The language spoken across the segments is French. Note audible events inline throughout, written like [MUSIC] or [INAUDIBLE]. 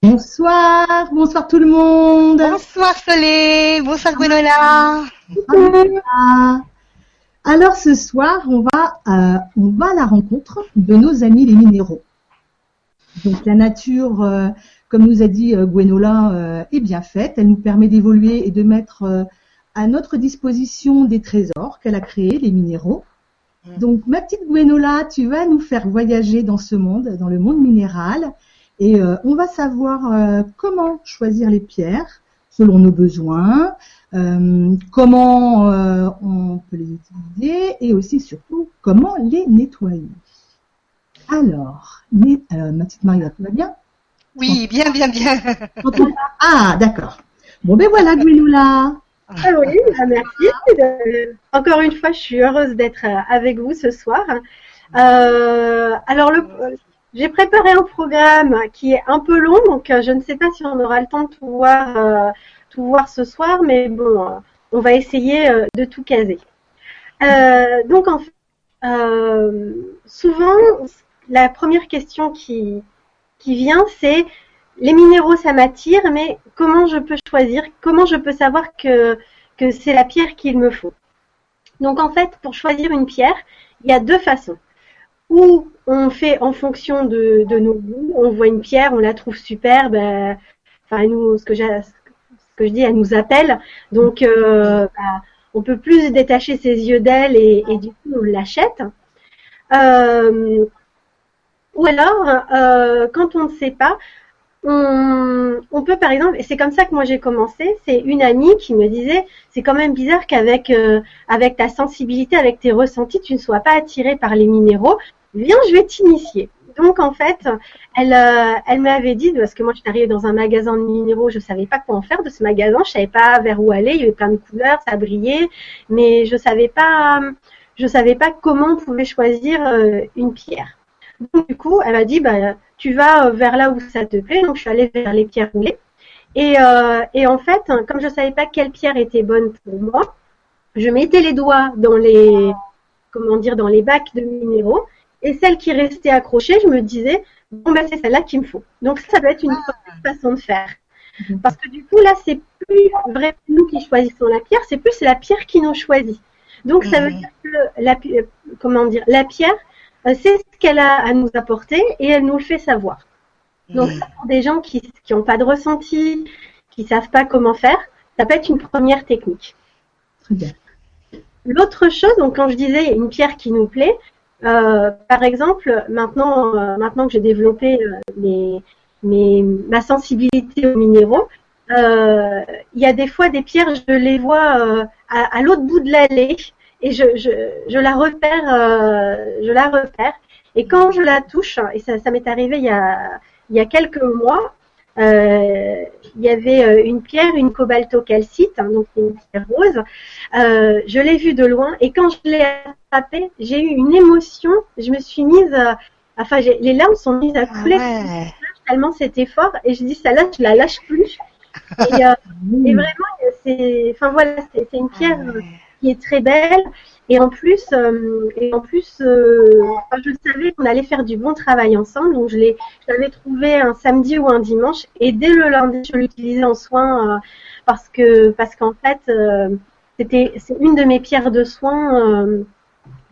Bonsoir, bonsoir tout le monde. Bonsoir Soleil, bonsoir Gwenola. Alors ce soir, on va, euh, on va à la rencontre de nos amis les minéraux. Donc la nature, euh, comme nous a dit euh, Gwenola, est bien faite. Elle nous permet d'évoluer et de mettre à notre disposition des trésors qu'elle a créés, les minéraux. Mm. Donc ma petite Gwenola, tu vas nous faire voyager dans ce monde, dans le monde minéral, et on va savoir comment choisir les pierres selon nos besoins, euh, comment euh, on peut les utiliser et aussi surtout comment les nettoyer. Alors, euh, ma petite Maria, tout va bien? Oui, bien, bien, bien. ah, d'accord. Bon, ben voilà, Gwenoula. Ah oui, bah, merci. Encore une fois, je suis heureuse d'être avec vous ce soir. alors, j'ai préparé un programme qui est un peu long, donc je ne sais pas si on aura le temps de tout voir voir ce soir, mais bon, euh, on va essayer euh, de tout caser. Euh, donc en fait, souvent, la première question qui, qui vient, c'est les minéraux, ça m'attire, mais comment je peux choisir Comment je peux savoir que, que c'est la pierre qu'il me faut? Donc en fait, pour choisir une pierre, il y a deux façons. Ou on fait en fonction de, nos goûts, on voit une pierre, on la trouve superbe. enfin, nous, ce que je dis, elle nous appelle. Donc, euh, bah, on peut plus détacher ses yeux d'elle et, du coup, on l'achète. Euh, ou alors, euh, quand on ne sait pas, on, peut par exemple, et c'est comme ça que moi j'ai commencé, c'est une amie qui me disait, c'est quand même bizarre qu'avec avec ta sensibilité, avec tes ressentis, tu ne sois pas attiré par les minéraux. Viens, je vais t'initier. Donc en fait, elle, euh, elle m'avait dit, parce que moi je suis arrivée dans un magasin de minéraux, je savais pas quoi en faire de ce magasin, je savais pas vers où aller, il y avait plein de couleurs, ça brillait, mais je savais pas, je savais pas comment on pouvait choisir euh, une pierre. Donc du coup, elle m'a dit, bah, tu vas vers là où ça te plaît, donc je suis allée vers les pierres roulées. Et, euh, et en fait, comme je savais pas quelle pierre était bonne pour moi, je mettais les doigts dans les, comment dire, dans les bacs de minéraux et celle qui restait accrochée, je me disais, bon, ben, c'est celle-là qu'il me faut. Donc, ça doit être une ah. façon de faire. Mhm. Parce que du coup, là, c'est plus vraiment nous qui choisissons la pierre, c'est plus la pierre qui nous choisit. Donc, ça veut mhm. dire que la, euh, comment dire, la pierre, euh, c'est ce qu'elle a à nous apporter et elle nous le fait savoir. Donc, mhm. pour des gens qui n'ont pas de ressenti, qui savent pas comment faire, ça peut être une première technique. Très bien. L'autre chose, donc quand je disais une pierre qui nous plaît, euh, par exemple, maintenant, euh, maintenant que j'ai développé euh, mes, ma sensibilité aux minéraux, il y a des fois des pierres, je les vois à, à l'autre bout de l'allée et je, je, je, la repère, je la repère. Et quand je la touche, et ça, ça m'est arrivé il y, a, il y a quelques mois, euh, il y avait euh, une pierre, une cobalto-calcite, hein, donc une pierre rose. Euh, je l'ai vue de loin et quand je l'ai attrapée, j'ai eu une émotion. Je me suis mise, enfin, les larmes sont mises à couler ah tellement c'était fort. Et je dis, ça là, je la lâche plus. Et, et [LAUGHS] vraiment, c'est, enfin voilà, c'est une pierre ah qui est très belle. Et en plus, euh, et en plus, euh, je savais qu'on allait faire du bon travail ensemble, donc je l'avais trouvé un samedi ou un dimanche, et dès le lundi, je l'utilisais en soins euh, parce que parce qu'en fait, c'était c'est une de mes pierres de soins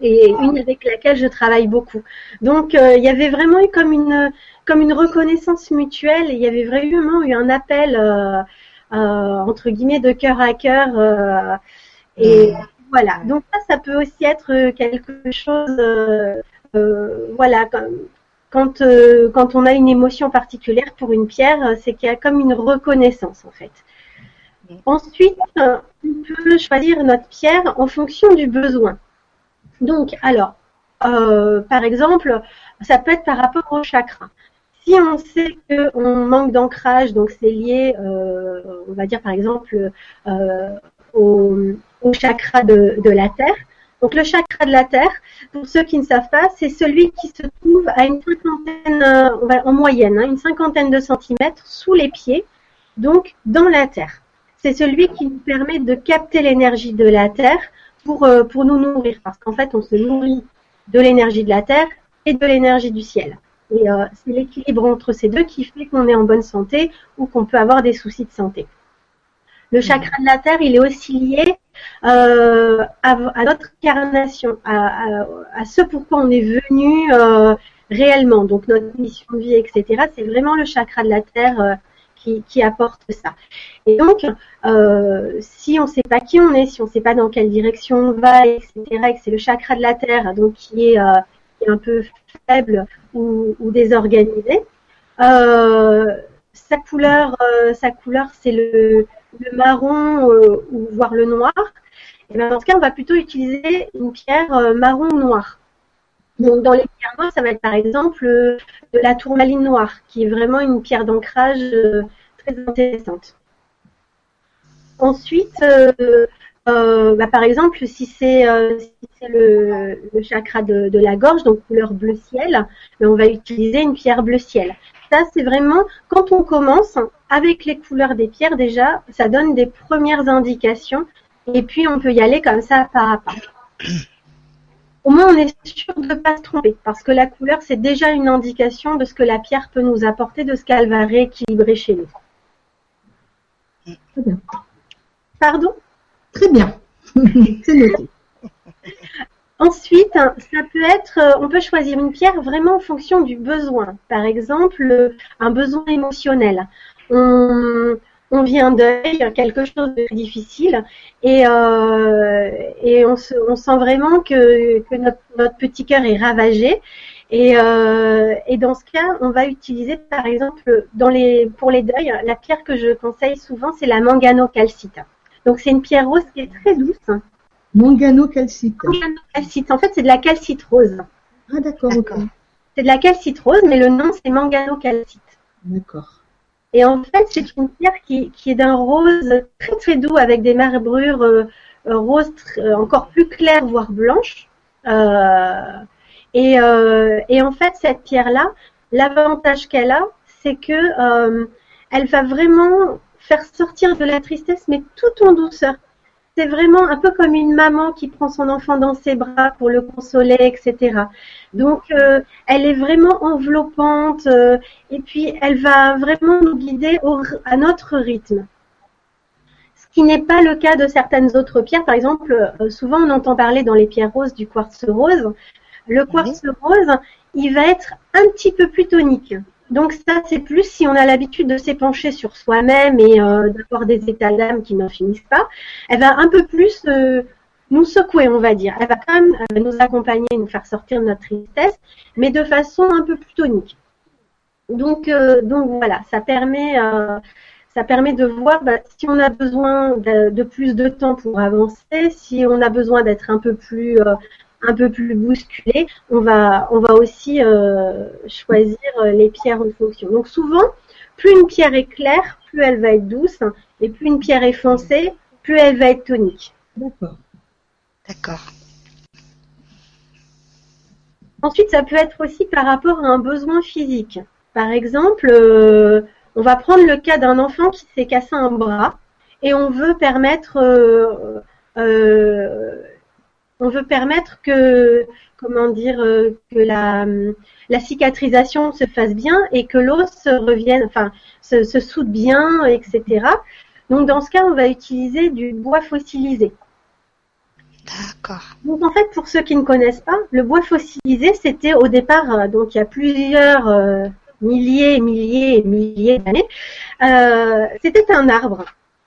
et une avec laquelle je travaille beaucoup. Donc il y avait vraiment eu comme une comme une reconnaissance mutuelle, il y avait vraiment eu un appel entre guillemets de cœur à cœur et mmh. Voilà, donc ça, ça peut aussi être euh, quelque chose, euh, euh, voilà, quand, quand on a une émotion particulière pour une pierre, c'est qu'il y a comme une reconnaissance en fait. Ensuite, on peut choisir notre pierre en fonction du besoin. Donc, alors, par exemple, ça peut être par rapport au chakra. Si on sait qu'on manque d'ancrage, donc c'est lié, on va dire par exemple, au, chakra de, la Terre. Donc le chakra de la Terre, pour ceux qui ne savent pas, c'est celui qui se trouve à une cinquantaine, euh, en moyenne, hein, une cinquantaine de centimètres sous les pieds, donc dans la Terre. C'est celui qui nous permet de capter l'énergie de la Terre pour, euh, nous nourrir, parce qu'en fait on se nourrit de l'énergie de la Terre et de l'énergie du ciel. Et euh, c'est l'équilibre entre ces deux qui fait qu'on est en bonne santé ou qu'on peut avoir des soucis de santé. Le chakra de la terre, il est aussi lié euh, à, notre incarnation, à, ce pourquoi on est venu euh, réellement. Donc notre mission de vie, etc. C'est vraiment le chakra de la terre qui, apporte ça. Et donc, si on ne sait pas qui on est, si on ne sait pas dans quelle direction on va, etc., et que c'est le chakra de la terre, qui est un peu faible ou, désorganisé. Euh, sa couleur, euh, sa couleur, c'est le, marron euh, ou voire le noir. Et bien dans ce cas, on va plutôt utiliser une pierre marron noire. Donc dans les pierres noires, ça va être par exemple de la tourmaline noire, qui est vraiment une pierre d'ancrage très intéressante. Ensuite, euh, bah, par exemple, si c'est euh, le, chakra de, la gorge, donc couleur bleu ciel, ben, on va utiliser une pierre bleu ciel. Ça, c'est vraiment quand on commence avec les couleurs des pierres déjà, ça donne des premières indications et puis on peut y aller comme ça par à pas. Au moins, on est sûr de ne pas se tromper parce que la couleur, c'est déjà une indication de ce que la pierre peut nous apporter, de ce qu'elle va rééquilibrer chez nous. Très bien. Pardon? Très bien. [LAUGHS] C'est noté. Ensuite, ça peut être, euh, on peut choisir une pierre vraiment en fonction du besoin. Par exemple, un besoin émotionnel. On, on vient d'œil, quelque chose de difficile, et, euh, et on, sent vraiment que, notre, petit cœur est ravagé. Et, euh, et, dans ce cas, on va utiliser, par exemple, dans les, pour les deuils, la pierre que je conseille souvent, c'est la mangano-calcite. Donc c'est une pierre rose qui est très douce. Mangano-calcite. Mangano-calcite. En fait, c'est de la calcite rose. Ah d'accord, C'est de la calcite rose, mais le nom c'est mangano-calcite. D'accord. Et en fait, c'est une pierre qui, est d'un rose très très doux avec des marbrures euh, euh, roses euh, encore plus claires, voire blanches. et, et, en fait, cette pierre-là, l'avantage qu'elle a, c'est que elle va vraiment faire sortir de la tristesse, mais tout en douceur. C'est vraiment un peu comme une maman qui prend son enfant dans ses bras pour le consoler, etc. Donc, euh, elle est vraiment enveloppante euh, et puis elle va vraiment nous guider à notre rythme. Ce qui n'est pas le cas de certaines autres pierres. Par exemple, euh, souvent on entend parler dans les pierres roses du quartz rose. Le quartz rose, il va être un petit peu plus tonique. Donc ça, c'est plus si on a l'habitude de s'épancher sur soi-même et euh, d'avoir des états d'âme qui n'en finissent pas. Elle va un peu plus euh, nous secouer, on va dire. Elle va quand même euh, nous accompagner, nous faire sortir de notre tristesse, mais de façon un peu plus tonique. Donc, voilà, ça permet, ça permet de voir bah, si on a besoin de, plus de temps pour avancer, si on a besoin d'être un peu plus un peu plus bousculé, on va, on va aussi euh, choisir euh, les pierres en fonction. Donc souvent, plus une pierre est claire, plus elle va être douce, et plus une pierre est foncée, plus elle va être tonique. D'accord. D'accord. Ensuite, ça peut être aussi par rapport à un besoin physique. Par exemple, euh, on va prendre le cas d'un enfant qui s'est cassé un bras et on veut permettre on veut permettre que, comment dire, euh, que la, la cicatrisation se fasse bien et que l'os revienne, enfin, se, se soude bien, etc. Donc dans ce cas, on va utiliser du bois fossilisé. D'accord. Donc en fait, pour ceux qui ne connaissent pas, le bois fossilisé, c'était au départ, euh, donc il y a plusieurs euh, milliers, milliers et milliers d'années, c'était un arbre.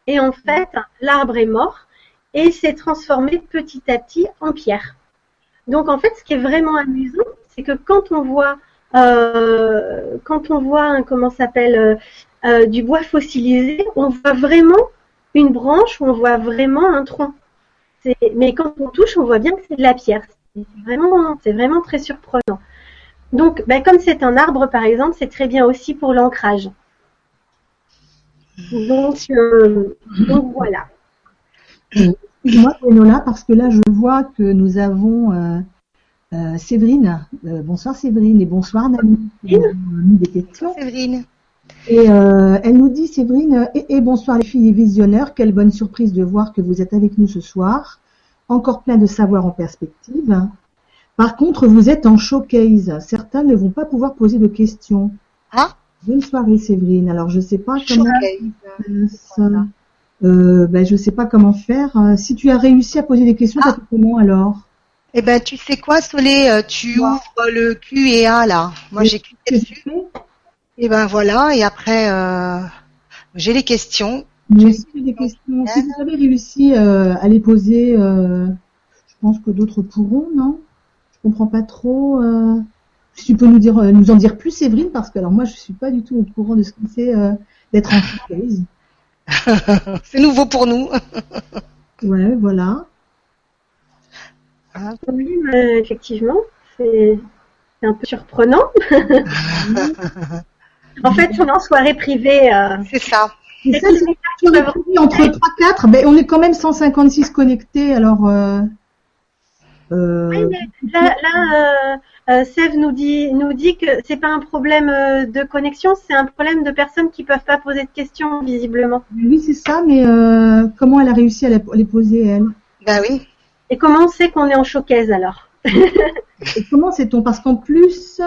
Et en fait, l'arbre est mort et s'est transformé petit à petit en pierre. Donc en fait, ce qui est vraiment amusant, c'est que quand on voit, euh, quand on voit, comment s'appelle, euh, euh, du bois fossilisé, on voit vraiment une branche, on voit vraiment un tronc. Mais quand on touche, on voit bien que c'est de la pierre. C'est vraiment, c'est vraiment très surprenant. Donc, ben, comme c'est un arbre, par exemple, c'est très bien aussi pour l'ancrage. Donc, donc voilà. Excuse-moi, Gwenola, parce que là, je vois que nous avons euh, euh, Séverine. Euh, bonsoir Séverine et bonsoir Nami. mis des questions. Séverine. Et elle nous dit, Séverine, et, bonsoir les filles et visionneurs, quelle bonne surprise de voir que vous êtes avec nous ce soir. Encore plein de savoir en perspective. Par contre, vous êtes en showcase. Certains ne vont pas pouvoir poser de questions. Ah Bonne soirée, Séverine. Alors, je sais pas comment. Showcase. Euh, ben, je sais pas comment faire. Euh, Si tu as réussi à poser des questions, Ah. ça fait comment alors? Eh ben, tu sais quoi, Solé, euh, tu ouvres le Q et A là. Moi, j'ai cliqué dessus. Et ben voilà. Et après, euh, j'ai les questions. Aussi, j'ai des questions. Si vous avez réussi euh, à les poser, euh, je pense que d'autres pourront, non? Je comprends pas trop. euh, Si tu peux nous dire, nous en dire plus, Séverine, parce que alors moi, je suis pas du tout au courant de ce que c'est euh, d'être en showcase. [LAUGHS] C'est nouveau pour nous. Ouais, voilà. Oui, mais effectivement, c'est un peu surprenant. [LAUGHS] en fait, on est en soirée privée. euh, C'est ça. C'est ça, entre 3 4, ben on est quand même 156 connectés, alors euh, euh, Oui, mais là, là euh, Sève nous dit, nous dit que c'est pas un problème euh, de connexion, c'est un problème de personnes qui peuvent pas poser de questions, visiblement. oui, c'est ça, mais euh, comment elle a réussi à les- poser, elle? Ben oui. Et comment on sait qu'on est en showcase alors? [LAUGHS] Et comment sait-on? Parce qu'en plus,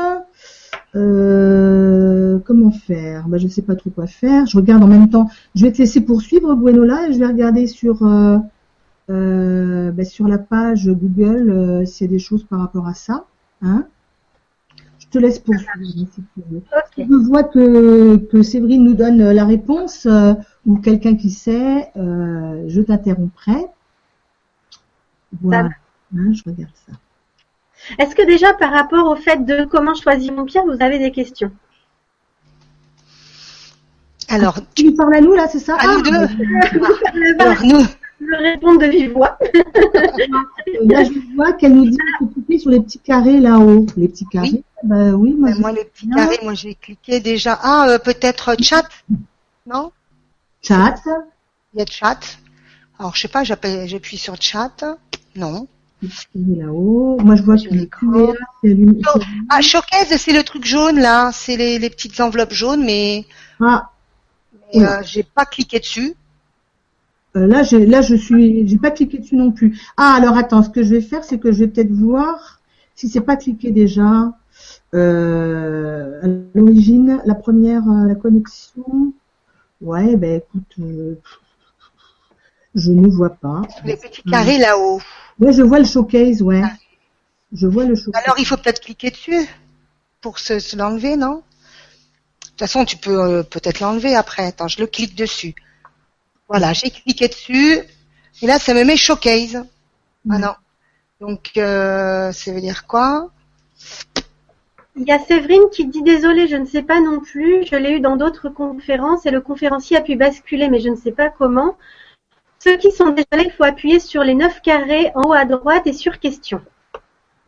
euh, comment faire? Bah, Je ne sais pas trop quoi faire. Je regarde en même temps. Je vais te laisser poursuivre, Gwenola, et je vais regarder sur, euh, euh, bah, sur la page Google euh, s'il y a des choses par rapport à ça. Hein je te laisse poursuivre si tu veux. Ok. Je vois que, que Séverine nous donne la réponse euh, ou quelqu'un qui sait, euh, je t'interromprai. Voilà. Hein, je regarde ça. Est-ce que déjà par rapport au fait de comment choisir une pierre, vous avez des questions? Alors, Tu nous parles à nous là, c'est ça? À nous Ah, deux. [LAUGHS] Alors nous, Je vais répondre de vive voix. Là, je vois qu'elle nous dit qu'il faut cliquer sur les petits carrés là-haut. Les petits carrés. Bah oui, moi, je- moi les petits carrés, moi j'ai cliqué déjà. Ah, euh, peut-être chat. Non? Chat. Il y a chat. Alors je sais pas, j'appuie sur chat. Non. Là-haut. Moi, je vois Sur que les l'écran. Oh, Ah, showcase, c'est le truc jaune là. C'est les, les petites enveloppes jaunes, mais, Ah, mais, Oui. euh, j'ai pas cliqué dessus. Euh, là, j'ai, là, je suis, j'ai pas cliqué dessus non plus. Ah, alors attends, ce que je vais faire, c'est que je vais peut-être voir si c'est pas cliqué déjà. Euh, à l'origine, la première, euh, la connexion. Ouais, ben écoute, euh, je ne vois pas. Les petits carrés là-haut. Ouais, je vois le showcase, ouais. Je vois le showcase. Alors il faut peut-être cliquer dessus pour se, se l'enlever, non? De toute façon, tu peux peut-être l'enlever après. Attends, je le clique dessus. Voilà, j'ai cliqué dessus. Et là, ça me met showcase. Ah Ouais. non. Donc, euh, ça veut dire quoi? Il y a Séverine qui dit désolé, je ne sais pas non plus. Je l'ai eu dans d'autres conférences et le conférencier a pu basculer, mais je ne sais pas comment. Ceux qui sont déjà là, il faut appuyer sur les neuf carrés en haut à droite et sur question.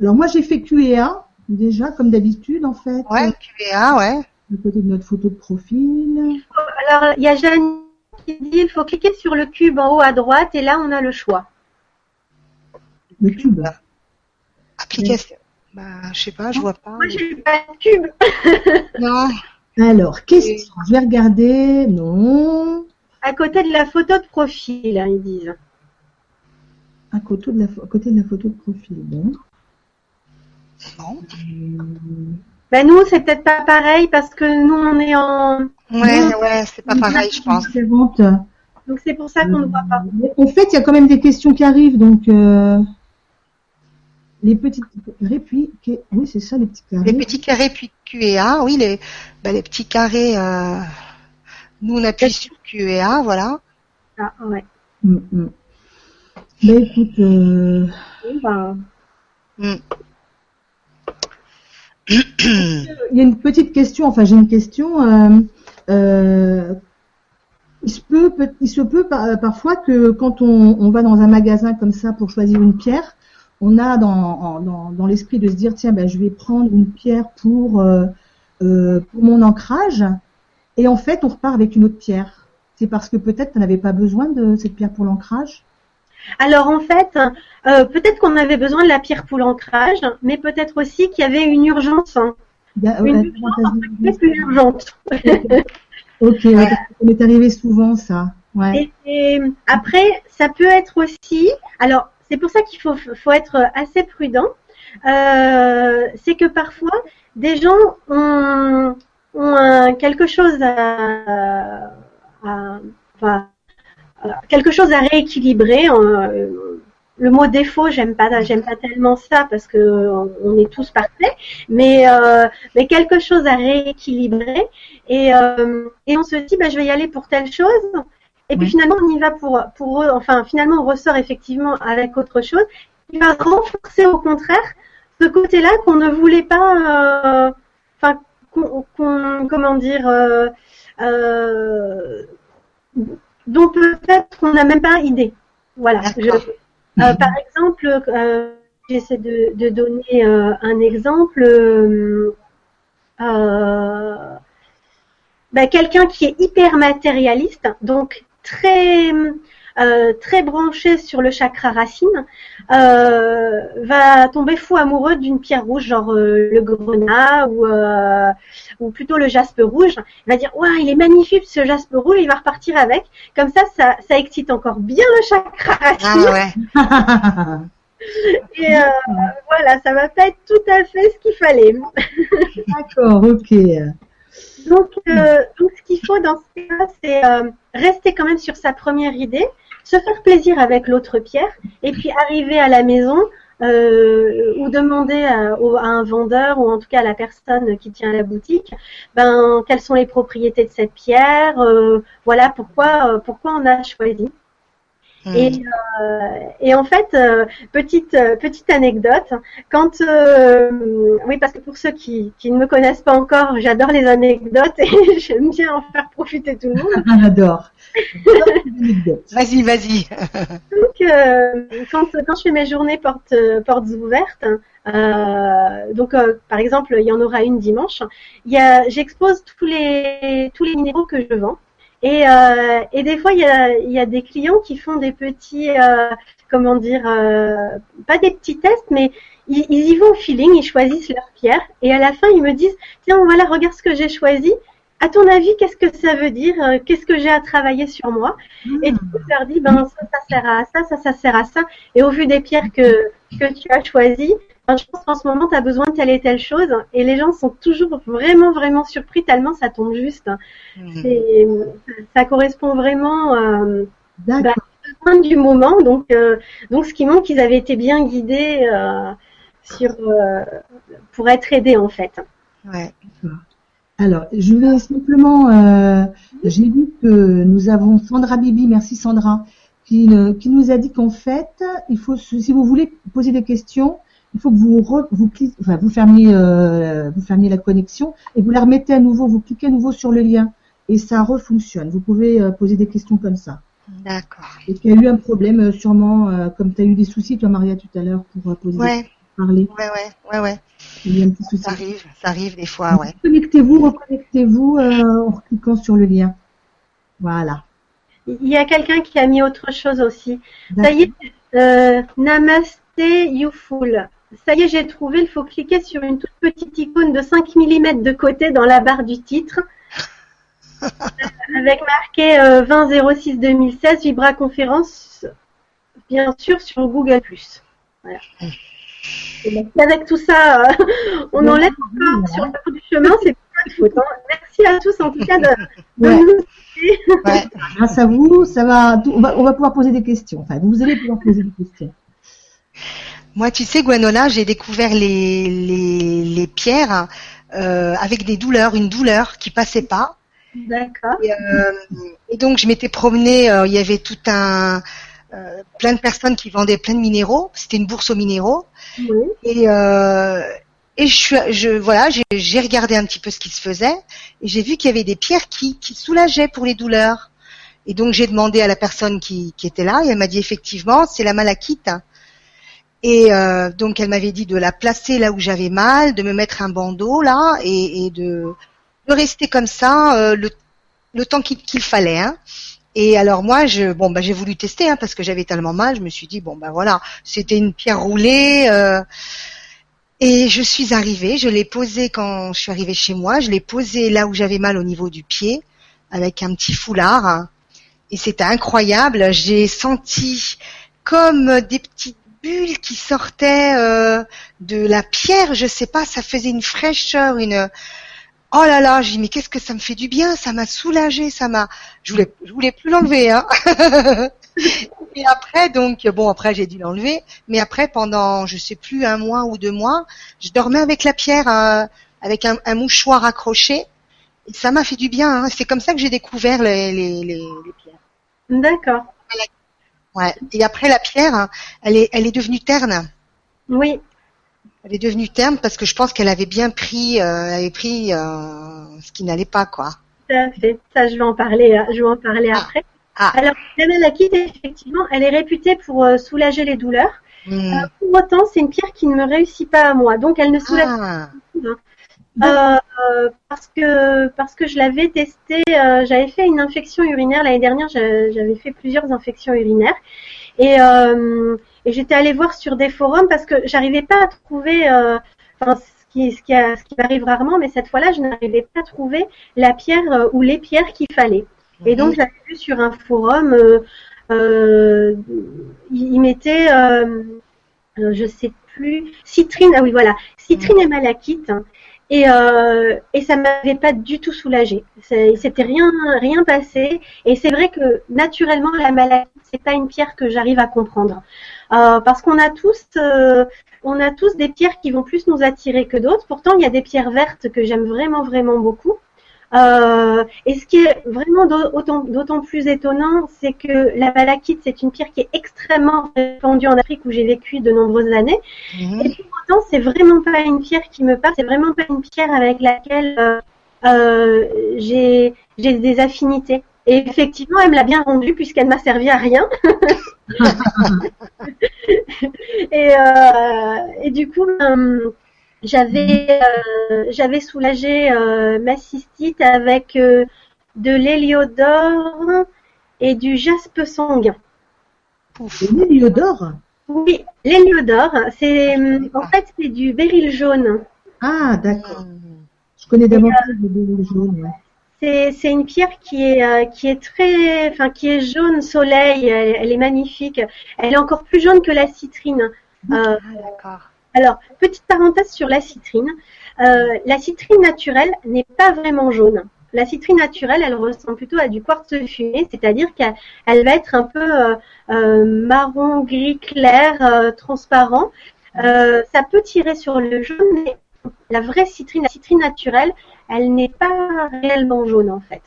Alors moi j'ai fait QA déjà comme d'habitude en fait. Ouais, QA, ouais. À côté de notre photo de profil. Alors, il y a Jeanne qui dit il faut cliquer sur le cube en haut à droite et là, on a le choix. Le cube. Application. Bah, je sais pas, je vois pas. Moi, j'ai pas de cube. [LAUGHS] Non. Alors, question. Je vais regarder? Non. À côté de la photo de profil, hein, ils disent. À côté de la, pho- à côté de la photo de profil. Bon. Non. Hum, Ben, nous, c'est peut-être pas pareil parce que nous, on est en. Ouais, ouais, c'est pas pareil, je pense. différente. Donc, c'est pour ça qu'on ne voit pas. Mais En fait, il y a quand même des questions qui arrivent, donc euh, les petites répliques. Oui, c'est ça, les petits carrés. Les petits carrés puis QA, oui, les, bah, les petits carrés. Euh, nous, on appuie sur QA, voilà. Ah, ouais. Hum, hum. Ben écoute, euh, Bon, ben, Hmm. Il y a une petite question. Enfin, j'ai une question. euh, euh, il se peut, il se peut euh, parfois que quand on, va dans un magasin comme ça pour choisir une pierre, on a dans, dans, l'esprit de se dire tiens ben je vais prendre une pierre pour mon ancrage et en fait on repart avec une autre pierre. C'est parce que peut-être tu n'avais pas besoin de cette pierre pour l'ancrage. Alors en fait, euh, peut-être qu'on avait besoin de la pierre pour l'ancrage, mais peut-être aussi qu'il y avait une urgence, hein, a- Une urgence, plus [LAUGHS] urgente. Ok, ouais, ça m'est arrivé souvent ça. Ouais. Et, et après, ça peut être aussi. Alors, c'est pour ça qu'il faut, faut être assez prudent. euh, c'est que parfois des gens ont, ont quelque chose à, à enfin, quelque chose à rééquilibrer. Euh, le mot défaut, j'aime pas, j'aime pas tellement ça parce que on est tous parfaits, mais euh, mais quelque chose à rééquilibrer et euh, et on se dit bah je vais y aller pour telle chose et puis finalement on y va pour pour enfin finalement on ressort effectivement avec autre chose qui va renforcer au contraire ce côté-là qu'on ne voulait pas, enfin qu'on, comment dire dont peut-être qu'on n'a même pas idée. Voilà. Euh, par exemple, euh, j'essaie de, donner euh, un exemple. Ben, quelqu'un qui est hyper matérialiste, donc très euh, très branché sur le chakra racine, euh, va tomber fou amoureux d'une pierre rouge, genre euh, le grenat ou, ou plutôt le jaspe rouge. Il va dire, ouais, il est magnifique ce jaspe rouge, il va repartir avec. Comme ça, ça, ça excite encore bien le chakra racine. Ah ouais. [LAUGHS] Et voilà, ça va pas être tout à fait ce qu'il fallait. [LAUGHS] D'accord, ok. Donc, donc ce qu'il faut dans ce cas, c'est rester quand même sur sa première idée, se faire plaisir avec l'autre pierre et puis arriver à la maison euh, ou demander à, un vendeur ou en tout cas à la personne qui tient la boutique, ben quelles sont les propriétés de cette pierre, euh, voilà pourquoi euh, pourquoi on a choisi. Hmm. Et, euh, et, en fait, euh, petite euh, petite anecdote, quand oui parce que pour ceux qui, qui ne me connaissent pas encore, j'adore les anecdotes et [LAUGHS] j'aime bien en faire profiter tout le monde. [LAUGHS] J'adore. vas-y, vas-y. donc quand quand je fais mes journées portes portes ouvertes, donc par exemple il y en aura une dimanche, il y a j'expose tous les tous les minéraux que je vends. Et, euh, et des fois, il y a, y a, des clients qui font des petits, euh, comment dire, euh, pas des petits tests, mais ils, y vont au feeling, ils choisissent leur pierre. Et à la fin, ils me disent, tiens, voilà, regarde ce que j'ai choisi. À ton avis, qu'est-ce que ça veut dire? Euh, Qu'est-ce que j'ai à travailler sur moi? Et du coup, je leur dis, ben ça, ça sert à ça, ça, ça sert à ça. Et au vu des pierres que, que tu as choisies, je pense qu'en ce moment, tu as besoin de telle et telle chose. Et les gens sont toujours vraiment, vraiment surpris tellement ça tombe juste. Mmh. Ça correspond vraiment euh, bah, besoin du moment. Donc, euh, donc, ce qui montre qu'ils avaient été bien guidés euh, sur, euh, pour être aidés, en fait. Ouais. Alors, je vais simplement, euh, j'ai vu que nous avons Sandra Bibi, merci Sandra, qui, qui nous a dit qu'en fait, il faut, si vous voulez poser des questions, il faut que vous vous, enfin, vous fermiez euh, vous fermiez la connexion et vous la remettez à nouveau, vous cliquez à nouveau sur le lien et ça refonctionne. Vous pouvez euh, poser des questions comme ça. D'accord. Et qu'il y a eu un problème euh, sûrement comme tu as eu des soucis toi Maria tout à l'heure pour poser ouais. parler. Ouais ouais ouais ouais. Il y a un petit souci. Ça arrive, ça arrive des fois, ouais. Connectez-vous, reconnectez-vous en cliquant sur le lien. Voilà. Il y a quelqu'un qui a mis autre chose aussi. Ça y est, Namaste Youful ça y est, j'ai trouvé, il faut cliquer sur une toute petite icône de 5 mm de côté dans la barre du titre. [LAUGHS] avec marqué 2006-2016, euh, Vibra Conférence, bien sûr, sur Google+. Voilà. avec tout ça, euh, on enlève encore sur le bout du chemin, c'est pas de faute. Hein. Merci à tous en tout cas de, [LAUGHS] nous Grâce à vous, ça va, on va, on va pouvoir poser des questions. Enfin, vous allez pouvoir poser des questions. Moi, tu sais, Gwenola, j'ai découvert les, les, les pierres euh, avec des douleurs, une douleur qui passait pas. D'accord. Et, euh, et, donc, je m'étais promenée, euh, il y avait tout un... Euh, plein de personnes qui vendaient plein de minéraux. C'était une bourse aux minéraux. Oui. Et, euh, et je je, voilà, j'ai regardé un petit peu ce qui se faisait et j'ai vu qu'il y avait des pierres qui, qui soulageaient pour les douleurs. Et donc j'ai demandé à la personne qui, qui était là et elle m'a dit effectivement c'est la malachite. Et euh, donc elle m'avait dit de la placer là où j'avais mal, de me mettre un bandeau là et, et de, de, rester comme ça euh, le, le, temps qu'il fallait. Hein. Et alors moi, je, bon, bah, j'ai voulu tester hein, parce que j'avais tellement mal. Je me suis dit bon ben voilà, c'était une pierre roulée. Euh, et je suis arrivée, je l'ai posée quand je suis arrivée chez moi. Je l'ai posée là où j'avais mal au niveau du pied avec un petit foulard. Et c'était incroyable. J'ai senti comme des petites bulle qui sortait euh, de la pierre, je sais pas, ça faisait une fraîcheur, une Oh là là, j'ai dit mais qu'est-ce que ça me fait du bien, ça m'a soulagé, ça m'a je voulais je voulais plus l'enlever hein. [LAUGHS] et après donc bon après j'ai dû l'enlever, mais après pendant je sais plus un mois ou deux mois, je dormais avec la pierre euh, avec un, un, mouchoir accroché et ça m'a fait du bien, hein. c'est comme ça que j'ai découvert les, les, les, les pierres. D'accord. Ouais. Et après la pierre, hein, elle est elle est devenue terne. Oui. Elle est devenue terne parce que je pense qu'elle avait bien pris, euh, elle avait pris euh, ce qui n'allait pas, quoi. Tout à fait. Ça, je vais en parler, euh, je vais en parler Ah. après. Ah. Alors, la malachite, effectivement, elle est réputée pour soulager les douleurs. Hmm. Euh, pour autant, c'est une pierre qui ne me réussit pas à moi. Donc, elle ne soulage Ah. pas. Euh, parce que parce que je l'avais testé, euh, j'avais fait une infection urinaire l'année dernière. j'a- J'avais fait plusieurs infections urinaires et euh, et j'étais allée voir sur des forums parce que j'arrivais pas à trouver. euh, Enfin, ce qui ce qui, a- ce qui m'arrive rarement, mais cette fois-là, je n'arrivais pas à trouver la pierre euh, ou les pierres qu'il fallait. Et donc, j'avais vu sur un forum, euh, euh, il, il mettait, euh, euh, je sais plus, citrine, ah oui, voilà, citrine et malachite. hein. Et, euh, et ça m'avait pas du tout soulagé. C'est- C'était rien, rien passé. Et c'est vrai que naturellement, la malachite, c'est pas une pierre que j'arrive à comprendre. Euh, parce qu'on a tous, euh, on a tous des pierres qui vont plus nous attirer que d'autres. Pourtant, il y a des pierres vertes que j'aime vraiment, vraiment beaucoup. Euh, et ce qui est vraiment d'au- autant- d'autant plus étonnant, c'est que la malachite, c'est une pierre qui est extrêmement répandue en Afrique où j'ai vécu de nombreuses années. Mhm. Et pour autant, c'est vraiment pas une pierre qui me parle, c'est vraiment pas une pierre avec laquelle euh, euh, j'ai des affinités. Et effectivement, elle me l'a bien rendue puisqu'elle m'a servi à rien. [LAUGHS] [LAUGHS] et, et du coup, j'avais euh, j'avais soulagé euh, ma cystite avec euh, de l'héliodore et du jaspe sanguin. L'héliodore? Oui, l'héliodore, c'est en fait c'est du béryl jaune. Ah, d'accord. Hmm. Je connais davantage le béryl jaune. Ouais. C'est c'est une pierre qui est euh, qui est très enfin qui est jaune soleil, elle, elle est magnifique. Elle est encore plus jaune que la citrine. Euh, Ah, d'accord. Alors, petite parenthèse sur la citrine. Euh, la citrine naturelle n'est pas vraiment jaune. La citrine naturelle, elle ressemble plutôt à du quartz fumé, c'est-à-dire qu'elle elle va être un peu euh, euh, marron, gris clair, euh, transparent. Ça peut tirer sur le jaune, mais la vraie citrine, la citrine naturelle, elle n'est pas réellement jaune en fait.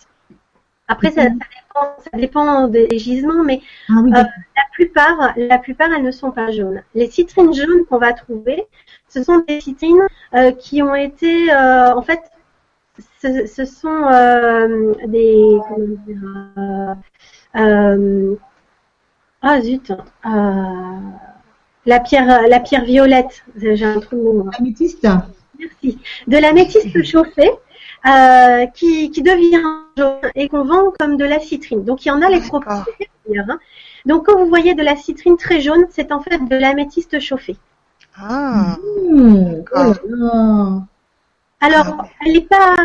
Après, ça, ça dépend, ça dépend des gisements, mais Ah oui, Euh, la plupart, la plupart, elles ne sont pas jaunes. Les citrines jaunes qu'on va trouver, ce sont des citrines euh, qui ont été, euh, en fait, ce, ce sont des, comment dire, ah zut, la pierre, la pierre violette. J'ai un trou. Améthyste Merci. De la métiste chauffée euh, qui, qui devient jaune et qu'on vend comme de la citrine. Donc il y en a les propriétés d'ailleurs, hein. Donc quand vous voyez de la citrine très jaune, c'est en fait de l'améthyste chauffée. Ah, Mmh, oh là. Alors, elle n'est pas.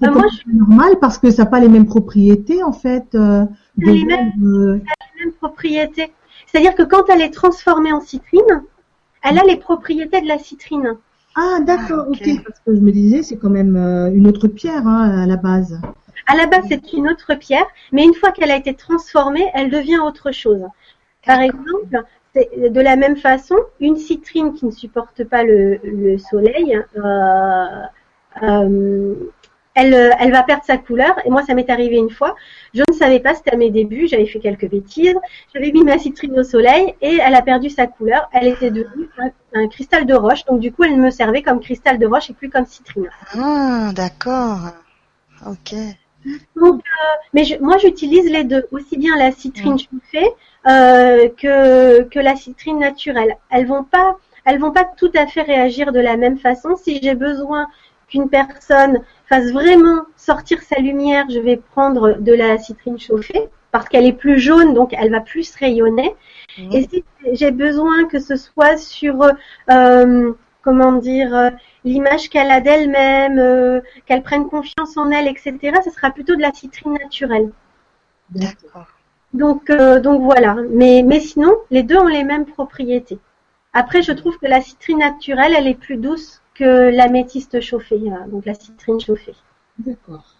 C'est Euh, normal parce que ça n'a pas les mêmes propriétés en fait. euh, de Les mêmes- vendre, euh, la même propriété. C'est-à-dire que quand elle est transformée en citrine, elle a les propriétés de la citrine. Ah d'accord, Ah, ok. ok. Parce que je me disais c'est quand même euh, une autre pierre hein, à la base. À la base, c'est une autre pierre, mais une fois qu'elle a été transformée, elle devient autre chose. Par exemple, c'est de la même façon, une citrine qui ne supporte pas le, le soleil, euh, euh, elle, elle va perdre sa couleur. Et moi, ça m'est arrivé une fois. Je ne savais pas, c'était à mes débuts, j'avais fait quelques bêtises. J'avais mis ma citrine au soleil et elle a perdu sa couleur. Elle était devenue un, un cristal de roche. Donc du coup, elle me servait comme cristal de roche et plus comme citrine. ah, d'accord. Ok. Donc, euh, mais je- moi, j'utilise les deux, aussi bien la citrine chauffée euh, que que la citrine naturelle. Elles vont pas, elles vont pas tout à fait réagir de la même façon. Si j'ai besoin qu'une personne fasse vraiment sortir sa lumière, je vais prendre de la citrine chauffée parce qu'elle est plus jaune, donc elle va plus rayonner. Mhm. Et si j'ai besoin que ce soit sur, euh, comment dire, l'image qu'elle a d'elle-même, euh, qu'elle prenne confiance en elle, etc., ce sera plutôt de la citrine naturelle. D'accord. Donc, euh, donc voilà. Mais, mais sinon, les deux ont les mêmes propriétés. Après, je trouve que la citrine naturelle, elle est plus douce que l'améthyste chauffée, hein, donc la citrine chauffée. D'accord.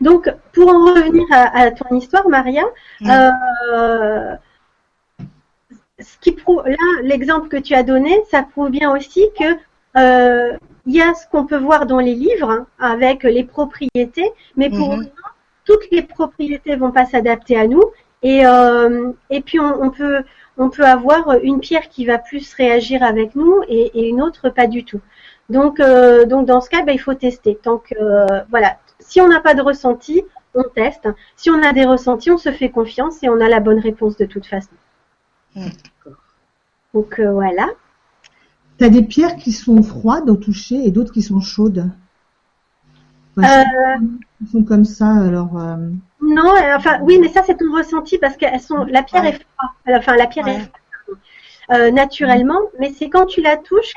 Donc, pour en revenir à, ton histoire, Maria, euh, ce qui prouve, là, l'exemple que tu as donné, ça prouve bien aussi que euh, il y a ce qu'on peut voir dans les livres hein, avec les propriétés, mais pour mhm. autant, toutes les propriétés vont pas s'adapter à nous. Et, euh, et puis on, on, peut on peut avoir une pierre qui va plus réagir avec nous et, et une autre pas du tout. Donc euh, donc dans ce cas, ben, il faut tester. Que euh, voilà, si on n'a pas de ressenti, on teste. Si on a des ressentis, on se fait confiance et on a la bonne réponse de toute façon. Hmm. Donc euh, voilà. Tu as des pierres qui sont froides au toucher et d'autres qui sont chaudes? Euh, sont comme ça, alors. Euh, non, enfin oui, mais ça c'est ton ressenti parce que sont. La pierre est froide. Enfin, la pierre est naturellement, mais c'est quand tu la touches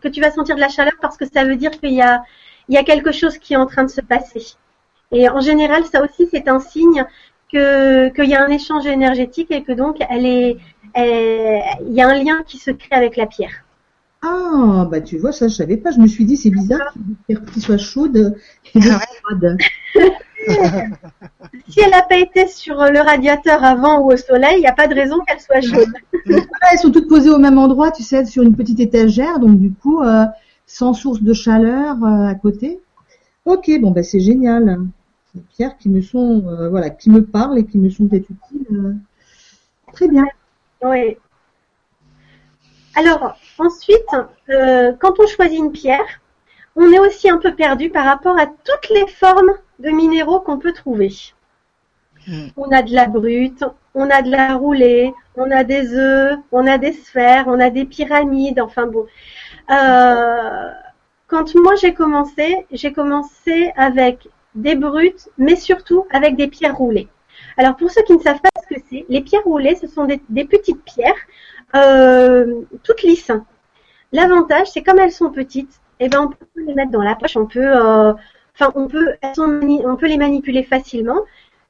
que tu vas sentir de la chaleur parce que ça veut dire qu'il y a il y a quelque chose qui est en train de se passer. Et en général, ça aussi, c'est un signe que qu'il y a un échange énergétique et que donc elle est, il y a un lien qui se crée avec la pierre. Ah, bah tu vois, ça je savais pas. Je me suis dit c'est bizarre qu'une pierre qui soit chaude et froide. [LAUGHS] si elle n'a pas été sur le radiateur avant ou au soleil, il n'y a pas de raison qu'elle soit chaude. [LAUGHS] Ah, elles sont toutes posées au même endroit, tu sais, sur une petite étagère, donc du coup, euh, sans source de chaleur euh, à côté. Ok, bon bah c'est génial. Des pierres qui me sont, euh, voilà, qui me parlent et qui me sont peut-être utiles. très bien. Oui. Alors ensuite, euh, quand on choisit une pierre, on est aussi un peu perdu par rapport à toutes les formes de minéraux qu'on peut trouver. Hmm. On a de la brute, on a de la roulée, on a des œufs, on a des sphères, on a des pyramides, enfin bon. Euh, quand moi j'ai commencé, j'ai commencé avec des brutes, mais surtout avec des pierres roulées. Alors pour ceux qui ne savent pas ce que c'est, les pierres roulées, ce sont des, petites pierres euh, toutes lisses. L'avantage, c'est comme elles sont petites, eh ben on peut les mettre dans la poche, on peut, euh, on peut, on peut les manipuler facilement.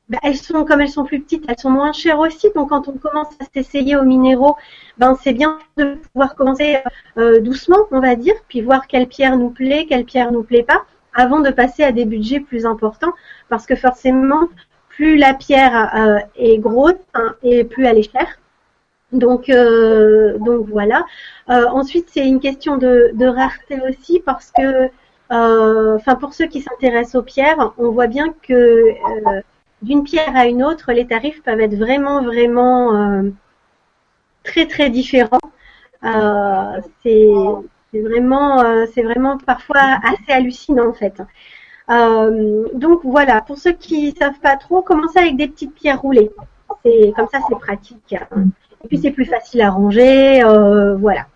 Ben, elles sont comme elles sont plus petites, elles sont moins chères aussi. Donc quand on commence à s'essayer aux minéraux, ben c'est bien de pouvoir commencer euh, doucement, on va dire, puis voir quelle pierre nous plaît, quelle pierre nous plaît pas, avant de passer à des budgets plus importants, parce que forcément, plus la pierre est grosse hein, et plus elle est chère. Donc, euh, donc voilà. ensuite, c'est une question de, rareté aussi parce que, enfin, pour ceux qui s'intéressent aux pierres, on voit bien que d'une pierre à une autre, les tarifs peuvent être vraiment, vraiment euh, très, très différents. Euh, c'est vraiment, euh, c'est vraiment parfois assez hallucinant en fait. donc voilà, pour ceux qui savent pas trop, commencez avec des petites pierres roulées. C'est comme ça, c'est pratique. Et puis c'est plus facile à ranger, voilà.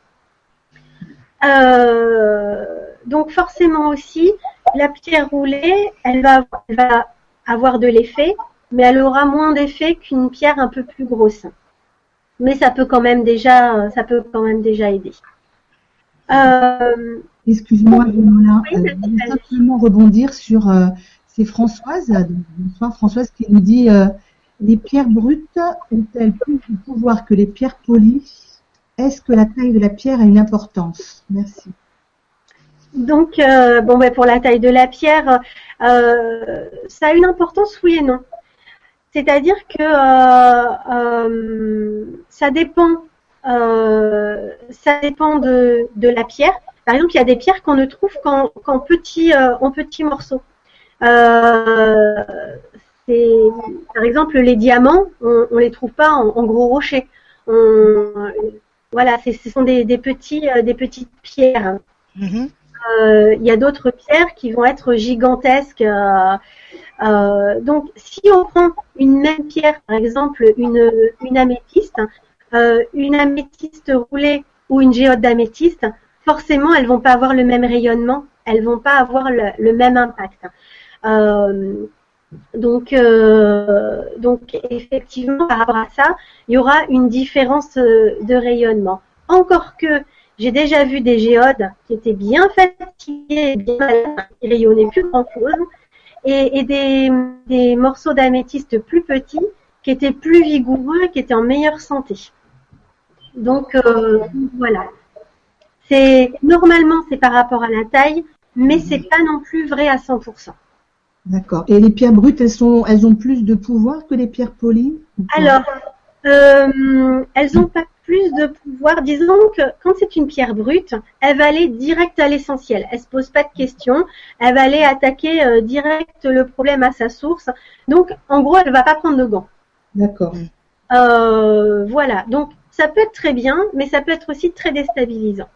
donc forcément aussi, la pierre roulée, elle va, elle va avoir de l'effet, mais elle aura moins d'effet qu'une pierre un peu plus grosse. Mais ça peut quand même déjà, ça peut quand même déjà aider. Euh, Excuse-moi, je vais simplement rebondir sur euh, c'est Françoise, bonsoir Françoise qui nous dit euh, les pierres brutes ont-elles plus de pouvoir que les pierres polies? Est-ce que la taille de la pierre a une importance? Merci. Donc, euh, bon, ben, pour la taille de la pierre, euh, ça a une importance, oui et non. C'est-à-dire que euh, ça dépend, ça dépend de, la pierre. Par exemple, il y a des pierres qu'on ne trouve qu'en en petits morceaux. Par exemple, les diamants, on, ne les trouve pas en, gros rochers. voilà, ce sont des, des petits, des petites pierres. Mm-hmm. Euh, il y a d'autres pierres qui vont être gigantesques. Euh, euh, donc, si on prend une même pierre, par exemple une, une améthyste, une améthyste roulée ou une géode d'améthyste, forcément, elles vont pas avoir le même rayonnement, elles vont pas avoir le, même impact. Donc, donc effectivement, par rapport à ça, il y aura une différence de rayonnement. Encore que j'ai déjà vu des géodes qui étaient bien fatiguées, bien malades, qui rayonnaient plus grand chose, et, des, morceaux d'améthyste plus petits qui étaient plus vigoureux, qui étaient en meilleure santé. Donc euh, voilà. C'est normalement c'est par rapport à la taille, mais c'est pas non plus vrai à 100%. D'accord. Et les pierres brutes, elles sont, elles ont plus de pouvoir que les pierres polies Alors, euh, elles ont pas plus de pouvoir. Disons que quand c'est une pierre brute, elle va aller direct à l'essentiel. Elle se pose pas de questions. Elle va aller attaquer euh, direct le problème à sa source. Donc, en gros, elle va pas prendre de gants. D'accord. Euh, voilà. Donc, ça peut être très bien, mais ça peut être aussi très déstabilisant.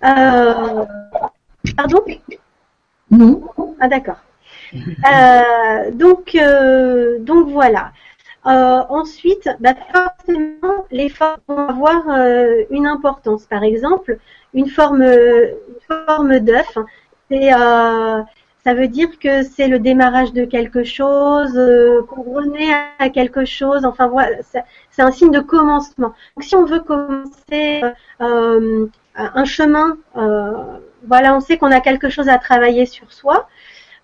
Pardon? Non. Ah d'accord. Euh, donc, euh, donc voilà. Euh, ensuite, bah, forcément, les formes vont avoir une importance. Par exemple, une forme, une forme d'œuf, c'est, euh, ça veut dire que c'est le démarrage de quelque chose, qu'on à quelque chose. Enfin voilà, c'est c'est un signe de commencement. Donc, si on veut commencer un chemin, euh, voilà, on sait qu'on a quelque chose à travailler sur soi.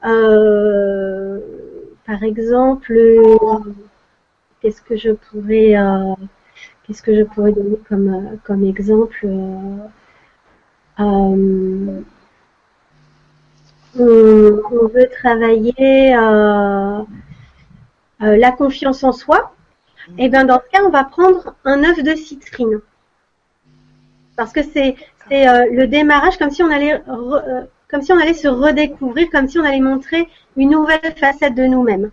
Euh, par exemple, qu'est-ce que je pourrais, euh, qu'est-ce que je pourrais donner comme comme exemple on, veut travailler la confiance en soi. Et bien dans ce cas, on va prendre un œuf de citrine. Parce que c'est c'est euh, le démarrage comme si on allait re- euh, comme si on allait se redécouvrir, comme si on allait montrer une nouvelle facette de nous-mêmes.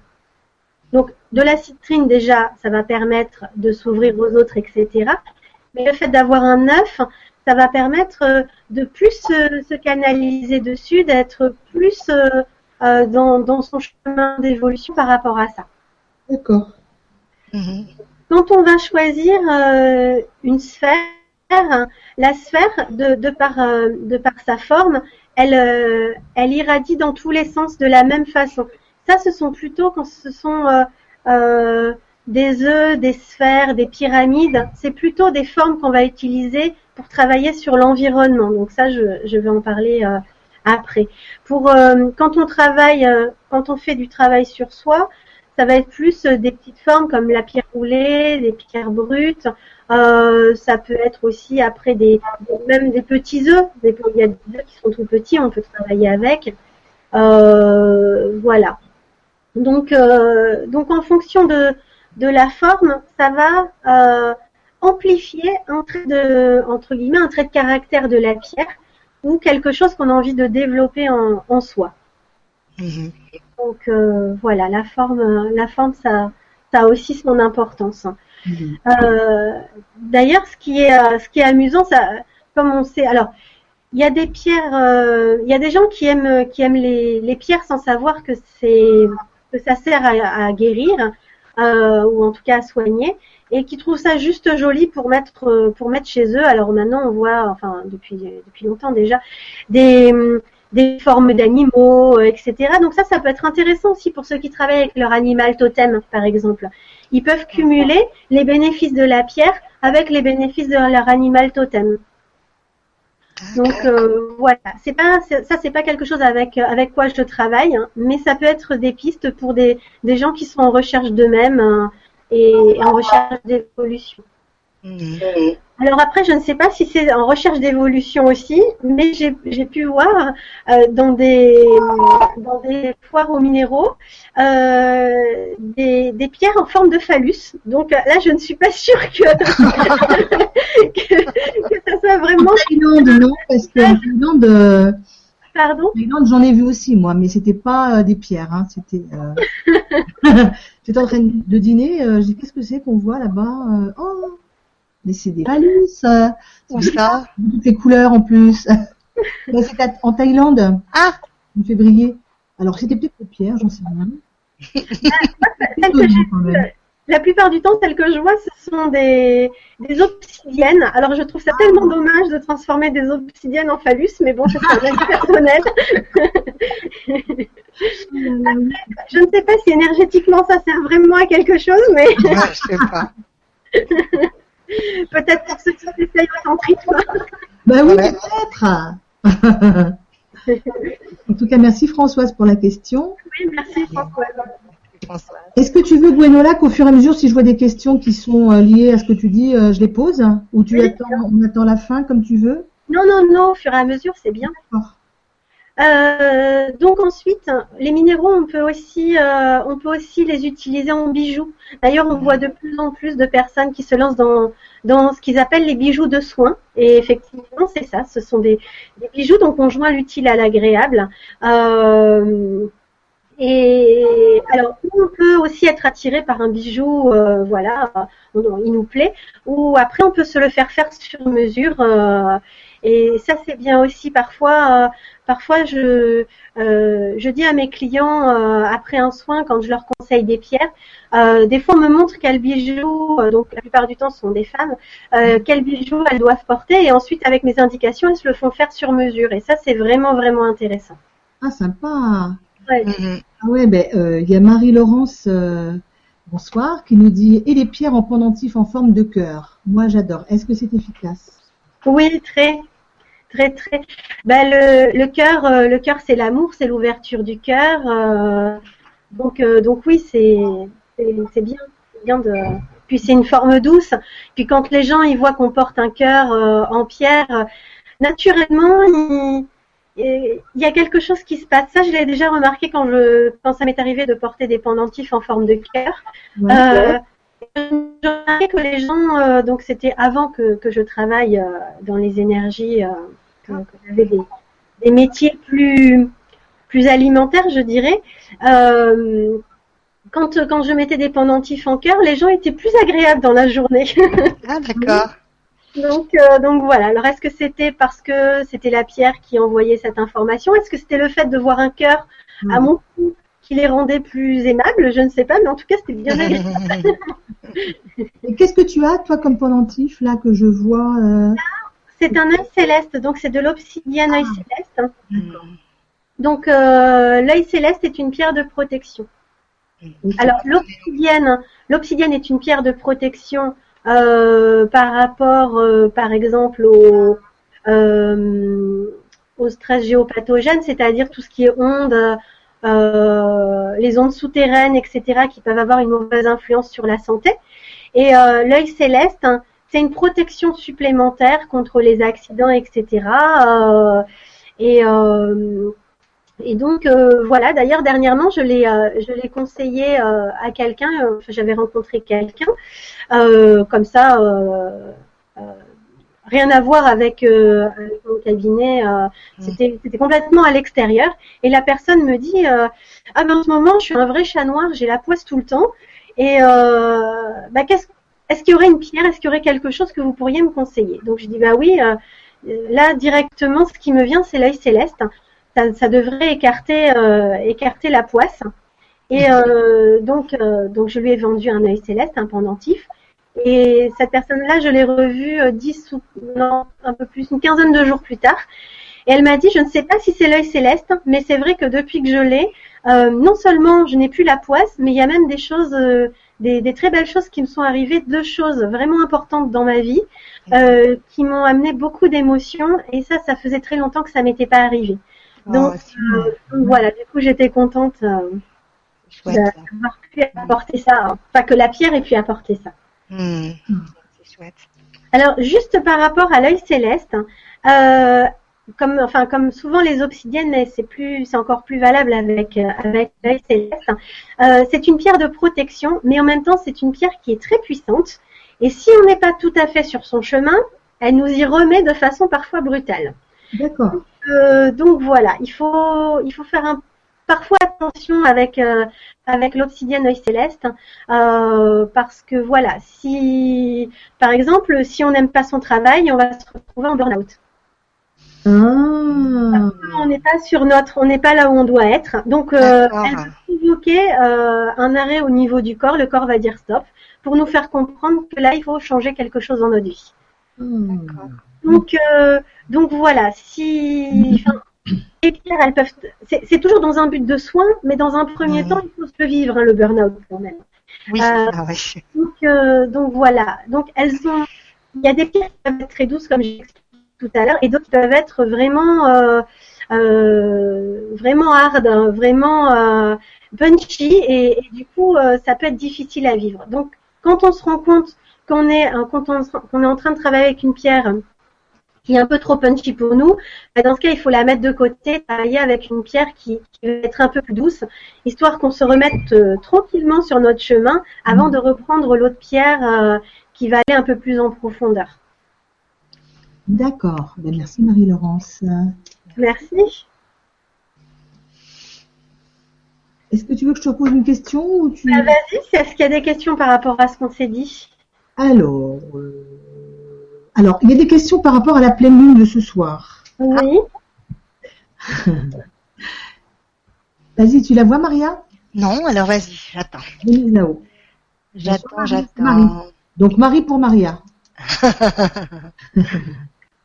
Donc de la citrine déjà, ça va permettre de s'ouvrir aux autres, etc. Mais le fait d'avoir un œuf, ça va permettre euh, de plus se, se canaliser dessus, d'être plus euh, euh, dans, dans son chemin d'évolution par rapport à ça. D'accord. Mhm. Quand on va choisir euh, une sphère, la sphère, de, de, par, euh, de par sa forme, elle, euh, elle irradie dans tous les sens de la même façon. Ça, ce sont plutôt quand ce sont euh, euh, des œufs, des sphères, des pyramides, c'est plutôt des formes qu'on va utiliser pour travailler sur l'environnement. Donc ça, je, je vais en parler euh, après. Pour euh, quand on travaille, quand on fait du travail sur soi, ça va être plus euh, des petites formes comme la pierre roulée, des pierres brutes. Euh, ça peut être aussi après des même des petits œufs. Il y a des œufs qui sont tout petits, on peut travailler avec. Euh, voilà. Donc donc en fonction de de la forme, ça va amplifier un trait de entre guillemets un trait de caractère de la pierre ou quelque chose qu'on a envie de développer en, soi. Mhm. Donc euh, voilà, la forme, la forme, ça, ça a aussi son importance. Mhm. Euh, D'ailleurs, ce qui est, euh, ce qui est amusant, ça, comme on sait, alors il y a des pierres, euh, il y a des gens qui aiment, qui aiment les, les pierres sans savoir que c'est, que ça sert à, à guérir euh, ou en tout cas à soigner, et qui trouvent ça juste joli pour mettre, pour mettre chez eux. Alors maintenant, on voit, enfin depuis, depuis longtemps déjà, des des formes d'animaux, euh, etc. Donc ça, ça peut être intéressant aussi pour ceux qui travaillent avec leur animal totem, par exemple. Ils peuvent cumuler les bénéfices de la pierre avec les bénéfices de leur animal totem. Donc euh, voilà, c'est pas ça, c'est pas quelque chose avec euh, avec quoi je travaille, hein, mais ça peut être des pistes pour des des gens qui sont en recherche d'eux-mêmes hein, et en recherche d'évolution. Mhm. Alors après, je ne sais pas si c'est en recherche d'évolution aussi, mais j'ai j'ai pu voir euh, dans des dans des foires aux minéraux euh, des, des pierres en forme de phallus. Donc euh, là, je ne suis pas sûre que [LAUGHS] que, que ça soit En vraiment. Thaïlande, non, parce que en Thaïlande, euh, Pardon? en Thaïlande, j'en ai vu aussi moi, mais c'était pas des pierres, hein, c'était. [LAUGHS] J'étais en train de dîner, j'ai dit qu'est-ce que c'est qu'on voit là-bas Oh, mais c'est des phallus, euh, Où ça toutes les couleurs en plus. [LAUGHS] C'était en Thaïlande, Ah, en février. Alors c'était peut-être des pierres, j'en sais rien. [LAUGHS] Que j'ai-. La plupart du temps, celles que je vois, ce sont des, des obsidiennes. Alors, je trouve ça tellement dommage de transformer des obsidiennes en phallus, mais bon, c'est un avis personnel. [LAUGHS] je ne sais pas si énergétiquement ça sert vraiment à quelque chose, mais ouais, je sais pas. Peut-être pour ceux qui essayent le tantrisme. Bah oui, Ouais. peut-être. en tout cas, merci Françoise pour la question. Oui, merci Françoise. Est-ce que tu veux, Gwenola, qu'au fur et à mesure, si je vois des questions qui sont euh, liées à ce que tu dis, euh, je les pose? Ou tu Oui, attends, on attend la fin comme tu veux? Non, non, non, au fur et à mesure, c'est bien. D'accord. Euh, donc ensuite, les minéraux, on peut aussi, euh, on peut aussi les utiliser en bijoux. D'ailleurs, on voit de plus en plus de personnes qui se lancent dans, dans ce qu'ils appellent les bijoux de soins. Et effectivement, c'est ça. Ce sont des, des bijoux dont on joint l'utile à l'agréable. Euh, et alors, on peut aussi être attiré par un bijou, euh, voilà, il nous plaît, ou après on peut se le faire faire sur mesure. euh, et ça, c'est bien aussi. Parfois, euh, parfois, je, euh, je dis à mes clients euh, après un soin, quand je leur conseille des pierres, des fois on me montre quel bijou, euh, donc la plupart du temps ce sont des femmes, euh, quel bijou elles doivent porter, et ensuite avec mes indications, elles se le font faire sur mesure. Et ça, c'est vraiment vraiment intéressant. Ah, sympa. Ouais. Ah ouais, ben euh, il y a Marie-Laurence, bonsoir, qui nous dit et les pierres en pendentif en forme de cœur? Moi, j'adore. Est-ce que c'est efficace? Oui, très, très, très. Ben, le, le cœur, euh, le cœur, c'est l'amour, c'est l'ouverture du cœur. euh, donc, euh, donc oui, c'est, c'est, c'est bien, c'est bien de. Puis c'est une forme douce. Puis quand les gens ils voient qu'on porte un cœur euh, en pierre, naturellement, il y a quelque chose qui se passe. Ça, je l'ai déjà remarqué quand je, quand ça m'est arrivé de porter des pendentifs en forme de cœur. Ouais. Euh, j'ai remarqué que les gens, euh, donc c'était avant que, que je travaille euh, dans les énergies, euh, que, que j'avais des, des métiers plus, plus alimentaires, je dirais. Euh, quand, quand je mettais des pendentifs en cœur, les gens étaient plus agréables dans la journée. [LAUGHS] Ah, d'accord. donc, donc voilà. Alors est-ce que c'était parce que c'était la pierre qui envoyait cette information? Est-ce que c'était le fait de voir un cœur à Mm. mon cou qui les rendait plus aimables Je ne sais pas, mais en tout cas c'était bien agréable. [LAUGHS] Qu'est-ce que tu as, toi, comme pendentif, là, que je vois euh, C'est un œil céleste, donc c'est de l'obsidienne œil Ah. céleste. Mhm. Donc euh, l'œil céleste est une pierre de protection. Alors l'obsidienne, l'obsidienne est une pierre de protection euh, par rapport, par exemple, au, au stress géopathogène, c'est-à-dire tout ce qui est ondes, euh, les ondes souterraines, etc., qui peuvent avoir une mauvaise influence sur la santé. Et euh, l'œil céleste, hein, c'est une protection supplémentaire contre les accidents, etc. Euh, et, euh, et donc euh, voilà. D'ailleurs, dernièrement, je l'ai, je l'ai conseillé à quelqu'un. j'avais rencontré quelqu'un comme ça. Rien à voir avec, euh, avec mon cabinet. euh, c'était, c'était complètement à l'extérieur. Et la personne me dit euh, ah ben en ce moment, je suis un vrai chat noir. J'ai la poisse tout le temps. Et bah, qu'est-ce est-ce qu'il y aurait une pierre Est-ce qu'il y aurait quelque chose que vous pourriez me conseiller? Donc je dis bah oui, là directement ce qui me vient c'est l'œil céleste. Ça, ça devrait écarter écarter la poisse. Et donc donc je lui ai vendu un œil céleste, un pendentif. Et cette personne-là, je l'ai revue euh, 10 ou non un peu plus, une quinzaine de jours plus tard. Et elle m'a dit, je ne sais pas si c'est l'œil céleste, mais c'est vrai que depuis que je l'ai, euh, non seulement je n'ai plus la poisse, mais il y a même des choses, euh, des, des très belles choses qui me sont arrivées, deux choses vraiment importantes dans ma vie, euh, qui m'ont amené beaucoup d'émotions. Et ça, ça faisait très longtemps que ça m'était pas arrivé. Donc, Oh, donc voilà, du coup, j'étais contente d'avoir pu apporter ça, hein. enfin que la pierre ait pu apporter ça. Mhm. C'est chouette. Alors, juste par rapport à l'œil céleste, euh, comme, enfin, comme souvent les obsidiennes, mais c'est plus, c'est encore plus valable avec, euh, avec l'œil céleste. Euh, c'est une pierre de protection, mais en même temps, c'est une pierre qui est très puissante. Et si on n'est pas tout à fait sur son chemin, elle nous y remet de façon parfois brutale. D'accord. Euh, donc voilà, il faut, il faut faire un, parfois attention avec, euh, avec l'obsidienne œil céleste, euh, parce que voilà, si, par exemple, si on n'aime pas son travail, on va se retrouver en burn-out. Ah. On n'est pas sur notre, on n'est pas là où on doit être. Donc, euh, elle va provoquer euh, un arrêt au niveau du corps. Le corps va dire stop pour nous faire comprendre que là, il faut changer quelque chose dans notre vie. Hmm. Donc, euh, donc voilà, si les pierres, elles peuvent, c'est toujours dans un but de soin, mais dans un premier Mhm. temps, il faut se le vivre hein, le burn-out quand même. Oui, Euh, ah ouais. Donc, euh, donc voilà, donc elles ont, il y a des pierres qui peuvent être très douces comme j'ai expliqué tout à l'heure, et d'autres qui peuvent être vraiment, euh, vraiment hard, hein, vraiment punchy, et, du coup, ça peut être difficile à vivre. Donc, quand on se rend compte qu'on est en train de travailler avec une pierre qui est un peu trop punchy pour nous, bah, dans ce cas, il faut la mettre de côté, travailler avec une pierre qui, va être un peu plus douce, histoire qu'on se remette euh, tranquillement sur notre chemin avant de reprendre l'autre pierre euh, qui va aller un peu plus en profondeur. D'accord. Ben, merci Marie-Laurence. Merci. Est-ce que tu veux que je te pose une question ou tu... Bah, vas-y, est-ce qu'il y a des questions par rapport à ce qu'on s'est dit? Alors, euh, alors, il y a des questions par rapport à la pleine lune de ce soir. Oui. [LAUGHS] vas-y, tu la vois, Maria? Non, alors vas-y, j'attends. là-haut. J'attends, j'attends. Donc, Marie pour Maria. [LAUGHS]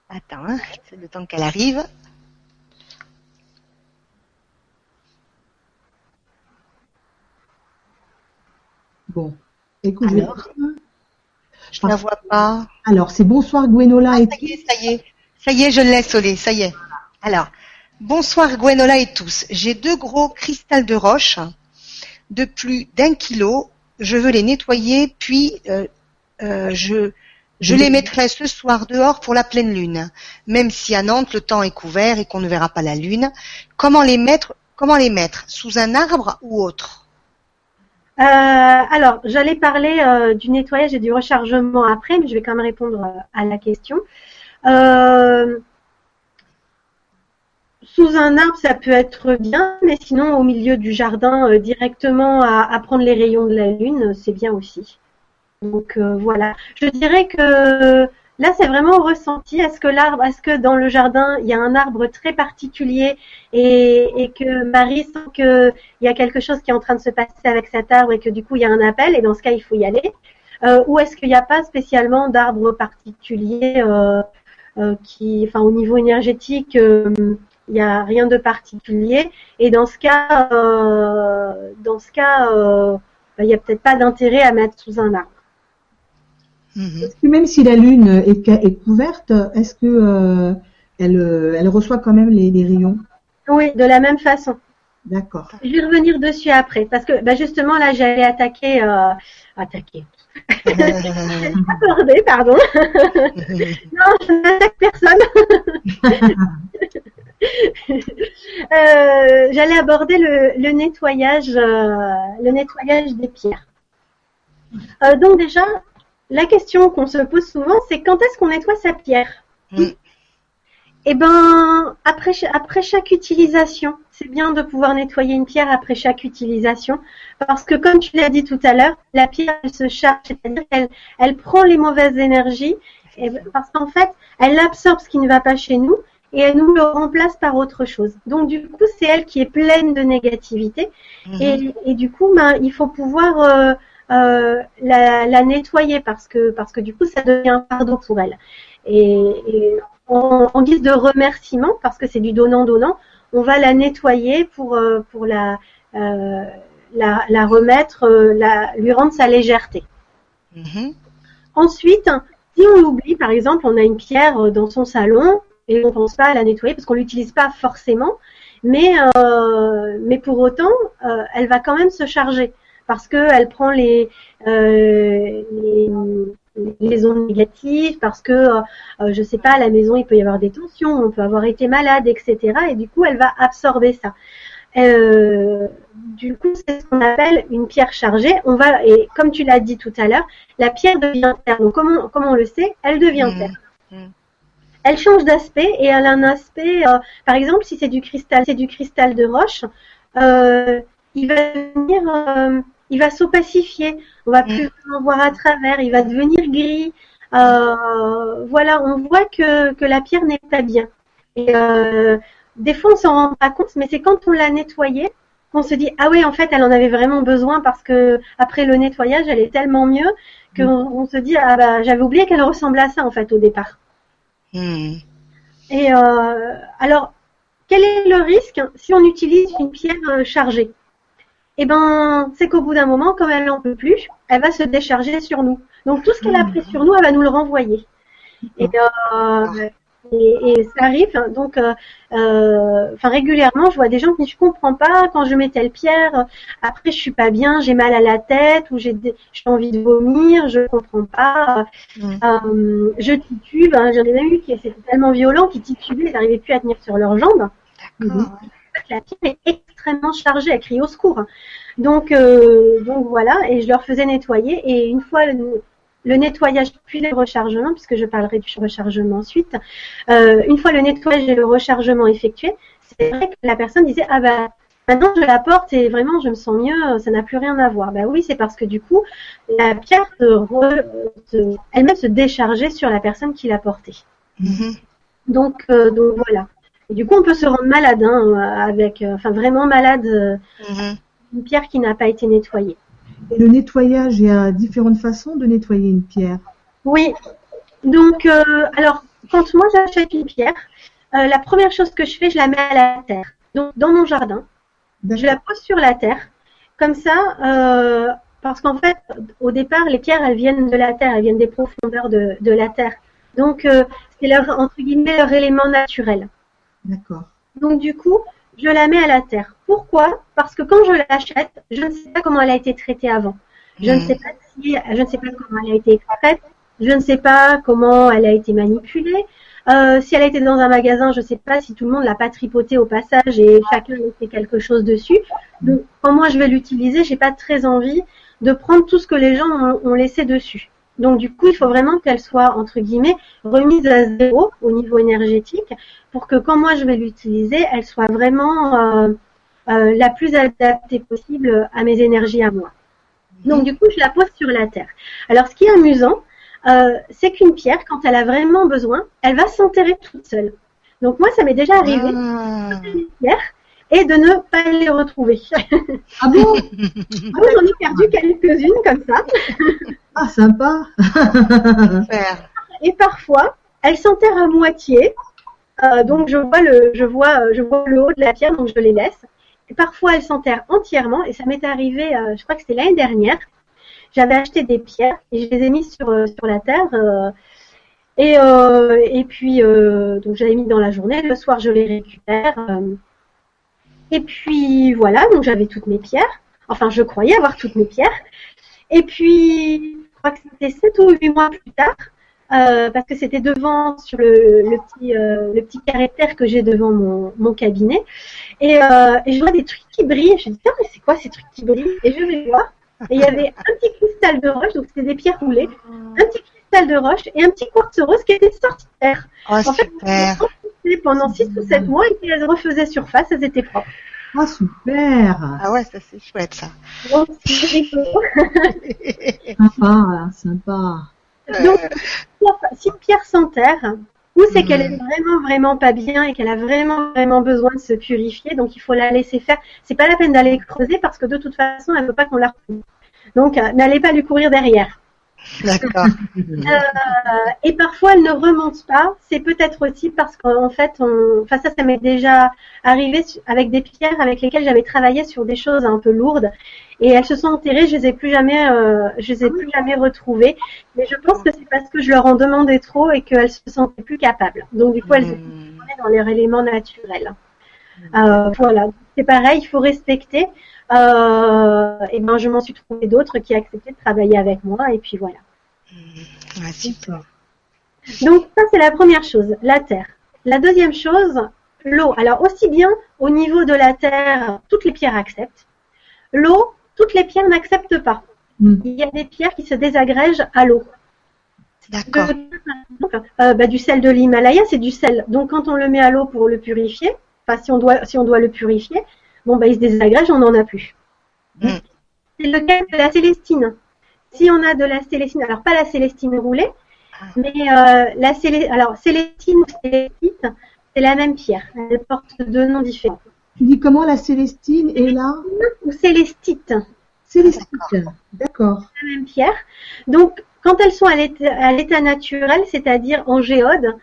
Attends, hein, c'est le temps qu'elle arrive. Bon, écoute, je vais je ne la vois pas. Alors, c'est bonsoir Gwenola ah, et ça y est, ça y est. Ça y est, je l'ai, Solé, ça y est. Alors, bonsoir Gwenola et tous. J'ai deux gros cristals de roche de plus d'un kilo. Je veux les nettoyer, puis euh, euh, je, je les mettrai ce soir dehors pour la pleine lune. Même si à Nantes, le temps est couvert et qu'on ne verra pas la lune. Comment les mettre Comment les mettre? Sous un arbre ou autre? Alors, j'allais parler euh, du nettoyage et du rechargement après, mais je vais quand même répondre euh, à la question. sous un arbre, ça peut être bien, mais sinon au milieu du jardin, directement à, prendre les rayons de la lune, c'est bien aussi. Donc voilà. Je dirais que Là, c'est vraiment ressenti. Est-ce que l'arbre, est-ce que dans le jardin, il y a un arbre très particulier et, que Marie sent qu'il y a quelque chose qui est en train de se passer avec cet arbre et que du coup, il y a un appel et dans ce cas, il faut y aller? Euh, Ou est-ce qu'il n'y a pas spécialement d'arbre particulier euh, euh, qui, enfin, au niveau énergétique, il n'y a rien de particulier? Et dans ce cas, dans ce cas, il n'y a peut-être pas d'intérêt à mettre sous un arbre. Mhm. Est-ce que même si la Lune est, couverte, est-ce que euh, elle, euh, elle, reçoit quand même les, rayons? Oui, de la même façon. D'accord. Je vais revenir dessus après, parce que bah, justement là, j'allais attaquer, euh, attaquer. [LAUGHS] aborder, pardon. [LAUGHS] non, je n'attaque personne. [LAUGHS] j'allais aborder le, le nettoyage, le nettoyage des pierres. donc déjà, la question qu'on se pose souvent, c'est quand est-ce qu'on nettoie sa pierre mm. Eh ben, après, après chaque utilisation, c'est bien de pouvoir nettoyer une pierre après chaque utilisation, parce que comme tu l'as dit tout à l'heure, la pierre elle se charge, c'est-à-dire qu'elle elle prend les mauvaises énergies, et, parce qu'en fait, elle absorbe ce qui ne va pas chez nous et elle nous le remplace par autre chose. Donc du coup, c'est elle qui est pleine de négativité, mm-hmm. et, du coup, ben, il faut pouvoir euh, euh, la, nettoyer parce que parce que du coup ça devient un fardeau pour elle. Et, en, guise de remerciement, parce que c'est du donnant-donnant, on va la nettoyer pour euh, pour la, euh, la, remettre, la, lui rendre sa légèreté. Mm-hmm. Ensuite, si on l'oublie, par exemple, on a une pierre dans son salon et on pense pas à la nettoyer parce qu'on l'utilise pas forcément, mais mais pour autant, elle va quand même se charger parce qu'elle prend les, euh, les, les, ondes négatives, parce que, euh, je sais pas, à la maison, il peut y avoir des tensions, on peut avoir été malade, etc. Et du coup, elle va absorber ça. Euh, du coup, c'est ce qu'on appelle une pierre chargée. On va, et comme tu l'as dit tout à l'heure, la pierre devient terre. Donc, comment, comment on le sait? Elle devient mmh. terre. Mmh. Elle change d'aspect et elle a un aspect, euh, par exemple, si c'est du cristal, c'est du cristal de roche, euh, il va devenir euh, il va s'opacifier, on va plus mm. voir à travers, il va devenir gris. Euh, voilà, on voit que, que la pierre n'est pas bien. Et euh, des fois, on s'en rend pas compte, mais c'est quand on l'a nettoyée qu'on se dit ah oui, en fait, elle en avait vraiment besoin parce que après le nettoyage, elle est tellement mieux qu'on mm. on se dit ah bah j'avais oublié qu'elle ressemblait à ça en fait au départ. Mm. Et euh, alors, quel est le risque si on utilise une pierre chargée? Eh ben, c'est qu'au bout d'un moment, comme elle n'en peut plus, elle va se décharger sur nous. Donc tout ce qu'elle a pris sur nous, elle va nous le renvoyer. Et, euh, Et, ça arrive, donc, euh, euh, enfin régulièrement, je vois des gens qui disent je comprends pas quand je mets telle pierre, après je suis pas bien, j'ai mal à la tête ou j'ai j'ai envie de vomir, je comprends pas, euh, je titube. Hein, J'en ai même eu qui c'était tellement violent qu'ils titubaient, ils n'arrivaient plus à tenir sur leurs jambes. La pierre est extrêmement chargée, elle crie au secours. Donc, donc voilà, et je leur faisais nettoyer. Et une fois le nettoyage puis le rechargement, puisque je parlerai du rechargement ensuite. Euh, une fois le nettoyage et le rechargement effectués, c'est vrai que la personne disait ah bah maintenant je la porte et vraiment je me sens mieux, ça n'a plus rien à voir. Ben oui, c'est parce que du coup la pierre elle-même se déchargeait sur la personne qui l'a portée. Mm-hmm. Donc euh, donc voilà. Et du coup on peut se rendre malade hein, avec, euh, enfin vraiment malade, mm-hmm. une pierre qui n'a pas été nettoyée. Et le nettoyage, il y a différentes façons de nettoyer une pierre. Oui. Donc, euh, alors, quand moi j'achète une pierre, euh, la première chose que je fais, je la mets à la terre. Donc, dans mon jardin, je la pose sur la terre. Comme ça, euh, parce qu'en fait, au départ, les pierres, elles viennent de la terre, elles viennent des profondeurs de, de la terre. Donc, c'est leur, entre guillemets, leur élément naturel. D'accord. Donc, du coup, je la mets à la terre. Pourquoi? Parce que quand je l'achète, je ne sais pas comment elle a été traitée avant. Je ne hmm. sais pas si, je ne sais pas comment elle a été extraite. Je ne sais pas comment elle a été manipulée. Euh, si elle a été dans un magasin, je ne sais pas si tout le monde l'a pas tripotée au passage et chacun a fait quelque chose dessus. Donc, quand moi je vais l'utiliser, j'ai pas très envie de prendre tout ce que les gens ont laissé dessus. Donc du coup, il faut vraiment qu'elle soit entre guillemets remise à zéro au niveau énergétique pour que quand moi je vais l'utiliser, elle soit vraiment euh, euh, la plus adaptée possible à mes énergies à moi. Donc du coup, je la pose sur la terre. Alors ce qui est amusant, euh, c'est qu'une pierre, quand elle a vraiment besoin, elle va s'enterrer toute seule. Donc moi, ça m'est déjà arrivé ah. une pierre et de ne pas les retrouver. [LAUGHS] Ah bon? Ah J'en ai perdu quelques-unes comme ça. [LAUGHS] Ah, sympa. [LAUGHS] et parfois, elle s'enterre à moitié. Euh, donc je vois le, je vois, je vois le haut de la pierre, donc je les laisse. Et parfois, elle s'enterre entièrement. Et ça m'est arrivé, euh, je crois que c'était l'année dernière. J'avais acheté des pierres et je les ai mises sur euh, sur la terre. et et puis donc j'avais mis dans la journée. Le soir, je les récupère. Et puis voilà, donc j'avais toutes mes pierres. Enfin, je croyais avoir toutes mes pierres. Et puis crois que c'était 7 ou 8 mois plus tard, euh, parce que c'était devant sur le, le petit euh, le petit carré de terre que j'ai devant mon, mon cabinet et, euh, et, je vois des trucs qui brillent je me dis mais c'est quoi ces trucs qui brillent? Et je vais voir et il y avait un petit cristal de roche donc c'était des pierres roulées un petit cristal de roche et un petit quartz rose qui était sorti de terre oh, en super. fait pendant 6 ou 7 mois et puis elles refaisaient surface elles étaient propres ah, super Ah ouais, ça c'est chouette ça. [LAUGHS] sympa, sympa. Donc, si Pierre s'enterre, ou c'est qu'elle est vraiment vraiment pas bien et qu'elle a vraiment vraiment besoin de se purifier, donc il faut la laisser faire. C'est pas la peine d'aller creuser parce que de toute façon, elle veut pas qu'on la retrouve. Donc, euh, n'allez pas lui courir derrière. D'accord. [LAUGHS] Euh, et parfois, elle ne remonte pas. C'est peut-être aussi parce qu'en fait, on... enfin ça, ça m'est déjà arrivé avec des pierres avec lesquelles j'avais travaillé sur des choses un peu lourdes, et elles se sont enterrées. Je les ai plus jamais, euh, je les ai plus jamais retrouvées. Mais je pense que c'est parce que je leur en demandais trop et qu'elles se sentaient plus capables. Donc du coup, elles étaient hmm. dans les éléments naturels. Euh, voilà, c'est pareil, il faut respecter. Euh, et ben je m'en suis trouvé d'autres qui acceptaient de travailler avec moi et puis voilà. Mmh. Donc ça c'est la première chose, la terre. La deuxième chose, l'eau. Alors aussi bien au niveau de la terre, toutes les pierres acceptent. L'eau, toutes les pierres n'acceptent pas. Mmh. Il y a des pierres qui se désagrègent à l'eau. D'accord. Euh, bah, du sel de l'Himalaya, c'est du sel. Donc quand on le met à l'eau pour le purifier, enfin si on doit si on doit le purifier, bon bah il se désagrège, on n'en a plus. Mm. C'est le cas de la célestine. Si on a de la célestine, alors pas la célestine roulée, ah. mais euh, la célestine, alors célestine ou célestite, c'est la même pierre. Elle porte deux noms différents. Tu dis comment la célestine est là Ou célestite. Célestite, d'accord. La même pierre. Donc, quand elles sont à l'état naturel, c'est-à-dire en géode,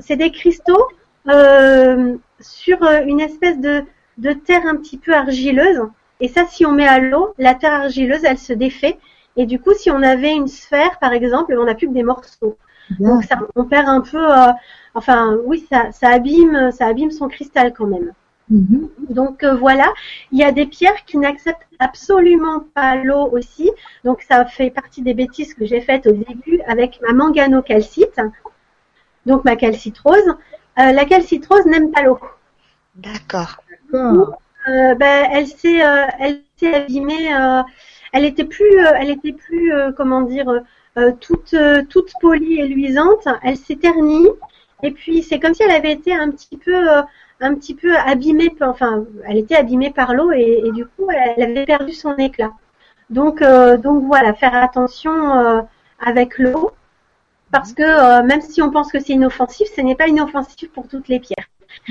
c'est des cristaux euh, sur euh, une espèce de de terre un petit peu argileuse. Et ça, si on met à l'eau, la terre argileuse, elle se défait. Et du coup, si on avait une sphère, par exemple, on n'a plus que des morceaux. Donc ça, on perd un peu, euh, enfin oui, ça, ça abîme, ça abîme son cristal quand même. Mhm. Donc euh, voilà, il y a des pierres qui n'acceptent absolument pas l'eau aussi. Donc ça fait partie des bêtises que j'ai faites au début avec ma manganocalcite, donc ma calcitrose. Euh, la calcitrose n'aime pas l'eau. D'accord. D'accord. Euh, ben, elle s'est, euh, elle s'est abîmée. euh, elle était plus, euh, elle était plus, euh, comment dire, toute, euh, toute polie et luisante. Elle s'est ternie. Et puis c'est comme si elle avait été un petit peu, euh, un petit peu abîmée. par- Enfin, elle était abîmée par l'eau et, et du coup elle avait perdu son éclat. Donc, euh, donc voilà, faire attention euh, avec l'eau. Parce que euh, même si on pense que c'est inoffensif, ce n'est pas inoffensif pour toutes les pierres.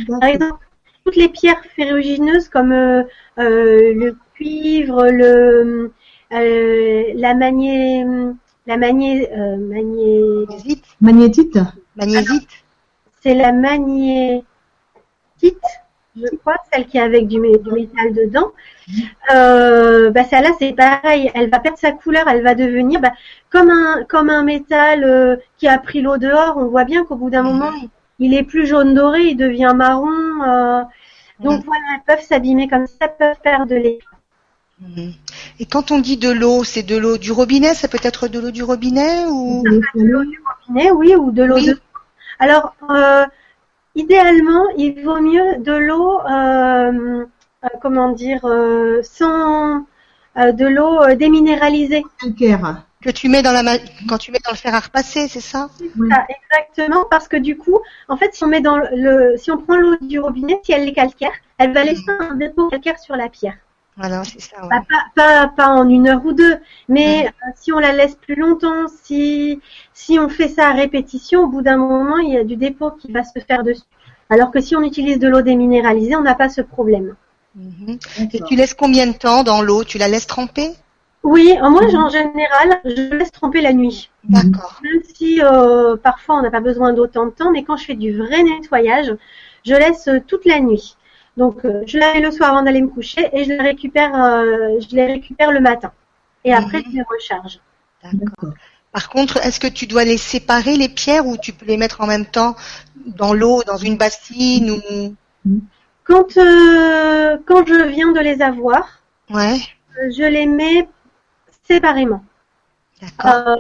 Par exemple, toutes les pierres ferrugineuses comme euh, euh, le cuivre, le, euh, la magné, la magné, euh, magné, Magnésite. Magnétite Magnésite. c'est la magnétite, je crois, celle qui est avec du, mé- du métal dedans. Euh, bah celle-là c'est pareil, elle va perdre sa couleur, elle va devenir bah, comme un comme un métal euh, qui a pris l'eau dehors. On voit bien qu'au bout d'un Mhm. moment, il, il est plus jaune doré, il devient marron. euh, donc Mhm. voilà, elles peuvent s'abîmer comme ça, elles peuvent perdre de l'éclat. Mhm. Et quand on dit de l'eau, c'est de l'eau du robinet? Ça peut être de l'eau du robinet ou? Robinet, oui, ou de l'eau Oui. de. Alors, euh, idéalement, il vaut mieux de l'eau, euh, euh, comment dire, euh, sans euh, de l'eau euh, déminéralisée. Calcaire. que tu mets dans la ma- quand tu mets dans le fer à repasser, c'est ça? Oui. Ça, exactement, parce que du coup, en fait, si on met dans le, si on prend l'eau du robinet, si elle est calcaire, elle va laisser un dépôt calcaire sur la pierre. Voilà, c'est ça. ouais. Bah, pas, pas, pas en une heure ou deux, mais euh, si on la laisse plus longtemps, si, si on fait ça à répétition, au bout d'un moment, il y a du dépôt qui va se faire dessus. Alors que si on utilise de l'eau déminéralisée, on n'a pas ce problème. Mhm. Et tu laisses combien de temps dans l'eau? Tu la laisses tremper? Oui, euh, moi, en général, je laisse tremper la nuit. D'accord. Même si euh, parfois on n'a pas besoin d'autant de temps, mais quand je fais du vrai nettoyage, je laisse toute la nuit. Donc euh, je la mets le soir avant d'aller me coucher et je les récupère, euh, je les récupère le matin. Et après je les recharge. D'accord. Par contre, est-ce que tu dois les séparer les pierres ou tu peux les mettre en même temps dans l'eau, dans une bassine ou? Quand euh, quand je viens de les avoir, Ouais, je les mets séparément. d'accord. Euh,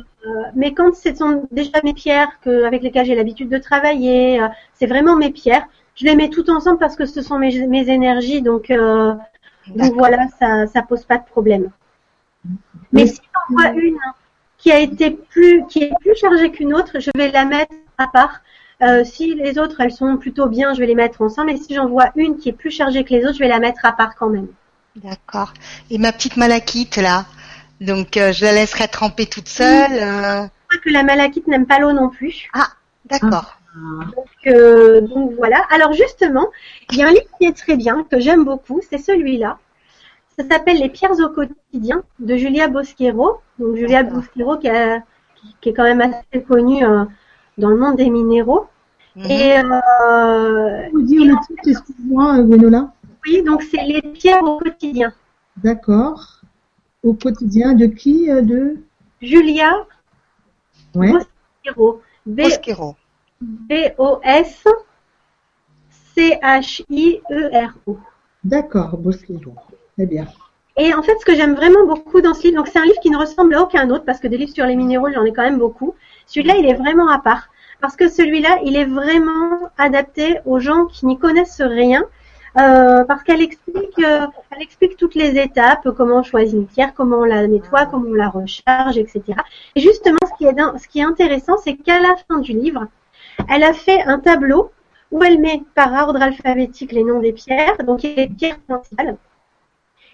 mais quand ce sont déjà mes pierres que, avec lesquelles j'ai l'habitude de travailler, euh, c'est vraiment mes pierres, je les mets toutes ensemble parce que ce sont mes, mes énergies, donc, euh, donc D'accord. voilà, ça ça pose pas de problème. Mais si j'en vois une qui a été plus qui est plus chargée qu'une autre, je vais la mettre à part. Euh, si les autres elles sont plutôt bien, je vais les mettre ensemble. Et si j'en vois une qui est plus chargée que les autres, je vais la mettre à part quand même. D'accord. Et ma petite malachite là, donc euh, je la laisserai tremper toute seule. euh, Je crois que la malachite n'aime pas l'eau non plus. D'accord. Ah, Donc, euh, donc voilà. Alors justement, il y a un livre qui est très bien, que j'aime beaucoup, c'est celui-là. Ça s'appelle Les pierres au quotidien de Julia Bosquero. Donc Julia. Bosquero qui, a- qui- qui est quand même assez connue euh, dans le monde des minéraux. Mhm. Et euh, Vous dire le titre, excuse-moi, euh, Gwenola oui, donc c'est les pierres au quotidien. D'accord. Au quotidien de qui euh, De Julia Ouais. Bosquero. B- Bosquero. B-O-S C-H-I-E-R-O. D'accord, Bosquero. Très bien. Et en fait, ce que j'aime vraiment beaucoup dans ce livre, donc c'est un livre qui ne ressemble à aucun autre, parce que des livres sur les minéraux, j'en ai quand même beaucoup. Celui-là, il est vraiment à part. Parce que celui-là, il est vraiment adapté aux gens qui n'y connaissent rien. euh, parce qu'elle explique, euh, elle explique toutes les étapes, comment on choisit une pierre, comment on la nettoie, comment on la recharge, etc. Et justement, ce qui est, din- ce qui est intéressant, c'est qu'à la fin du livre, elle a fait un tableau où elle met par ordre alphabétique les noms des pierres, donc les pierres principales.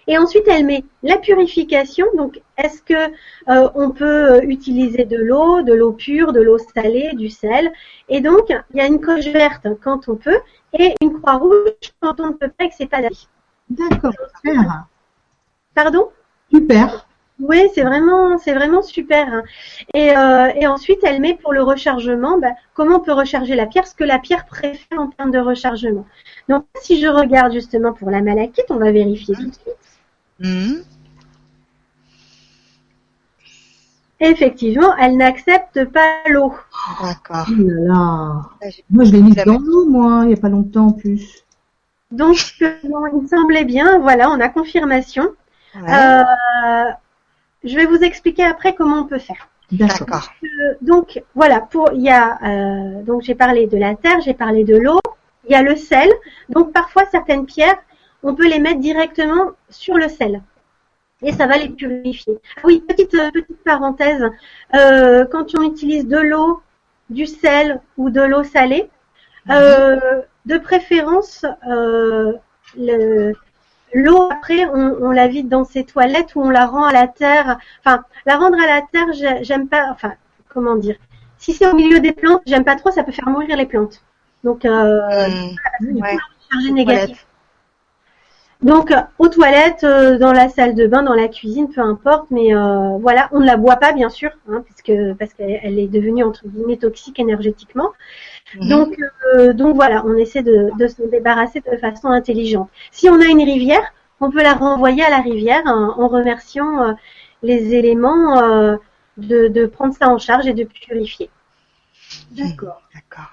Et ensuite, elle met la purification. Donc, est-ce que euh, on peut euh, utiliser de l'eau, de l'eau pure, de l'eau salée, du sel? Et donc, il y a une coche verte quand on peut et une croix rouge quand on ne peut pas et que c'est pas la vie. D'accord, super. Pardon? Super. Oui, c'est vraiment, c'est vraiment super. hein. Et, euh, et ensuite, elle met pour le rechargement, bah, comment on peut recharger la pierre, ce que la pierre préfère en termes de rechargement. Donc, si je regarde justement pour la malachite, on va vérifier tout de suite. Mhm. Effectivement, elle n'accepte pas l'eau. D'accord. Oh là là. Ouais, j'ai- Moi, je l'ai mise dans l'eau, moi, il n'y a pas longtemps en plus. Donc, euh, bon, il me semblait bien, voilà, on a confirmation. Ouais. Euh, je vais vous expliquer après comment on peut faire. D'accord. Euh, donc voilà, pour il y a euh, donc j'ai parlé de la terre, j'ai parlé de l'eau, il y a le sel. Donc parfois certaines pierres, on peut les mettre directement sur le sel et ça va les purifier. Ah oui, petite euh, petite parenthèse, euh, quand on utilise de l'eau, du sel ou de l'eau salée, euh, de préférence euh, le- L'eau, après, on, on la vide dans ses toilettes ou on la rend à la terre. Enfin, la rendre à la terre, j'ai- j'aime pas. Enfin, comment dire? Si c'est au milieu des plantes, j'aime pas trop, ça peut faire mourir les plantes. Donc, euh, ouais. chargé négatif. Donc, euh, aux toilettes, euh, dans la salle de bain, dans la cuisine, peu importe. Mais euh, voilà, on ne la boit pas, bien sûr, hein, puisque parce qu'elle elle est devenue entre guillemets toxique énergétiquement. Mhm. Donc, euh, donc voilà, on essaie de, de s'en débarrasser de façon intelligente. Si on a une rivière, on peut la renvoyer à la rivière hein, en remerciant euh, les éléments euh, de, de prendre ça en charge et de purifier. D'accord. D'accord.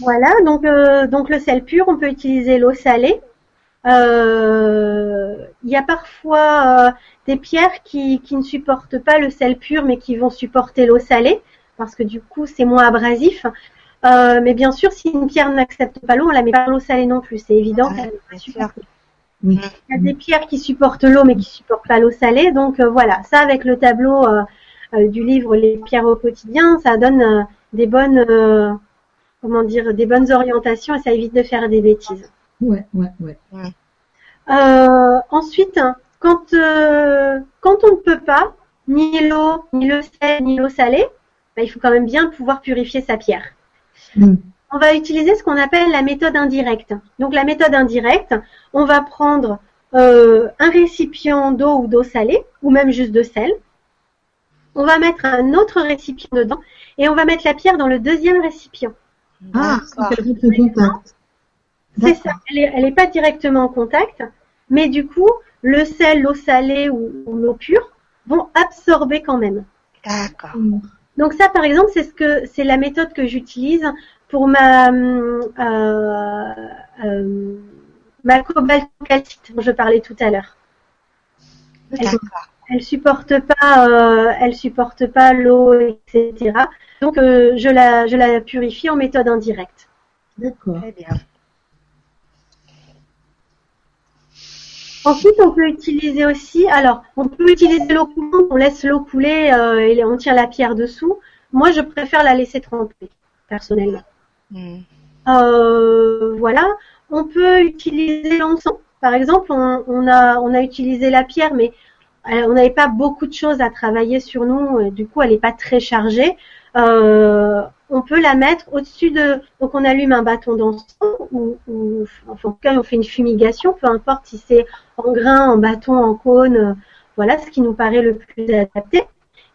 Voilà, donc, euh, donc le sel pur, on peut utiliser l'eau salée. Euh, Il y a parfois euh, des pierres qui, qui ne supportent pas le sel pur, mais qui vont supporter l'eau salée, parce que du coup, c'est moins abrasif. Euh, mais bien sûr, si une pierre n'accepte pas l'eau, on la met pas l'eau salée non plus. C'est évident Ouais, qu'elle pas. Oui. Il y a des pierres qui supportent l'eau, mais qui supportent pas l'eau salée. Donc euh, voilà, ça avec le tableau euh, euh, du livre Les pierres au quotidien, ça donne euh, des bonnes, euh, comment dire, des bonnes orientations et ça évite de faire des bêtises. Ouais, ouais, ouais. Euh, ensuite, quand euh, quand on ne peut pas ni l'eau, ni le sel, ni l'eau salée, bah, il faut quand même bien pouvoir purifier sa pierre. Mm. On va utiliser ce qu'on appelle la méthode indirecte. Donc la méthode indirecte, on va prendre euh, un récipient d'eau ou d'eau salée, ou même juste de sel. On va mettre un autre récipient dedans et on va mettre la pierre dans le deuxième récipient. Ah, rentre en contact. C'est ça. Elle est, elle est pas directement en contact, mais du coup, le sel, l'eau salée ou, ou l'eau pure vont absorber quand même. D'accord. Donc ça, par exemple, c'est ce que c'est la méthode que j'utilise pour ma hum, euh, euh, ma cobaltocalcite dont je parlais tout à l'heure. D'accord. Elle supporte pas, euh, elle supporte pas l'eau, etc. Donc euh, je la je la purifie en méthode indirecte. D'accord. Très bien. Ensuite, on peut utiliser aussi, alors, on peut utiliser l'eau coulante, on laisse l'eau couler euh, et on tient la pierre dessous. Moi, je préfère la laisser tremper, personnellement. Hum. Euh, voilà. On peut utiliser l'encens. Par exemple, on, on a, on a utilisé la pierre, mais euh, on n'avait pas beaucoup de choses à travailler sur nous. et du coup, elle n'est pas très chargée. Euh, on peut la mettre au-dessus de. Donc, on allume un bâton d'encens ou, ou enfin, en tout cas, on fait une fumigation, peu importe si c'est en grain, en bâton, en cône. voilà, ce qui nous paraît le plus adapté.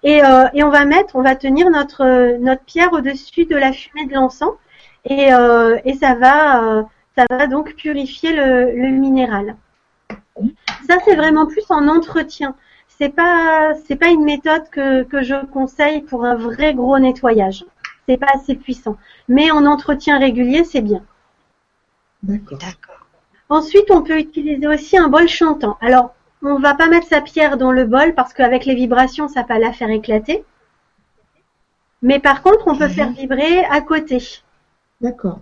Et, euh, et on va mettre, on va tenir notre pierre au-dessus de la fumée de l'encens et, euh, ça va ça va donc purifier le, le minéral. Ça c'est vraiment plus en entretien. C'est pas c'est pas une méthode que, que je conseille pour un vrai gros nettoyage. C'est pas assez puissant. Mais en entretien régulier, c'est bien. D'accord. D'accord. Ensuite, on peut utiliser aussi un bol chantant. Alors, on va pas mettre sa pierre dans le bol parce qu'avec les vibrations, ça va la faire éclater. Mais par contre, on peut Mhm. faire vibrer à côté. D'accord.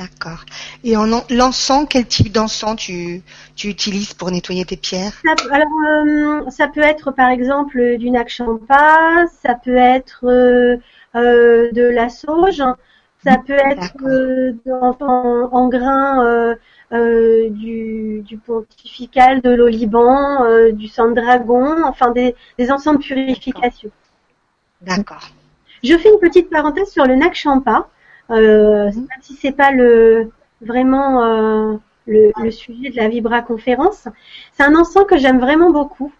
D'accord. Et en en- l'encens, quel type d'encens tu, tu utilises pour nettoyer tes pierres? Ça peut- alors, euh, ça peut être par exemple du nac champa, ça peut être euh, euh, de la sauge, ça peut être en, en, en grain du, du pontifical, de l'oliban, du sang de dragon, enfin des, des encens de purification. D'accord. Je fais une petite parenthèse sur le nac euh, même si c'est pas le vraiment euh, le, le sujet de la Vibra conférence. C'est un encens que j'aime vraiment beaucoup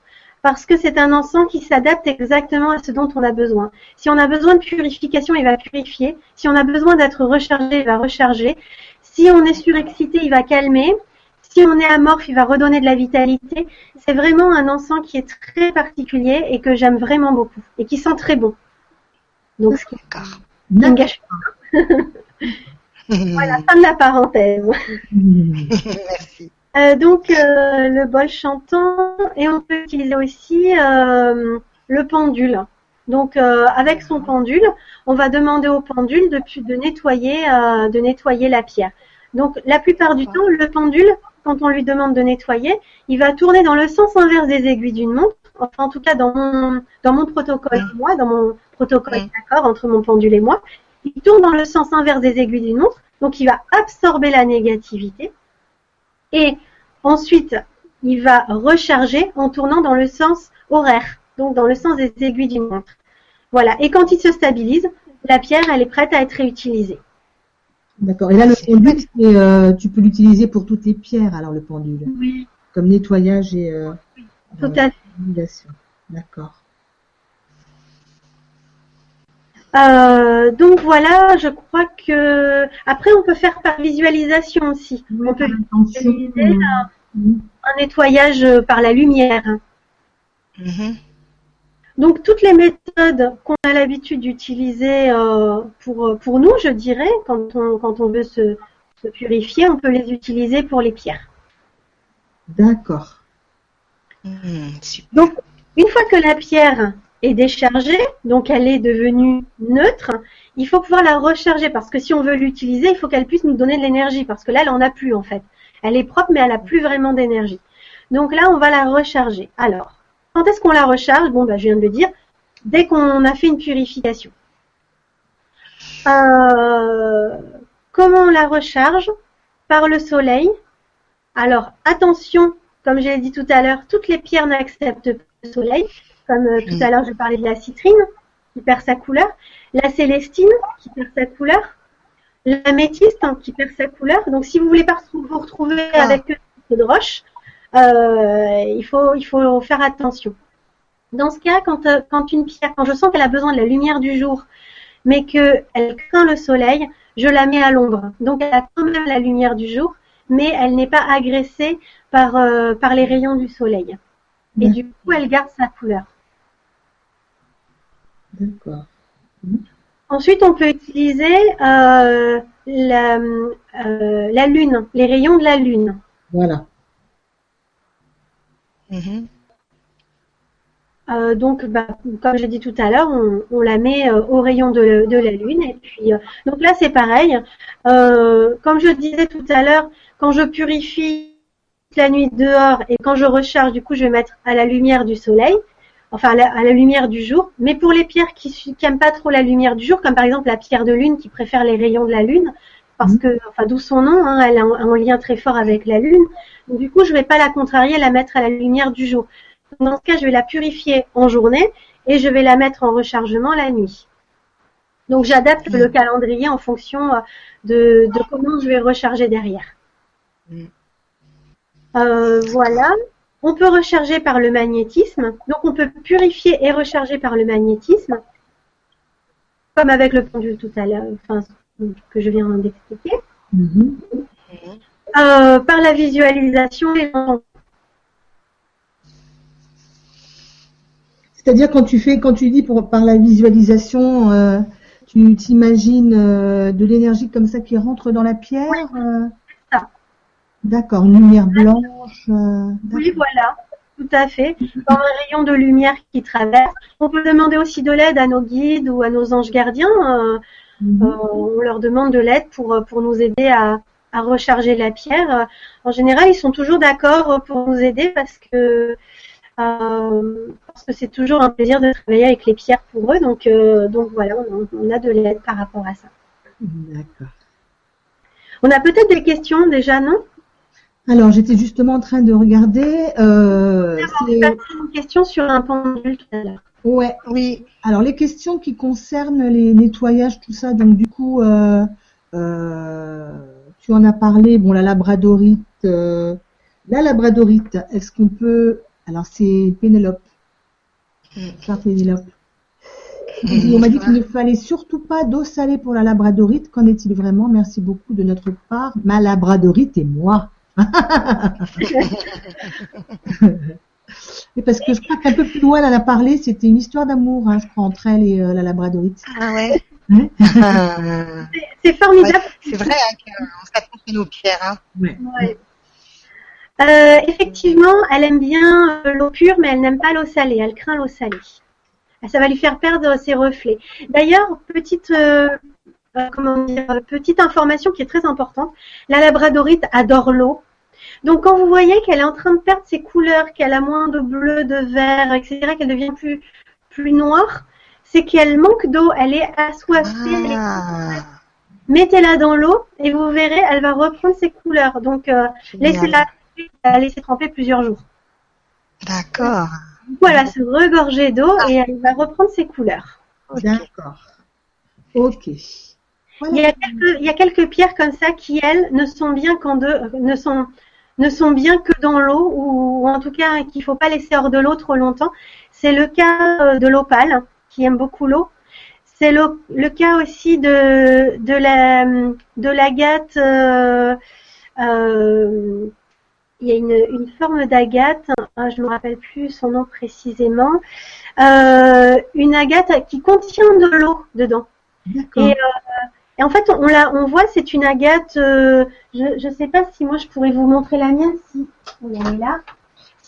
parce que c'est un encens qui s'adapte exactement à ce dont on a besoin. Si on a besoin de purification, il va purifier. Si on a besoin d'être rechargé, il va recharger. Si on est surexcité, il va calmer. Si on est amorphe, il va redonner de la vitalité. C'est vraiment un encens qui est très particulier et que j'aime vraiment beaucoup et qui sent très bon. Donc, ce qui D'accord. ne gâche pas. Voilà, [LAUGHS] fin de la parenthèse. Merci. Euh, donc euh, le bol chantant et on peut utiliser aussi euh, le pendule. Donc avec son pendule, on va demander au pendule de, nettoyer de nettoyer la pierre. Donc la plupart du temps, le pendule, quand on lui demande de nettoyer, il va tourner dans le sens inverse des aiguilles d'une montre. Enfin en tout cas dans mon dans mon protocole Mm. moi, dans mon protocole Mm. d'accord entre mon pendule et moi, il tourne dans le sens inverse des aiguilles d'une montre. Donc il va absorber la négativité et ensuite il va recharger en tournant dans le sens horaire, donc dans le sens des aiguilles d'une montre. Voilà. Et quand il se stabilise, la pierre, elle est prête à être réutilisée. D'accord. Et là, le pendule, c'est, euh, tu peux l'utiliser pour toutes les pierres, alors le pendule, Oui. comme nettoyage et euh, Tout euh, à fait. utilisation. D'accord. Euh, donc voilà, je crois que après on peut faire par visualisation aussi. On peut utiliser euh, un nettoyage par la lumière. Mhm. Donc toutes les méthodes qu'on a l'habitude d'utiliser euh, pour pour nous, je dirais, quand on quand on veut se, se purifier, on peut les utiliser pour les pierres. D'accord. Mhm. Donc une fois que la pierre est déchargée, donc elle est devenue neutre, il faut pouvoir la recharger parce que si on veut l'utiliser, il faut qu'elle puisse nous donner de l'énergie parce que là elle en a plus en fait. Elle est propre mais elle a plus vraiment d'énergie. Donc là on va la recharger. Alors quand est-ce qu'on la recharge? Bon, bah, je viens de le dire, dès qu'on a fait une purification. Euh, comment on la recharge? Par le soleil. Alors, attention, comme j'ai dit tout à l'heure, toutes les pierres n'acceptent pas le soleil. Comme euh, tout Mm. à l'heure, je parlais de la citrine, qui perd sa couleur. La célestine, qui perd sa couleur. L'améthyste, hein, qui perd sa couleur. Donc, si vous voulez pas vous retrouver Ah. avec un peu de roche, euh, il faut il faut faire attention. Dans ce cas, quand euh, quand une pierre, quand je sens qu'elle a besoin de la lumière du jour, mais que elle craint le soleil, je la mets à l'ombre. Donc elle a quand même la lumière du jour, mais elle n'est pas agressée par euh, par les rayons du soleil. Et D'accord. du coup, elle garde sa couleur. D'accord. Ensuite, on peut utiliser euh, la, euh, la lune, les rayons de la lune. Voilà. Mhm. Euh, donc, bah, comme j'ai dit tout à l'heure, on, on la met euh, au rayon de, de la lune. Et puis, euh, donc là, c'est pareil. Euh, comme je disais tout à l'heure, quand je purifie la nuit dehors et quand je recharge, du coup, je vais mettre à la lumière du soleil, enfin à la, à la lumière du jour. Mais pour les pierres qui su- qui aiment pas trop la lumière du jour, comme par exemple la pierre de lune qui préfère les rayons de la lune, parce Mhm. que, enfin, d'où son nom, hein, elle a un, un lien très fort avec la lune. Donc, du coup, je vais pas la contrarier, la mettre à la lumière du jour. Dans ce cas, je vais la purifier en journée et je vais la mettre en rechargement la nuit. Donc j'adapte le calendrier en fonction euh, de, de comment je vais recharger derrière. Mm. Euh, voilà. On peut recharger par le magnétisme. Donc on peut purifier et recharger par le magnétisme, comme avec le pendule tout à l'heure, enfin que je viens d'expliquer. Mhm. Euh, par la visualisation et. C'est-à-dire quand tu fais, quand tu dis pour, par la visualisation, euh, tu t'imagines euh, de l'énergie comme ça qui rentre dans la pierre. euh? D'accord, une lumière blanche. euh, Oui, voilà, tout à fait. Comme un rayon de lumière qui traverse. On peut demander aussi de l'aide à nos guides ou à nos anges gardiens. euh, Mhm. euh, on leur demande de l'aide pour, pour nous aider à, à recharger la pierre. En général, ils sont toujours d'accord pour nous aider parce que euh, parce que c'est toujours un plaisir de travailler avec les pierres pour eux. Donc, euh, donc voilà, on, on a de l'aide par rapport à ça. D'accord. On a peut-être des questions déjà, non? Alors j'étais justement en train de regarder. Euh, une question sur un pendule tout à l'heure. ouais. Oui. Alors les questions qui concernent les nettoyages, tout ça, donc du coup, euh, euh, tu en as parlé, bon la labradorite, euh, la labradorite, est-ce qu'on peut, alors c'est Pénélope, Mm. par Pénélope. On m'a dit qu'il ne fallait surtout pas d'eau salée pour la labradorite. Qu'en est-il vraiment? Merci beaucoup de notre part, ma labradorite et moi. [LAUGHS] Et parce que je crois qu'un peu plus loin, elle en a parlé, c'était une histoire d'amour, hein, je crois, entre elle et euh, la labradorite. Ah ouais. Ah. [LAUGHS] C'est- C'est formidable. Ouais, c'est vrai hein, qu'on s'attache nos pierres. Hein. Ouais. Ouais. Euh, effectivement, elle aime bien euh, l'eau pure, mais elle n'aime pas l'eau salée. Elle craint l'eau salée. Ça va lui faire perdre ses reflets. D'ailleurs, petite, comment dire, petite information qui est très importante. La labradorite adore l'eau. Donc, quand vous voyez qu'elle est en train de perdre ses couleurs, qu'elle a moins de bleu, de vert, etc., qu'elle devient plus, plus noire, c'est qu'elle manque d'eau. Elle est assoiffée. elle est Ah, mettez-la dans l'eau et vous verrez, elle va reprendre ses couleurs. Donc, euh, laissez-la laisser tremper plusieurs jours. D'accord. Voilà, se regorger d'eau et elle va reprendre ses couleurs. D'accord. Ok. Il y, a quelques, il y a quelques pierres comme ça qui, elles, ne sont bien qu'en deux, euh, ne sont, ne sont bien que dans l'eau ou, ou en tout cas qu'il faut pas laisser hors de l'eau trop longtemps. C'est le cas euh, de l'opale qui aime beaucoup l'eau. C'est le, le cas aussi de, de la, de l'agate. euh, euh, il y a une, une forme d'agate, hein, je ne me rappelle plus son nom précisément, euh, une agate qui contient de l'eau dedans. Et, et en fait, on, la, on voit, c'est une agate. euh, je ne sais pas si moi je pourrais vous montrer la mienne, si elle est là.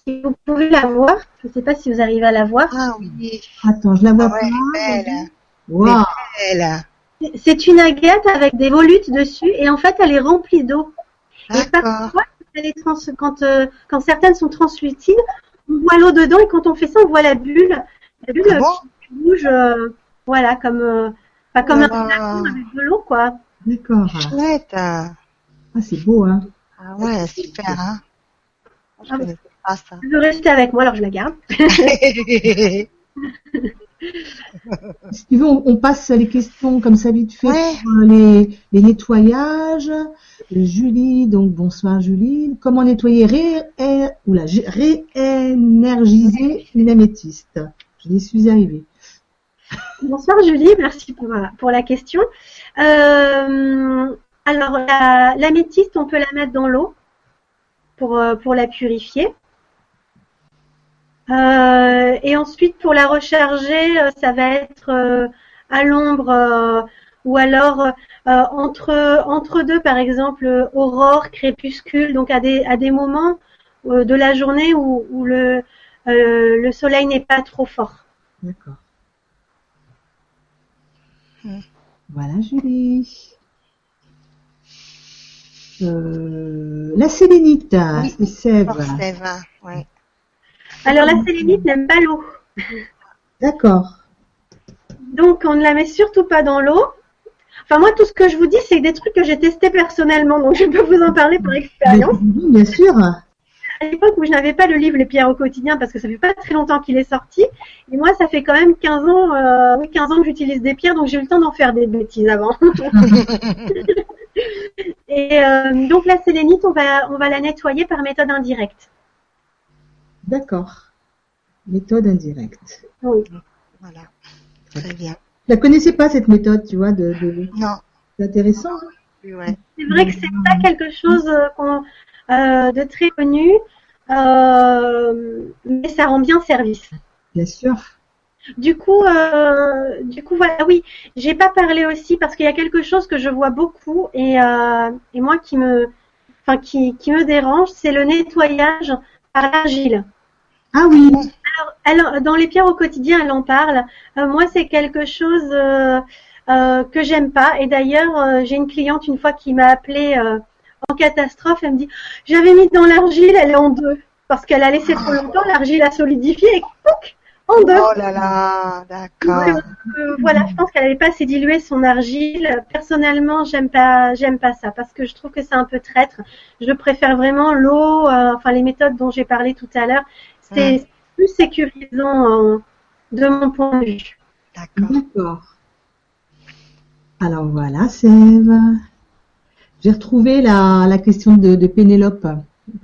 Si vous pouvez la voir, je ne sais pas si vous arrivez à la voir. Ah oui. Attends, je la vois Ah ouais, pas. belle. Belle. C'est- C'est une agate avec des volutes dessus, et en fait, elle est remplie d'eau. Et parfois, elle est trans- quand, euh, quand certaines sont translucides, on voit l'eau dedans, et quand on fait ça, on voit la bulle. La bulle Ah euh, bon? qui bouge, euh, voilà, comme, euh, pas comme Oh un flacon avec de l'eau, quoi. D'accord. Chouette. Ah Ah, c'est beau, hein. ouais, super. Hein. Je Ah, ça. Elle veut rester avec moi, alors je la garde. [LAUGHS] Si tu veux, on, on passe les questions comme ça vite fait Ouais. sur les, les nettoyages. Julie, donc bonsoir Julie. Comment nettoyer ré, ré- oula, gé- réénergiser une améthyste? Je suis arrivée. Bonsoir Julie, merci pour, euh, la question. Euh, alors, la- l'améthyste, on peut la mettre dans l'eau pour, euh, la purifier. Et ensuite, pour la recharger, ça va être à l'ombre ou alors entre, deux, par exemple, aurore, crépuscule, donc à des, moments de la journée où, le soleil n'est pas trop fort. D'accord. Voilà Julie. Euh, la sélénite, Oui, c'est Sèvres. Forcément, ouais. Alors la sélénite n'aime pas l'eau. D'accord. Donc on ne la met surtout pas dans l'eau. Enfin moi tout ce que je vous dis c'est des trucs que j'ai testés personnellement donc je peux vous en parler par expérience. Oui, bien sûr. À l'époque où je n'avais pas le livre Les pierres au quotidien parce que ça fait pas très longtemps qu'il est sorti et moi ça fait quand même 15 ans euh, oui, 15 ans que j'utilise des pierres donc j'ai eu le temps d'en faire des bêtises avant. [LAUGHS] et euh, donc la sélénite on va on va la nettoyer par méthode indirecte. D'accord. Méthode indirecte. Oui. Voilà. Très bien. Je la connaissais pas cette méthode, tu vois, de, de... Non. c'est intéressant. hein. Ouais. C'est vrai que c'est pas quelque chose euh, qu'on- euh, de très connu, euh, mais ça rend bien service. Bien sûr. Du coup, euh, du coup, voilà, oui, j'ai pas parlé aussi parce qu'il y a quelque chose que je vois beaucoup et, euh, et moi qui me, enfin qui, qui me dérange, c'est le nettoyage par l'argile. Ah oui. Elle, dans les pierres au quotidien, elle en parle. Euh, moi, c'est quelque chose euh, euh, que j'aime pas. Et d'ailleurs, euh, j'ai une cliente une fois qui m'a appelée euh, en catastrophe. Elle me dit j'avais mis dans l'argile, elle est en deux parce qu'elle a laissé trop longtemps. L'argile a solidifié et pouc, en deux. Oh là là, d'accord. Euh, voilà, je pense qu'elle n'avait pas assez dilué son argile. Personnellement, j'aime pas, j'aime pas ça parce que je trouve que c'est un peu traître. Je préfère vraiment l'eau, euh, enfin les méthodes dont j'ai parlé tout à l'heure. C'est Mm. plus sécurisant euh, de mon point de vue. D'accord. D'accord. Alors voilà, Sève. J'ai retrouvé la, la question de, de Pénélope.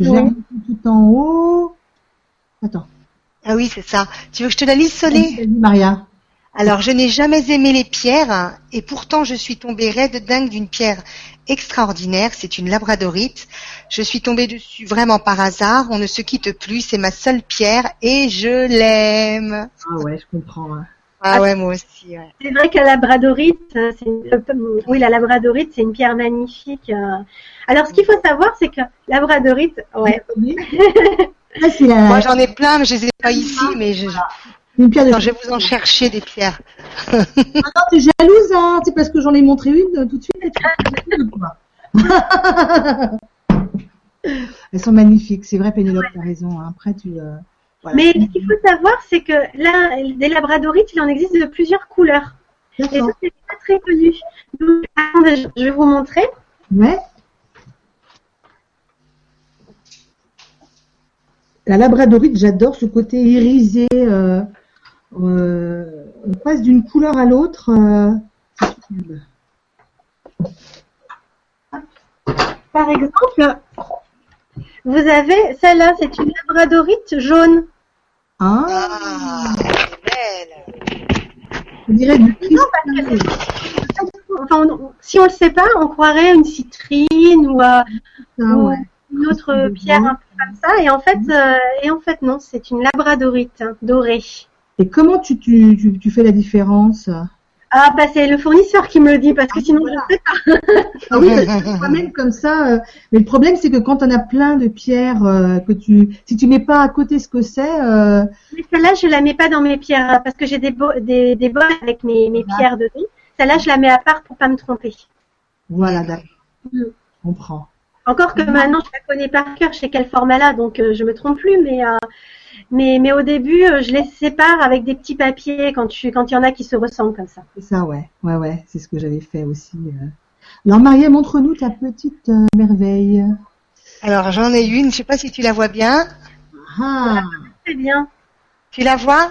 Remise tout en haut. Attends. Ah oui, c'est ça. Tu veux que je te la lise, Solé Maria. Alors, je n'ai jamais aimé les pierres, et pourtant je suis tombée raide dingue d'une pierre extraordinaire. C'est une labradorite. Je suis tombée dessus vraiment par hasard. On ne se quitte plus. C'est ma seule pierre, et je l'aime. Ah ouais, je comprends. hein. Ah ouais, moi aussi. ouais. C'est vrai que la labradorite, euh, c'est une- euh, oui, la labradorite, c'est une pierre magnifique. euh. Alors, ce qu'il faut savoir, c'est que labradorite, ouais, Ah, [LAUGHS] c'est la- Moi, j'en ai plein, mais je les ai pas ici, mais je, une pierre de Attends, je vais vous en chercher des pierres. Ah non, t'es jalouse, hein. C'est parce que j'en ai montré une euh, tout de suite. tu. [LAUGHS] Elles sont magnifiques, c'est vrai, Pénélope, t'as raison. hein. Après, tu. euh, voilà. Mais ce qu'il faut savoir, c'est que là, des labradorites, il en existe de plusieurs couleurs. Et ça, c'est pas très connu. Donc, attendez, je vais vous montrer. Ouais. La labradorite, j'adore ce côté irisé. euh, euh, on passe d'une couleur à l'autre. euh. Par exemple, vous avez celle-là, c'est une labradorite jaune. Ah, Ah, elle est belle. on dirait du cristal. Enfin, on- si on le sait pas, on croirait une citrine ou euh, Ah, ouais. une autre pierre un peu comme ça. Et en fait, euh, et en fait non, c'est une labradorite hein, dorée. Et comment tu, tu, tu, tu fais la différence? Ah bah c'est le fournisseur qui me le dit parce que sinon je ne sais pas. Ah oui, toi-même [LAUGHS] comme ça. euh, mais le problème, c'est que quand on a plein de pierres, euh, que tu, si tu mets pas à côté ce que c'est, euh, Mais celle-là, je la mets pas dans mes pierres hein, parce que j'ai des, bo- des, des bols avec mes, mes Ah. pierres dedans. Celle-là, je la mets à part pour pas me tromper. voilà, d'accord. Mm. Je comprends. Encore que maintenant, je la connais par cœur, je sais quel format là, donc je me trompe plus. Mais euh, mais mais au début, euh, je les sépare avec des petits papiers quand tu quand il y en a qui se ressemblent comme ça. C'est ça, ouais, ouais, ouais, c'est ce que j'avais fait aussi. euh. Alors, Maria, montre-nous ta petite euh, merveille. Alors, j'en ai une, je sais pas si tu la vois bien. Ah, Très bien. Tu la vois?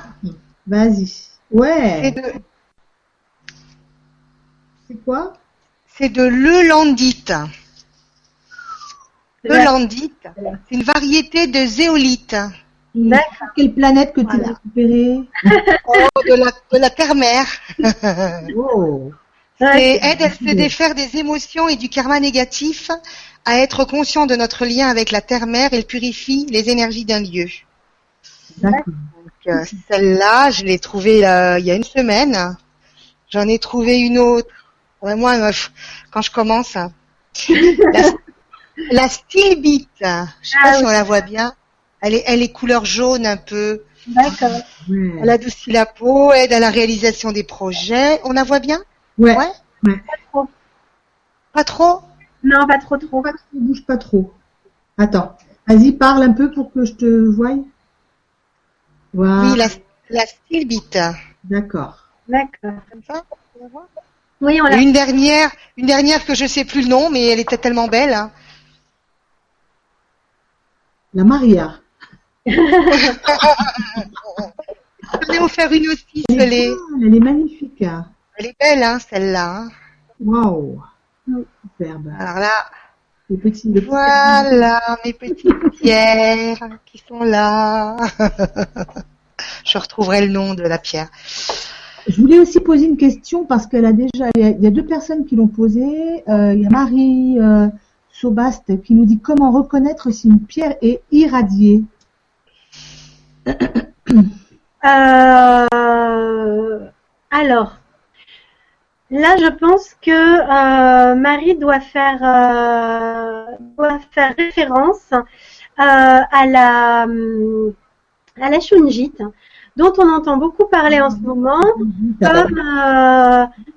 Vas-y. C'est Ouais. de, C'est quoi? C'est de l'eulandite. La- L'eulandite, c'est une variété de zéolite. D'accord. Quelle planète que tu as récupérée [LAUGHS] Oh, de la, de la terre-mère. Oh, [LAUGHS] C'est aide à se défaire des émotions et du karma négatif, à être conscient de notre lien avec la terre-mère et purifie les énergies d'un lieu. d'accord. Euh, celle-là, je l'ai trouvée euh, il y a une semaine. J'en ai trouvé une autre. Ouais, moi, euh, quand je commence, hein. [LAUGHS] la, la stilbite, je sais pas Ah si on la voit bien. Elle est, elle est couleur jaune un peu. D'accord. Ouais. Elle adoucit la peau, aide à la réalisation des projets. On la voit bien? Ouais. Ouais. Ouais. trop. Pas trop? Non, pas trop trop. Pas trop, bouge pas trop. Attends. Vas-y, parle un peu pour que je te voie. Voilà. Oui, la, la stilbite. D'accord. D'accord. Comme ça, on la voit Oui, on l'a. une dernière, une dernière que je sais plus le nom, mais elle était tellement belle. hein. La Maria. J'en ai offert une aussi, Elle elle est, elle magnifique. hein. elle est belle, hein, celle-là. hein. Waouh. Superbe. Alors là, Les petits, voilà mes petites pierres qui sont là. [LAUGHS] je retrouverai le nom de la pierre. Je voulais aussi poser une question parce qu'elle a déjà, il y a, il y a deux personnes qui l'ont posée. Euh, il y a Marie euh, Sobaste qui nous dit comment reconnaître si une pierre est irradiée. Euh, alors, là, je pense que euh, Marie doit faire euh, doit faire référence à la hum, à dont on entend beaucoup parler en ce moment,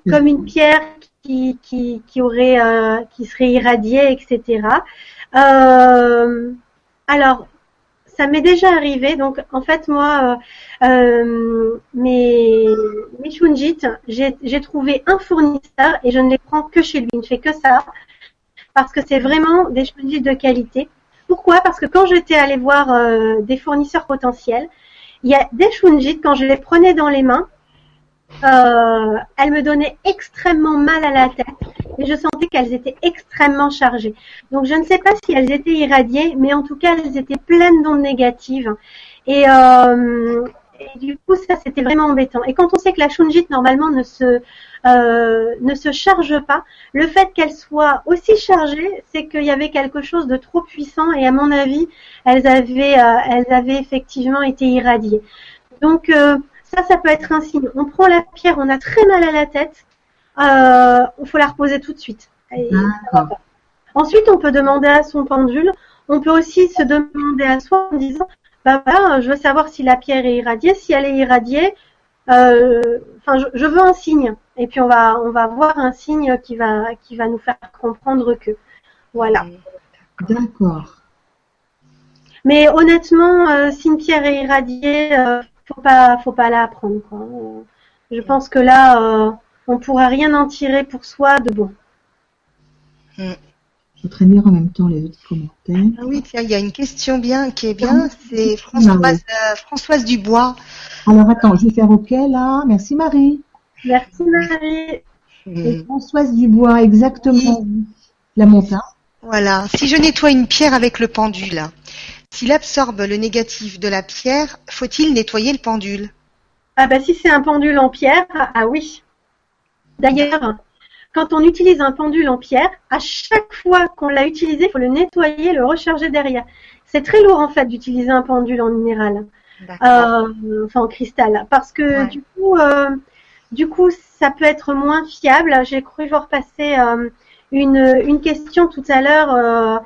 comme une pierre qui qui aurait qui serait irradiée, etc. Alors, ça m'est déjà arrivé. Donc, en fait, moi, euh, euh, mes, mes shunjit, j'ai trouvé un fournisseur et je ne les prends que chez lui. Il ne fait que ça parce que c'est vraiment des shunjit de qualité. Pourquoi? Parce que quand j'étais allée voir euh, des fournisseurs potentiels, il y a des shunjit, quand je les prenais dans les mains, euh, elles me donnaient extrêmement mal à la tête et je sentais qu'elles étaient extrêmement chargées. Donc je ne sais pas si elles étaient irradiées, mais en tout cas elles étaient pleines d'ondes négatives. Et, euh, du coup, ça, c'était vraiment embêtant. Et quand on sait que la shunjit, normalement, ne se, euh, ne se charge pas, le fait qu'elle soit aussi chargée, c'est qu'il y avait quelque chose de trop puissant et à mon avis, elles avaient, euh, elles avaient effectivement été irradiées. Donc, ça, ça peut être un signe. On prend la pierre, on a très mal à la tête, euh, il faut la reposer tout de suite. Ensuite, on peut demander à son pendule. On peut aussi se demander à soi en disant bah voilà, je veux savoir si la pierre est irradiée. Si elle est irradiée, euh, enfin, je, veux un signe. Et puis on va, on va voir un signe qui va, qui va nous faire comprendre que, voilà. D'accord. Mais honnêtement, euh, si une pierre est irradiée, euh, faut pas, faut pas la prendre. Quoi. Je pense que là, euh, on pourra rien en tirer pour soi de bon. Mm. Je voudrais lire en même temps les autres commentaires. Ah oui, tiens, il y a une question bien qui est bien, c'est Françoise, euh, Françoise Dubois. Alors attends, je vais faire OK là. Merci Marie. Merci Marie. Et Françoise Dubois, exactement. La montagne. Voilà. Si je nettoie une pierre avec le pendule, s'il absorbe le négatif de la pierre, faut-il nettoyer le pendule? Ah bah si c'est un pendule en pierre, ah oui. D'ailleurs, quand on utilise un pendule en pierre, à chaque fois qu'on l'a utilisé, il faut le nettoyer, le recharger derrière. C'est très lourd en fait d'utiliser un pendule en minéral, euh, enfin en cristal, parce que du coup, euh, du coup, ça peut être moins fiable. J'ai cru voir passer euh, une, une question tout à l'heure.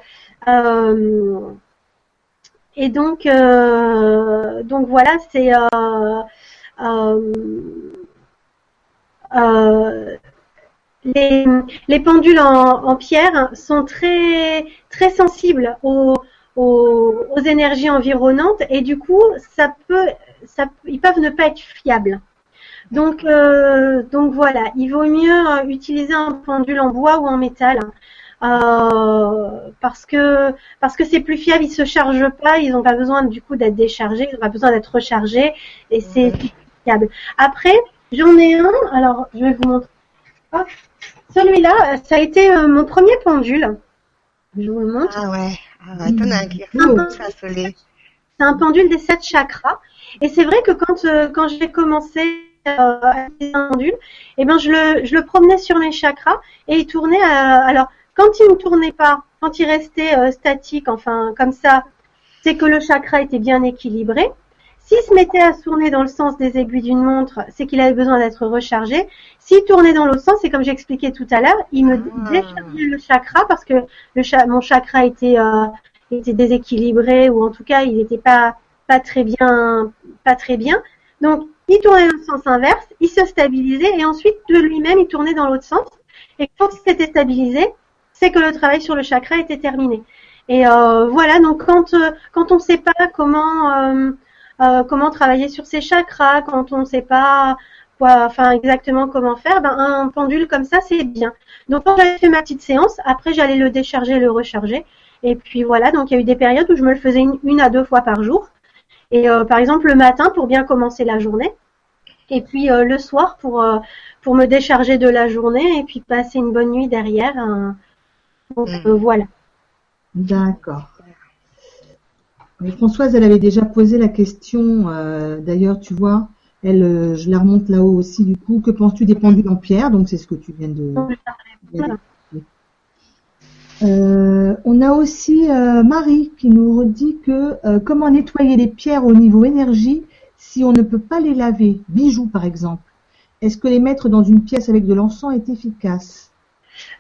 Et donc, donc voilà, c'est les, pendules en, pierre sont très, très sensibles aux, énergies environnantes et du coup, ça peut, ça, ils peuvent ne pas être fiables. Donc, euh, donc voilà, il vaut mieux euh, utiliser un pendule en bois ou en métal. Euh, parce que parce que c'est plus fiable, ils se chargent pas, ils n'ont pas besoin du coup d'être déchargés, ils n'ont pas besoin d'être rechargés et c'est fiable. Après, j'en ai un, alors je vais vous montrer. Celui-là, ça a été euh, mon premier pendule. Je vous le montre. Ah ouais. Ah C'est un pendule des sept chakras. Et c'est vrai que quand, euh, quand j'ai commencé euh, à utiliser un pendule, eh ben, je le, je le promenais sur mes chakras et il tournait. alors, quand il ne tournait pas, quand il restait statique, enfin comme ça, c'est que le chakra était bien équilibré. S'il se mettait à tourner dans le sens des aiguilles d'une montre, c'est qu'il avait besoin d'être rechargé. S'il tournait dans l'autre sens, c'est comme j'expliquais tout à l'heure, il me ah. déchargeait le chakra parce que le mon chakra était, euh, était déséquilibré ou en tout cas il n'était pas, pas très bien, pas très bien. Donc il tournait dans le sens inverse, il se stabilisait et ensuite de lui-même il tournait dans l'autre sens. Et quand il s'était stabilisé, c'est que le travail sur le chakra était terminé. Et euh, voilà, donc quand euh, quand on ne sait pas comment euh, comment travailler sur ses chakras quand on ne sait pas quoi, enfin exactement comment faire, ben un pendule comme ça c'est bien. Donc quand j'avais fait ma petite séance, après j'allais le décharger, le recharger, et puis voilà. Donc il y a eu des périodes où je me le faisais une, à deux fois par jour. Et euh, par exemple le matin pour bien commencer la journée, et puis euh, le soir pour pour me décharger de la journée et puis passer une bonne nuit derrière. Donc mmh. voilà. D'accord. Françoise, elle avait déjà posé la question, euh, d'ailleurs, tu vois, elle, euh, je la remonte là-haut aussi, du coup, que penses-tu des pendules en pierre? Donc, c'est ce que tu viens de... Euh, on a aussi Marie qui nous redit que comment nettoyer les pierres au niveau énergie si on ne peut pas les laver, bijoux par exemple. Est-ce que les mettre dans une pièce avec de l'encens est efficace?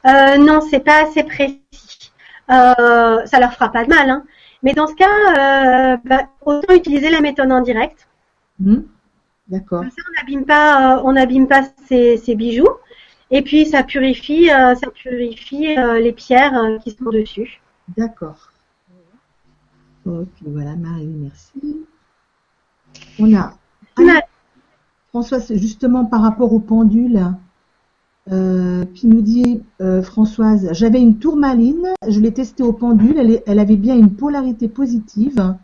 Non, c'est pas assez précis. ça leur fera pas de mal, hein. Mais dans ce cas, euh, bah, autant utiliser la méthode en direct. Hmm. D'accord. Comme ça, on n'abîme pas, euh, on pas ces, bijoux. Et puis, ça purifie, euh, ça purifie les pierres qui sont dessus. D'accord. Ok, voilà, Marie, merci. On a. François, justement par rapport au pendule, euh, qui nous dit euh, Françoise, j'avais une tourmaline, je l'ai testée au pendule, elle, avait bien une polarité positive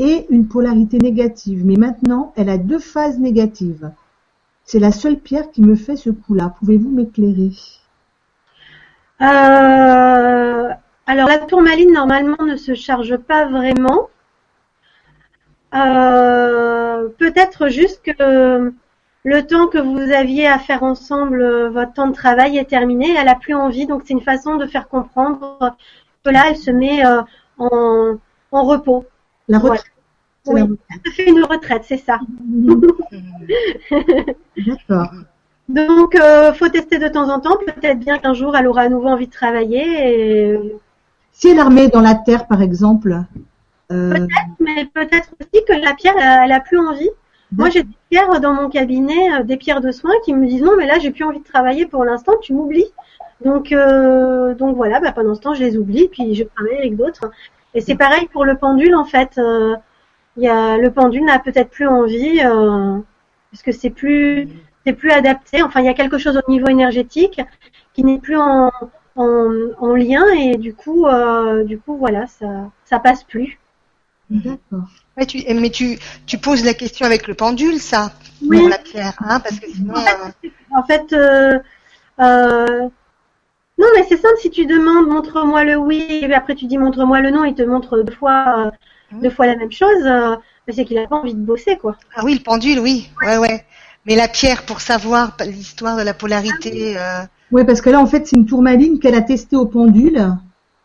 et une polarité négative, mais maintenant elle a deux phases négatives. C'est la seule pierre qui me fait ce coup-là. Pouvez-vous m'éclairer? Euh, Alors la tourmaline normalement ne se charge pas vraiment. Euh, peut-être juste que le temps que vous aviez à faire ensemble, euh, votre temps de travail est terminé, elle a plus envie, donc c'est une façon de faire comprendre que là, elle se met euh, en, en repos. La retraite. Oui. Elle fait une retraite, c'est ça. [LAUGHS] D'accord. Donc, euh, faut tester de temps en temps. Peut-être bien qu'un jour, elle aura à nouveau envie de travailler. Et... Si elle remet dans la terre, par exemple. euh, Mais peut-être aussi que la pierre, elle, elle a plus envie. Moi, j'ai des pierres dans mon cabinet, euh, des pierres de soins, qui me disent non, mais là, j'ai plus envie de travailler pour l'instant. Tu m'oublies. Donc, euh, donc voilà. Bah, pendant ce temps, je les oublie, puis je travaille avec d'autres. Et c'est pareil pour le pendule, en fait. Euh, y a le pendule n'a peut-être plus envie parce que c'est plus c'est plus adapté. Enfin, il y a quelque chose au niveau énergétique qui n'est plus en, en, en lien et du coup, du coup, voilà, ça, ça passe plus. D'accord. Ouais, tu, mais tu, tu poses la question avec le pendule, ça, Oui. pour la pierre, hein, parce que sinon, euh, En fait, euh, euh, non, mais c'est simple. Si tu demandes, montre-moi le oui, et puis après tu dis montre-moi le non, il te montre deux fois, euh, deux fois la même chose. euh, mais c'est qu'il a pas envie de bosser, quoi. ah oui, le pendule, oui, ouais, ouais. Mais la pierre, pour savoir l'histoire de la polarité, euh, Oui, parce que là, en fait, c'est une tourmaline qu'elle a testée au pendule.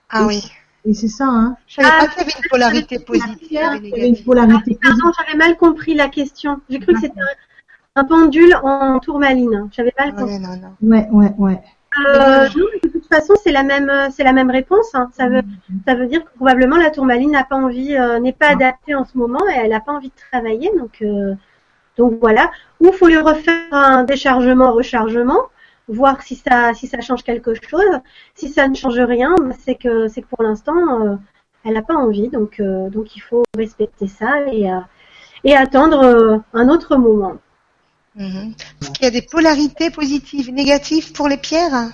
ah oui. Et c'est ça, hein. Je savais Ah, pas qu'il y avait une polarité positive il y avait une polarité Pardon, j'avais mal compris la question. J'ai cru que c'était un, un pendule en tourmaline. J'avais mal compris. Ouais, non, non. Ouais, ouais, ouais. Euh, non, de toute façon, c'est la même, c'est la même réponse. hein. Ça veut, ça veut dire que probablement la tourmaline n'a pas envie, euh, n'est pas adaptée en ce moment et elle n'a pas envie de travailler. Donc, euh, donc voilà. Ou faut lui refaire un déchargement, rechargement, voir si ça, si ça change quelque chose. Si ça ne change rien, bah, c'est que, c'est que pour l'instant, euh, elle n'a pas envie. Donc, euh, donc il faut respecter ça et, euh, et attendre un autre moment. Mhm. Est-ce qu'il y a des polarités positives, négatives pour les pierres?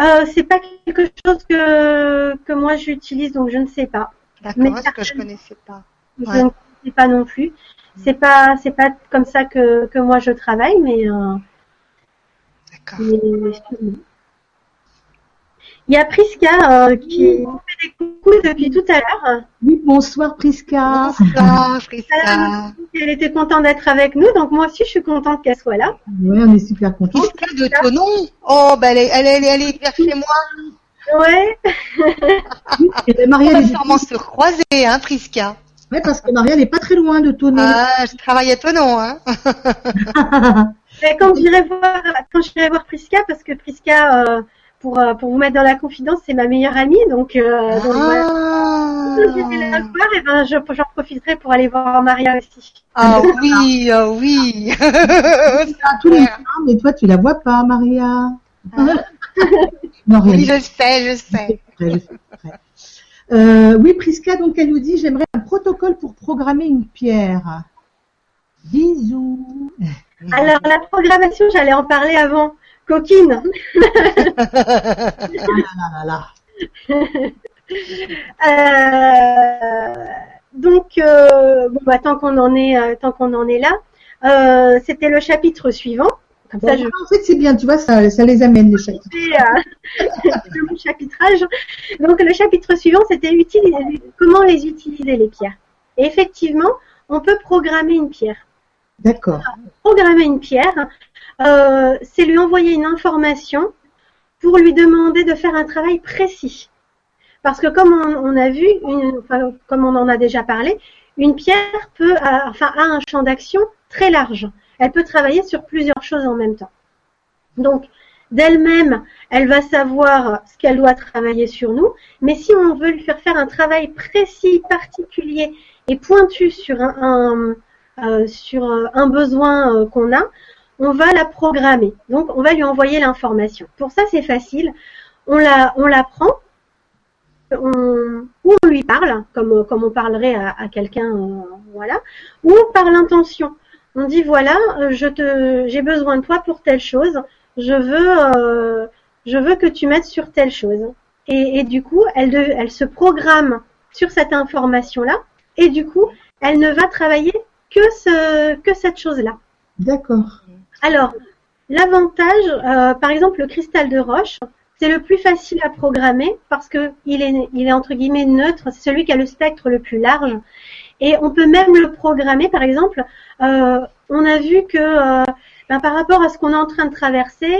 Euh, c'est pas quelque chose que, que moi j'utilise, donc je ne sais pas. D'accord, ce que je connaissais pas. Je ne sais pas non plus. C'est pas, c'est pas comme ça que, que moi je travaille, mais, euh, D'accord. Il y a Priska euh, qui nous fait des coucous depuis tout à l'heure. Oui, bonsoir, Priska. Bonsoir. Elle était contente d'être avec nous, donc moi aussi je suis contente qu'elle soit là. Ouais, on est super contents. Friska de Tonon. Oh, bah, elle est, elle est, elle est vers chez moi. Ouais. Et ben, On va est... sûrement se croiser, hein, Friska. Ouais, parce que Marielle est pas très loin de Tonon. Ah, je travaille à Tonon, hein. [LAUGHS] Mais quand j'irai voir, quand j'irai voir Priska, parce que Priska, euh, pour, euh, pour vous mettre dans la confidence, c'est ma meilleure amie, donc, euh, donc voilà. Quand j'irai la Ah, voir, eh ben, je- j'en profiterai pour aller voir Maria aussi. ah oui, ah oui. [LAUGHS] À tous les mais toi, tu la vois pas, Maria. non, rien. oui, je sais, je sais. Je sais. Euh, oui, Priska, donc elle nous dit j'aimerais un protocole pour programmer une pierre. Bisous. Alors, la programmation, j'allais en parler avant. Coquine. Ah là là là. Euh, donc, euh, bon, bah, tant qu'on en est, euh, tant qu'on en est là, c'était le chapitre suivant. Comme ça, je En fait, c'est bien, tu vois, ça, ça les amène les chapitres. [LAUGHS] [LAUGHS] le chapitrage. Donc, le chapitre suivant, c'était utiliser, comment les utiliser les pierres. Et effectivement, on peut programmer une pierre. D'accord. Programmer une pierre, euh, c'est lui envoyer une information pour lui demander de faire un travail précis. Parce que comme on, a vu, comme on en a déjà parlé, une pierre peut, a- enfin, a un champ d'action très large. Elle peut travailler sur plusieurs choses en même temps. Donc, d'elle-même, elle va savoir ce qu'elle doit travailler sur nous. Mais si on veut lui faire faire un travail précis, particulier et pointu sur un, euh, sur euh, un besoin euh, qu'on a, on va la programmer. Donc, on va lui envoyer l'information. Pour ça, c'est facile. On la, on prend, ou on lui parle, comme, on parlerait à, quelqu'un, euh, voilà, ou par l'intention. On dit voilà, euh, j'ai besoin de toi pour telle chose. Je veux, euh, que tu mettes sur telle chose. Et, du coup, elle se programme sur cette information-là, et du coup, elle ne va travailler que ce, que cette chose-là. D'accord. Alors, l'avantage, euh, par exemple, le cristal de roche, c'est le plus facile à programmer parce que il est, il est entre guillemets neutre, c'est celui qui a le spectre le plus large Et on peut même le programmer, par exemple, euh, on a vu que euh, ben, par rapport à ce qu'on est en train de traverser,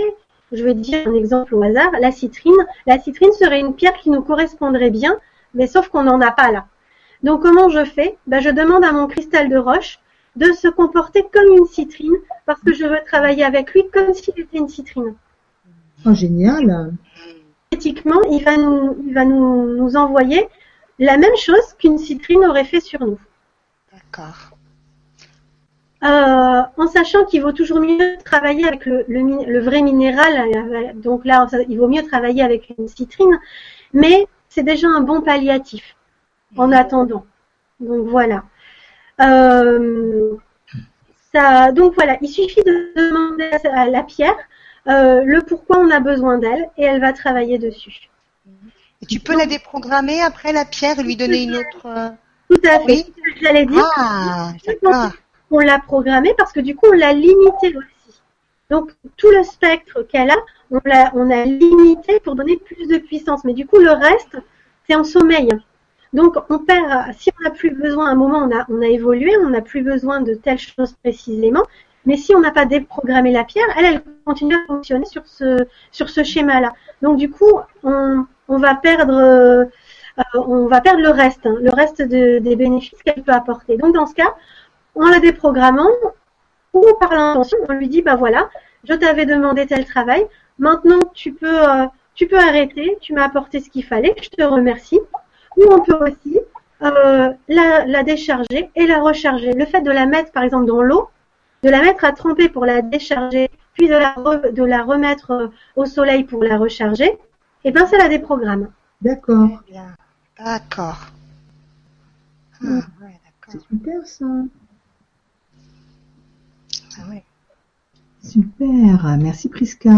je vais dire un exemple au hasard, la citrine. La citrine serait une pierre qui nous correspondrait bien, mais sauf qu'on n'en a pas là. Donc comment je fais? Ben, Je demande à mon cristal de roche de se comporter comme une citrine parce que je veux travailler avec lui comme s'il était une citrine. Oh, génial. Éthiquement, il va nous, il va nous, nous envoyer la même chose qu'une citrine aurait fait sur nous. D'accord. Euh, en sachant qu'il vaut toujours mieux travailler avec le, le, le, vrai minéral, euh, donc là, il vaut mieux travailler avec une citrine, mais c'est déjà un bon palliatif en attendant. Donc voilà. Euh, ça, donc voilà, il suffit de demander à la pierre euh, le pourquoi on a besoin d'elle et elle va travailler dessus. Et tu peux la déprogrammer après la pierre et lui donner une autre. Tout à fait. Oui. J'allais dire. Ah, on l'a programmée parce que du coup on l'a limitée aussi. Donc tout le spectre qu'elle a, on l'a on a limité pour donner plus de puissance. Mais du coup le reste, c'est en sommeil. Donc on perd, si on n'a plus besoin, à un moment on a, on a évolué, on n'a plus besoin de telle chose précisément. Mais si on n'a pas déprogrammé la pierre, elle, elle continue à fonctionner sur ce, schéma-là. Donc du coup, on, va perdre, euh, on va perdre le reste, hein, le reste de, des bénéfices qu'elle peut apporter. Donc dans ce cas, en la déprogrammant ou par l'intention, on lui dit bah voilà, je t'avais demandé tel travail, maintenant tu peux euh, tu peux arrêter, tu m'as apporté ce qu'il fallait, je te remercie. Ou on peut aussi euh, la, la, décharger et la recharger. Le fait de la mettre par exemple dans l'eau, de la mettre à tremper pour la décharger, puis de la, re, de la remettre euh, au soleil pour la recharger, et eh ben ça la déprogramme. D'accord. Bien. D'accord. Ah, ouais, C'est super ça. Ah, ouais. Super. Merci Prisca.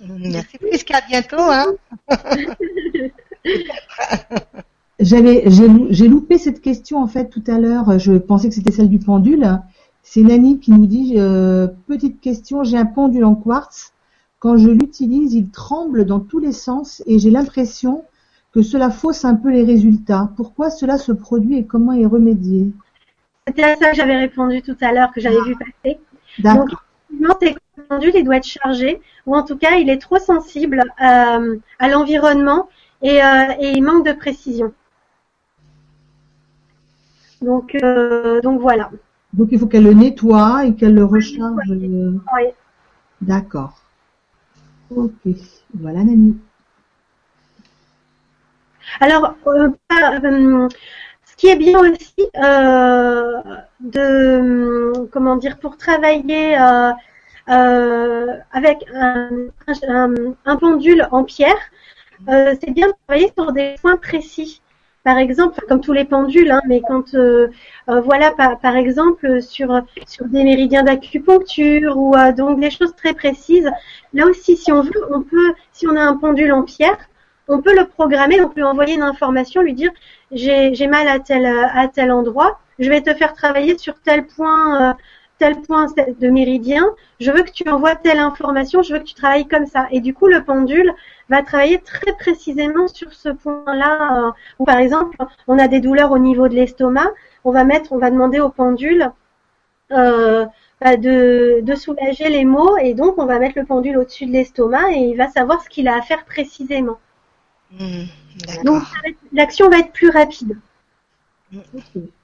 Merci Prisca, à bientôt. Hein. [LAUGHS] [LAUGHS] J'avais, j'ai lou- j'ai loupé cette question en fait tout à l'heure. Je pensais que c'était celle du pendule. C'est Nani qui nous dit euh, petite question. J'ai un pendule en quartz. Quand je l'utilise, il tremble dans tous les sens et j'ai l'impression que cela fausse un peu les résultats. Pourquoi cela se produit et comment y remédier C'était à ça que j'avais répondu tout à l'heure, que j'avais vu passer. D'accord. Non, c'est que le pendule, il doit être chargé, ou en tout cas, il est trop sensible euh, à l'environnement et, euh, et il manque de précision. Donc, euh, donc voilà. Donc il faut qu'elle le nettoie et qu'elle le recharge. Oui. D'accord. Ok. Voilà Nani. Alors, euh, par- euh, ce qui est bien aussi de comment dire pour travailler avec un, un, un pendule en pierre, c'est bien de travailler sur des points précis. Par exemple, comme tous les pendules, hein, mais quand euh, euh, voilà, par, exemple sur sur des méridiens d'acupuncture ou euh, donc des choses très précises. Là aussi, si on veut, on peut, si on a un pendule en pierre, on peut le programmer, on peut lui envoyer une information, lui dire j'ai mal à tel à tel endroit, je vais te faire travailler sur tel point tel point de méridien, je veux que tu envoies telle information, je veux que tu travailles comme ça. Et du coup, le pendule va travailler très précisément sur ce point-là. Euh, ou par exemple, on a des douleurs au niveau de l'estomac, on va mettre, on va demander au pendule euh, bah, de, de soulager les maux, et donc on va mettre le pendule au-dessus de l'estomac et il va savoir ce qu'il a à faire précisément. Hmm, Donc l'action va être plus rapide. Ok.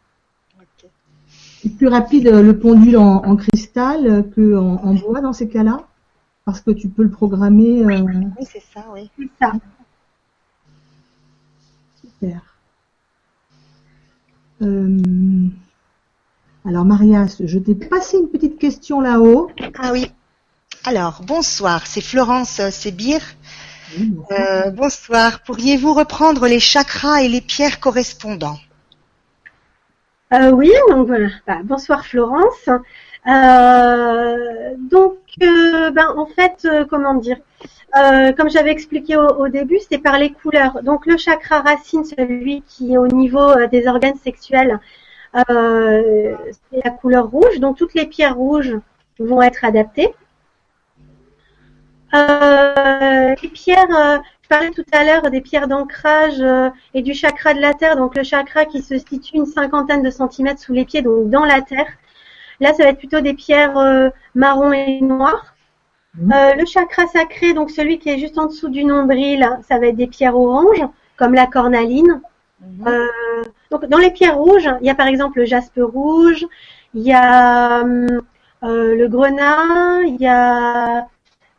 C'est plus rapide euh, le pendule en, en cristal euh, que en, en bois dans ces cas-là, parce que tu peux le programmer. euh, Oui, c'est ça, oui. C'est ça. super. Euh, alors Marias, je t'ai passé une petite question là-haut. Ah oui. Alors, bonsoir, c'est Florence euh, Sébir. Oui. Euh, bonsoir. Pourriez-vous reprendre les chakras et les pierres correspondants? Euh, oui, donc voilà. Bah, bonsoir Florence. Euh, donc, euh, ben en fait, comment dire Comme j'avais expliqué au, début, c'est par les couleurs. Donc le chakra racine, celui qui est au niveau des organes sexuels, c'est la couleur rouge. Donc toutes les pierres rouges vont être adaptées. Les pierres, je parlais tout à l'heure des pierres d'ancrage euh, et du chakra de la terre, donc le chakra qui se situe une cinquantaine de centimètres sous les pieds, donc dans la terre. Là, ça va être plutôt des pierres euh, marron et noires. Mhm. Euh, le chakra sacré, donc celui qui est juste en dessous du nombril, ça va être des pierres oranges, comme la cornaline. Mhm. Euh, donc dans les pierres rouges, il y a par exemple le jaspe rouge, il y a hum, le grenat, il y a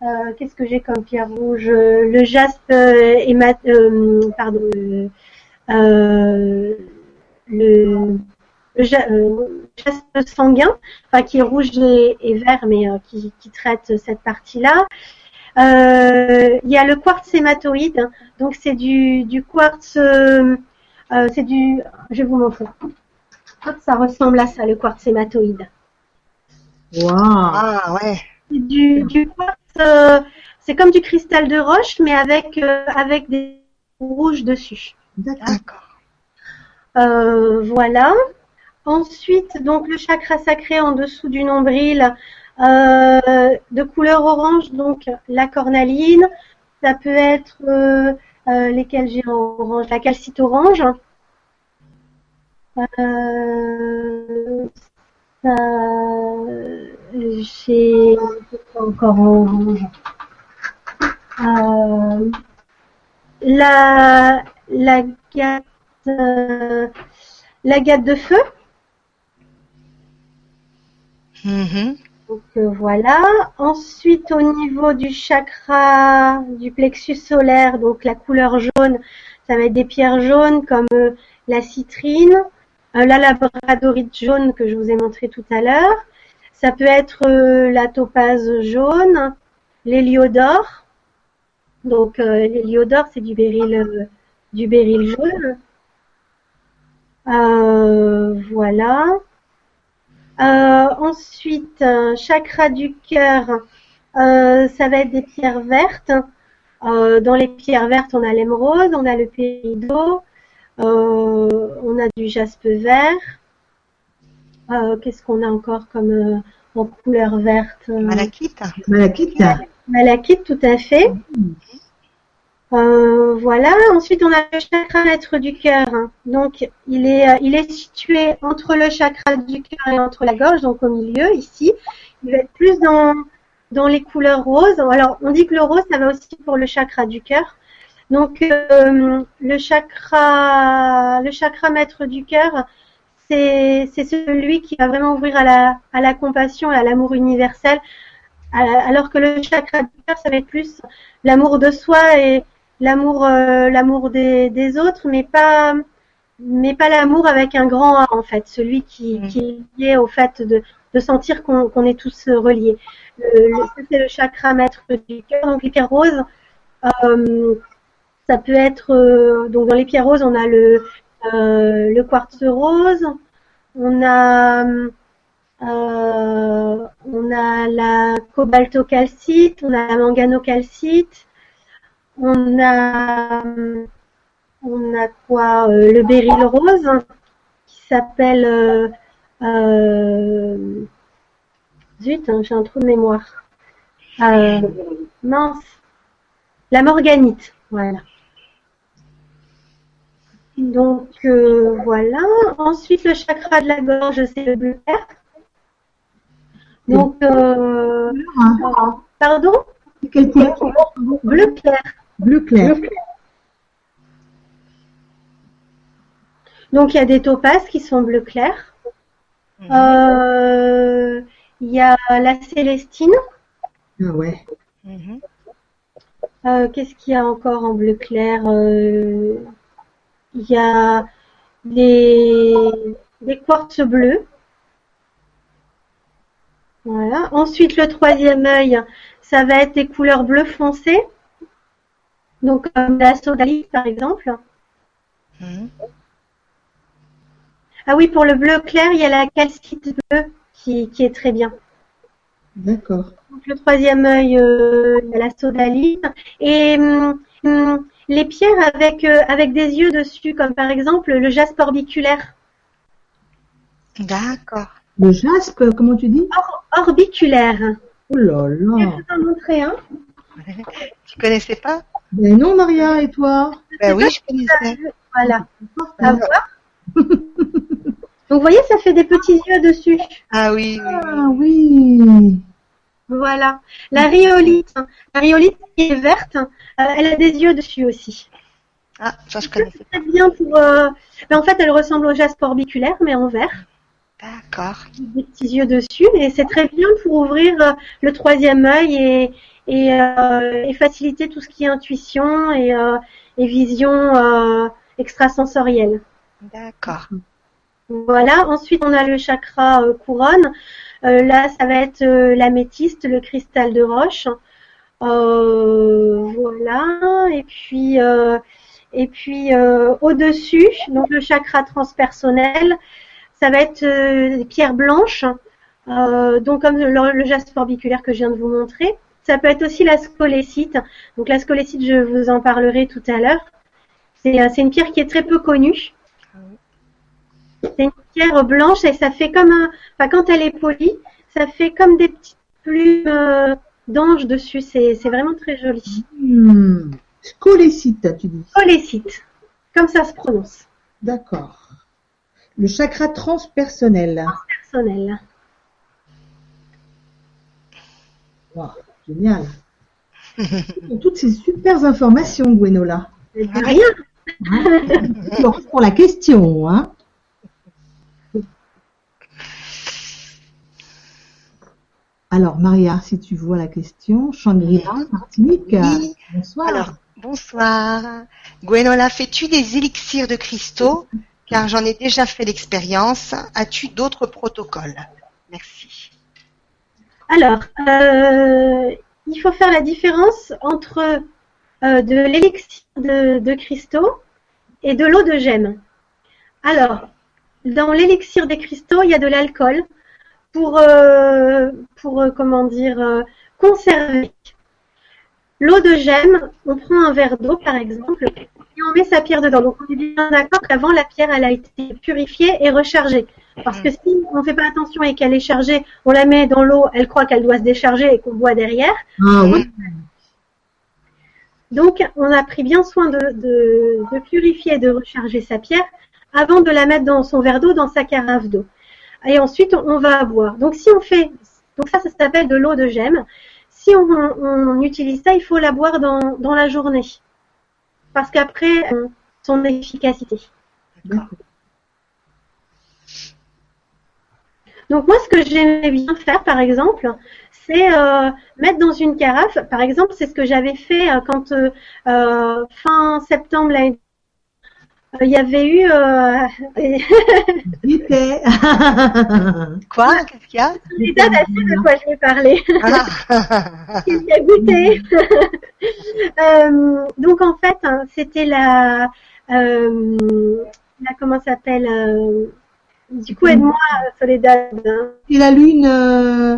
euh, qu'est-ce que j'ai comme pierre rouge? Le jaspe euh, hémat- euh, pardon, le, euh, le, le ja- euh, jaspe sanguin, enfin qui est rouge et, et vert, mais euh, qui, qui traite cette partie-là. Euh, il y a le quartz hématoïde, donc c'est du, du quartz, euh, euh, c'est du, je vais vous montrer. Hop, ça ressemble à ça, le quartz hématoïde. Waouh. Ah ouais. C'est du, du quartz, euh, c'est comme du cristal de roche, mais avec euh, avec des rouges dessus. D'accord. Euh, voilà. Ensuite, donc le chakra sacré en dessous du nombril, euh, de couleur orange, donc la cornaline. Ça peut être euh, euh, lesquels j'ai en orange, la calcite orange. Euh, ça, j'ai encore en orange. Euh, la la gate, euh, la de feu. Mhm. Donc euh, voilà. Ensuite, au niveau du chakra du plexus solaire, donc la couleur jaune, ça va être des pierres jaunes comme la citrine, la labradorite jaune que je vous ai montré tout à l'heure. Ça peut être euh, la topaze jaune, l'héliodore. Donc euh, l'héliodore, c'est du béryl, euh, du béryl jaune. Voilà. Ensuite, chakra du cœur, ça va être des pierres vertes. Dans les pierres vertes, on a l'émeraude, on a le péridot, on a du jaspe vert. Euh, Qu'est-ce qu'on a encore comme euh, en couleur verte euh, Malachite. Malachite. Malachite, tout à fait. Euh, voilà. Ensuite, on a le chakra maître du cœur. Donc, il est, euh, il est situé entre le chakra du cœur et entre la gorge, donc au milieu, ici. Il va être plus dans, dans les couleurs roses. Alors, on dit que le rose, ça va aussi pour le chakra du cœur. Donc, euh, le chakra, le chakra maître du cœur, c'est, celui qui va vraiment ouvrir à la, à la compassion et à l'amour universel. À- Alors que le chakra du cœur, ça va être plus l'amour de soi et l'amour, euh, l'amour des, des autres, mais pas, mais pas l'amour avec un grand A en fait, celui qui, Mm. qui est lié au fait de, de sentir qu'on, est tous euh, reliés. Ça, c'est le chakra maître du cœur. Donc les pierres roses, euh, ça peut être euh, donc dans les pierres roses, on a le euh, le quartz rose, on a euh, on a la cobaltocalcite, on a la manganocalcite, on a on a quoi euh, le béryl rose qui s'appelle zut hein, j'ai un trou de mémoire. Mince. La morganite voilà donc euh, voilà ensuite le chakra de la gorge c'est le bleu clair donc euh, Hein. pardon Quelle couleur bleu clair Bleu clair. Donc il y a des topazes qui sont bleu clair. Mhm. Euh, il y a la célestine. Ah ouais. Mhm. Euh, Qu'est-ce qu'il y a encore en bleu clair Euh, Il y a des, des quartz bleus. Voilà. Ensuite, le troisième œil, ça va être des couleurs bleu foncé. Donc comme la sodalite par exemple. Mhm. Ah oui, pour le bleu clair, il y a la calcite bleue qui, qui est très bien. D'accord. Donc, le troisième œil, euh, il y a la sodalite. Et hum, hum, les pierres avec, euh, avec des yeux dessus, comme par exemple le jaspe orbiculaire. D'accord. Le jaspe, comment tu dis? Orbiculaire. Oh là Je vais là. vous en montrer un. [LAUGHS] Tu connaissais pas? Ben non, Maria, et toi? Ben oui, je connaissais. Voilà. À voir. Donc, vous voyez, ça fait des petits yeux dessus. Ah oui. Ah oui. Voilà. La rhyolite, la rhyolite qui est verte, euh, elle a des yeux dessus aussi. Ah, ça je. C'est très bien pour. euh, ben, en fait, elle ressemble au jaspe orbiculaire, mais en vert. D'accord. Des petits yeux dessus, et c'est très bien pour ouvrir euh, le troisième œil et, et, euh, et faciliter tout ce qui est intuition et, et vision extrasensorielle. D'accord. Voilà. Ensuite, on a le chakra couronne. Euh, là, ça va être euh, l'améthyste, le cristal de roche. Euh, voilà. Et puis, au-dessus, donc le chakra transpersonnel, ça va être des pierres blanches. Donc comme le, le jaspe orbiculaire que je viens de vous montrer. Ça peut être aussi la scolécite. Donc la scolécite, je vous en parlerai tout à l'heure. C'est une pierre qui est très peu connue. C'est une pierre blanche et ça fait comme un. Enfin, quand elle est polie, ça fait comme des petites plumes euh, d'ange dessus. C'est vraiment très joli. Hmm. Scolécite, tu dis. Scolécite, comme ça se prononce. D'accord. Le chakra transpersonnel. Personnel. Wow, génial. Toutes ces super informations, Gwenola. De rien. Alors, pour la question, hein. Alors, Maria, si tu vois la question, Shangri-La, Martinique, Oui. bonsoir. Alors, bonsoir. Gwenola, fais-tu des élixirs de cristaux Car j'en ai déjà fait l'expérience. As-tu d'autres protocoles? Merci. Alors, euh, il faut faire la différence entre euh, de l'élixir de, de cristaux et de l'eau de gemme. Alors, dans l'élixir des cristaux, il y a de l'alcool pour, euh, pour euh, comment dire, euh, conserver. L'eau de gemme, on prend un verre d'eau par exemple et on met sa pierre dedans. Donc on est bien d'accord qu'avant la pierre elle a été purifiée et rechargée. Parce que si on ne fait pas attention et qu'elle est chargée, on la met dans l'eau, elle croit qu'elle doit se décharger et qu'on boit derrière. Ah oui. Donc on a pris bien soin de, de, de purifier et de recharger sa pierre avant de la mettre dans son verre d'eau, dans sa carafe d'eau. Et ensuite on, va boire. Donc si on fait, donc ça ça s'appelle de l'eau de gemme. Si on, on utilise ça, il faut la boire dans, dans la journée. Parce qu'après, euh, son efficacité. D'accord. Donc moi, ce que j'aimais bien faire, par exemple, c'est euh, mettre dans une carafe. Par exemple, c'est ce que j'avais fait euh, quand euh, fin septembre l'année il y avait eu euh, [LAUGHS] J'y étais. [LAUGHS] Quoi? Qu'est-ce qu'il y a? Lisa, elle sait de quoi je vais parler. Ah. [LAUGHS] qui a goûté. Euh, donc en fait, hein, c'était la, euh, la comment ça s'appelle euh, Du coup, aide-moi, Soledad. hein. Et la lune, euh...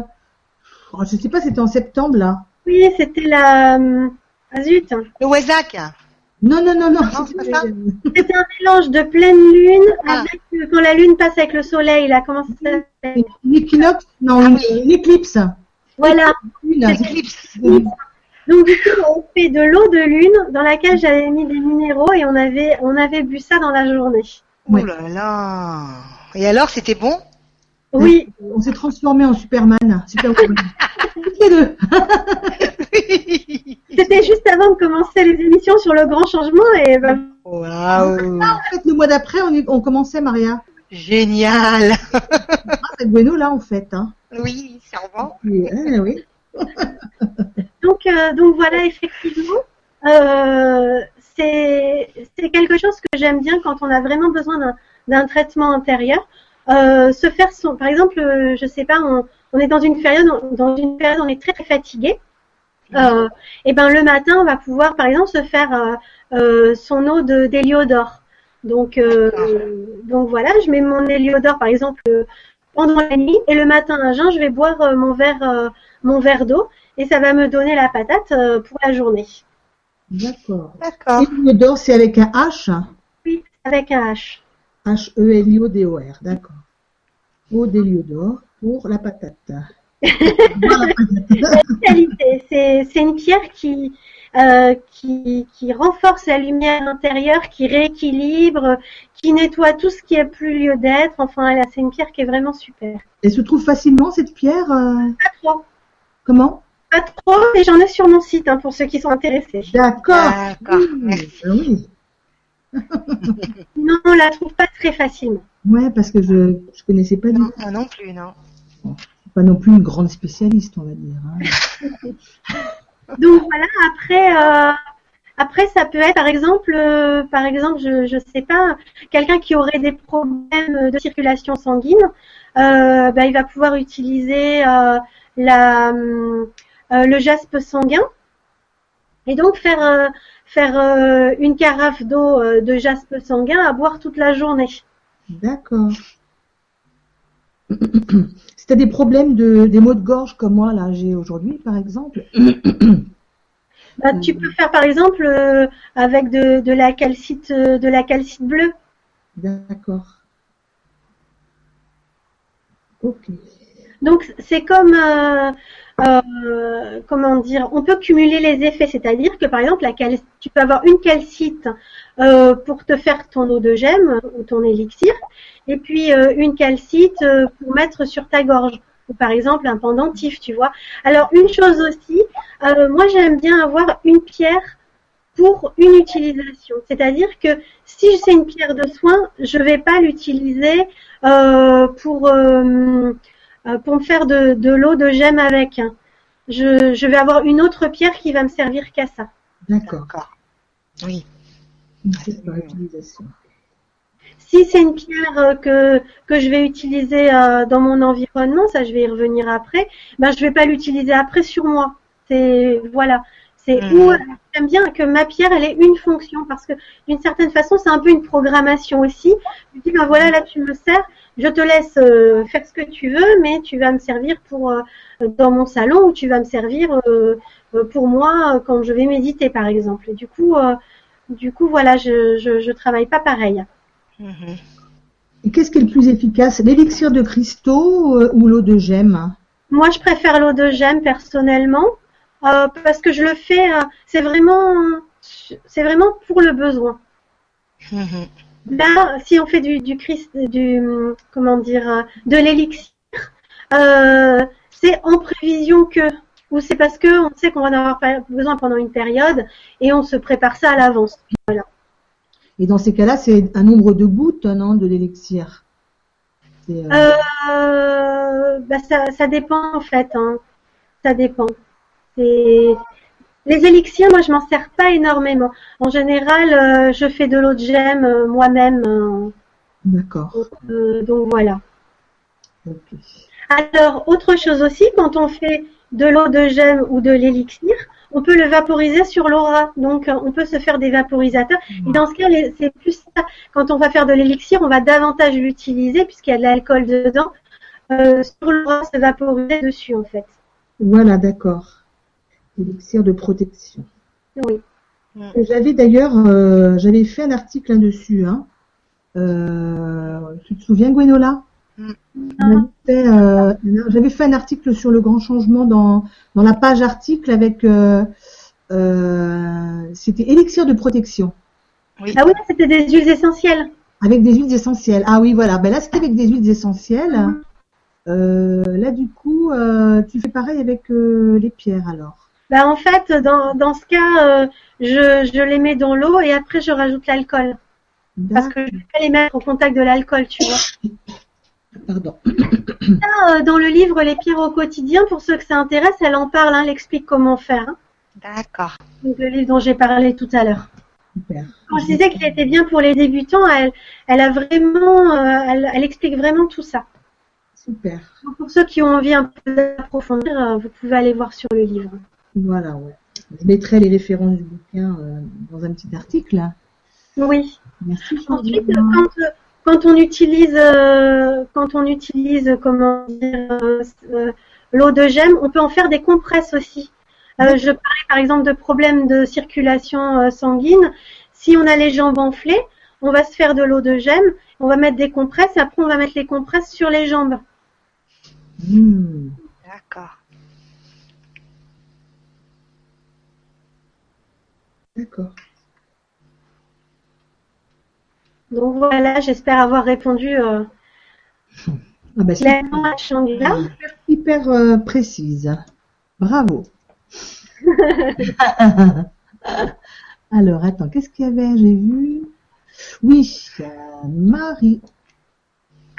oh, je sais pas, c'était en septembre là. Oui, c'était la. euh, Ah zut Le Wezak Non, non, non, non. Non, c'est pas ça C'était un mélange de pleine lune Ah. avec euh, quand la lune passe avec le soleil. Là, comment ça s'appelle? Une équinoxe Non, Ah une, oui. une éclipse. Voilà. Une. Donc du coup, on fait de l'eau de lune dans laquelle j'avais mis des minéraux et on avait on avait bu ça dans la journée. Oh là là Et alors, c'était bon? Oui, On s'est transformé en Superman. Superwoman. [LAUGHS] Toutes les deux. [LAUGHS] c'était juste avant de commencer les émissions sur le grand changement et ben, Waouh En fait, le mois d'après, on, on commençait, Maria. Génial Ah, c'est Bueno là, en fait. Hein. Oui, sûrement. Et, euh, oui. [LAUGHS] donc euh, donc voilà effectivement euh, c'est c'est quelque chose que j'aime bien quand on a vraiment besoin d'un d'un traitement intérieur. Euh, se faire son par exemple euh, je sais pas on, on est dans une période dans une période on est très très fatigué. Euh, et ben le matin on va pouvoir par exemple se faire euh, euh, son eau de d'héliodore. Donc euh, donc voilà je mets mon héliodore par exemple pendant la nuit et le matin à jeun je vais boire euh, mon verre euh, mon verre d'eau et ça va me donner la patate euh, pour la journée. D'accord. D'accord. Héliodore, c'est avec un H. Oui, avec un H. H-E-L-I-O-D-O-R. D'accord. Eau d'héliodore pour la patate. C'est, une pierre qui, euh, qui, qui renforce la lumière intérieure, qui rééquilibre, qui nettoie tout ce qui a plus lieu d'être. Enfin, c'est une pierre qui est vraiment super. Elle se trouve facilement cette pierre euh, Pas trop, Comment? Pas trop, mais j'en ai sur mon site hein, pour ceux qui sont intéressés. D'accord. D'accord, Oui, merci. ah. [LAUGHS] [LAUGHS] Non, on la trouve pas très facilement. Ouais, parce que je je connaissais pas du Non, tout. moi non plus, non. Pas non plus une grande spécialiste, on va dire. hein. [LAUGHS] Donc voilà, après, euh, après ça peut être par exemple, euh, par exemple, je je sais pas, quelqu'un qui aurait des problèmes de circulation sanguine, euh, bah, il va pouvoir utiliser la le jaspe sanguin et donc faire faire une carafe d'eau de jaspe sanguin à boire toute la journée. D'accord. Si tu as des problèmes de des maux de gorge comme moi là j'ai aujourd'hui par exemple. Bah, tu peux faire par exemple euh, avec de, de la calcite euh, de la calcite bleue. D'accord. Ok. Donc c'est comme euh, euh, comment dire, on peut cumuler les effets, c'est-à-dire que par exemple tu peux avoir une calcite euh, pour te faire ton eau de gemme ou ton élixir, et puis euh, une calcite euh, pour mettre sur ta gorge, ou par exemple un pendentif, tu vois. Alors une chose aussi, moi j'aime bien avoir une pierre pour une utilisation, c'est-à-dire que si c'est une pierre de soin, je vais pas l'utiliser euh, pour euh, pour me faire de, de l'eau de gemme avec. hein. Je, je vais avoir une autre pierre qui va me servir qu'à ça. D'accord. Oui. Si c'est une pierre euh, que, que je vais utiliser euh, dans mon environnement, ça je vais y revenir après, ben je vais pas l'utiliser après sur moi. C'est voilà. C'est Mhm. où j'aime bien que ma pierre elle ait une fonction parce que d'une certaine façon c'est un peu une programmation aussi. Je dis ben voilà là tu me sers, je te laisse euh, faire ce que tu veux, mais tu vas me servir pour euh, dans mon salon ou tu vas me servir euh, pour moi quand je vais méditer par exemple. Et du coup euh, du coup voilà je, je je travaille pas pareil. Mhm. Et qu'est-ce qui est le plus efficace? L'élixir de cristaux ou l'eau de gemme? Moi, je préfère l'eau de gemme personnellement euh, parce que je le fais. euh, c'est vraiment, c'est vraiment pour le besoin. Mhm. Là, si on fait du du Christ, du comment dire, de l'élixir, euh, c'est en prévision que, ou c'est parce que on sait qu'on va en avoir besoin pendant une période et on se prépare ça à l'avance. Et dans ces cas-là, c'est un nombre de gouttes, non, de l'élixir. Euh, Euh, bah ça, ça dépend en fait. Hein. Ça dépend. C'est les élixirs, moi je m'en sers pas énormément. En général, euh, je fais de l'eau de gemme euh, moi-même. euh, D'accord. donc voilà. Alors autre chose aussi, quand on fait de l'eau de gemme ou de l'élixir, on peut le vaporiser sur l'aura. Donc on peut se faire des vaporisateurs. Et dans ce cas, c'est plus ça. Quand on va faire de l'élixir, on va davantage l'utiliser puisqu'il y a de l'alcool dedans. Sur l'aura, se vaporiser dessus en fait. Voilà, d'accord. Élixir de protection. Oui. J'avais d'ailleurs, euh, j'avais fait un article là-dessus. Hein. Euh, tu te souviens, Gwenola? Mm. Euh, J'avais fait un article sur le grand changement dans, dans la page article avec. euh, euh, C'était élixir de protection Ah oui, c'était des huiles essentielles. avec des huiles essentielles. Ah oui, voilà. Ben là, c'était avec des huiles essentielles. Euh, là, du coup, euh, tu fais pareil avec euh, les pierres alors. Bah, en fait, dans, dans ce cas, euh, je, je les mets dans l'eau et après je rajoute l'alcool. Parce que je ne vais pas les mettre au contact de l'alcool, tu vois. [COUGHS] Pardon. Là, euh, dans le livre Les pierres au quotidien, pour ceux que ça intéresse, elle en parle, hein, elle explique comment faire. hein. D'accord. Donc, le livre dont j'ai parlé tout à l'heure. Super. Quand je disais qu'il était bien pour les débutants, elle, elle a vraiment, euh, elle, elle explique vraiment tout ça. Super. Donc, pour ceux qui ont envie un peu d'approfondir, euh, vous pouvez aller voir sur le livre. Voilà, ouais. Je mettrai les références du bouquin euh, dans un petit article. Oui. Merci. Ensuite, quand, euh, quand on utilise, euh, quand on utilise, comment dire, euh, l'eau de gemme, on peut en faire des compresses aussi. Euh, je parlais par exemple de problèmes de circulation euh, sanguine. Si on a les jambes enflées, on va se faire de l'eau de gemme, on va mettre des compresses et après on va mettre les compresses sur les jambes. Hmm. D'accord. D'accord. Donc voilà, j'espère avoir répondu euh, Ah bah, super, clairement à Shangri-La. hyper euh, précise. Bravo. [LAUGHS] [LAUGHS] Alors, attends, qu'est-ce qu'il y avait? J'ai vu. Oui, a Marie.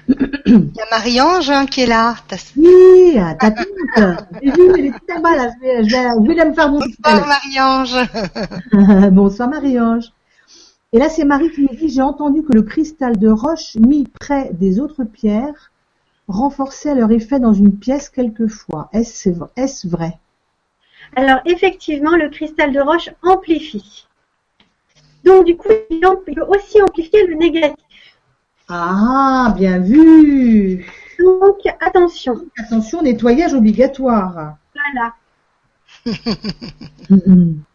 [COUGHS] Il y a Marie-Ange hein, qui est là. T'as- Oui, ah, ta tante. [LAUGHS] J'ai vu, elle là-bas, là. Je vais, je la me faire monter Bonsoir Marie-Ange. [LAUGHS] Bonsoir Marie-Ange. Et là, c'est Marie qui nous dit, j'ai entendu que le cristal de roche mis près des autres pierres renforçait leur effet dans une pièce quelquefois. Est-ce vrai? Alors effectivement, le cristal de roche amplifie. Donc du coup, il peut aussi amplifier le négatif. Ah, bien vu. Donc attention, Attention, nettoyage obligatoire. voilà. [LAUGHS]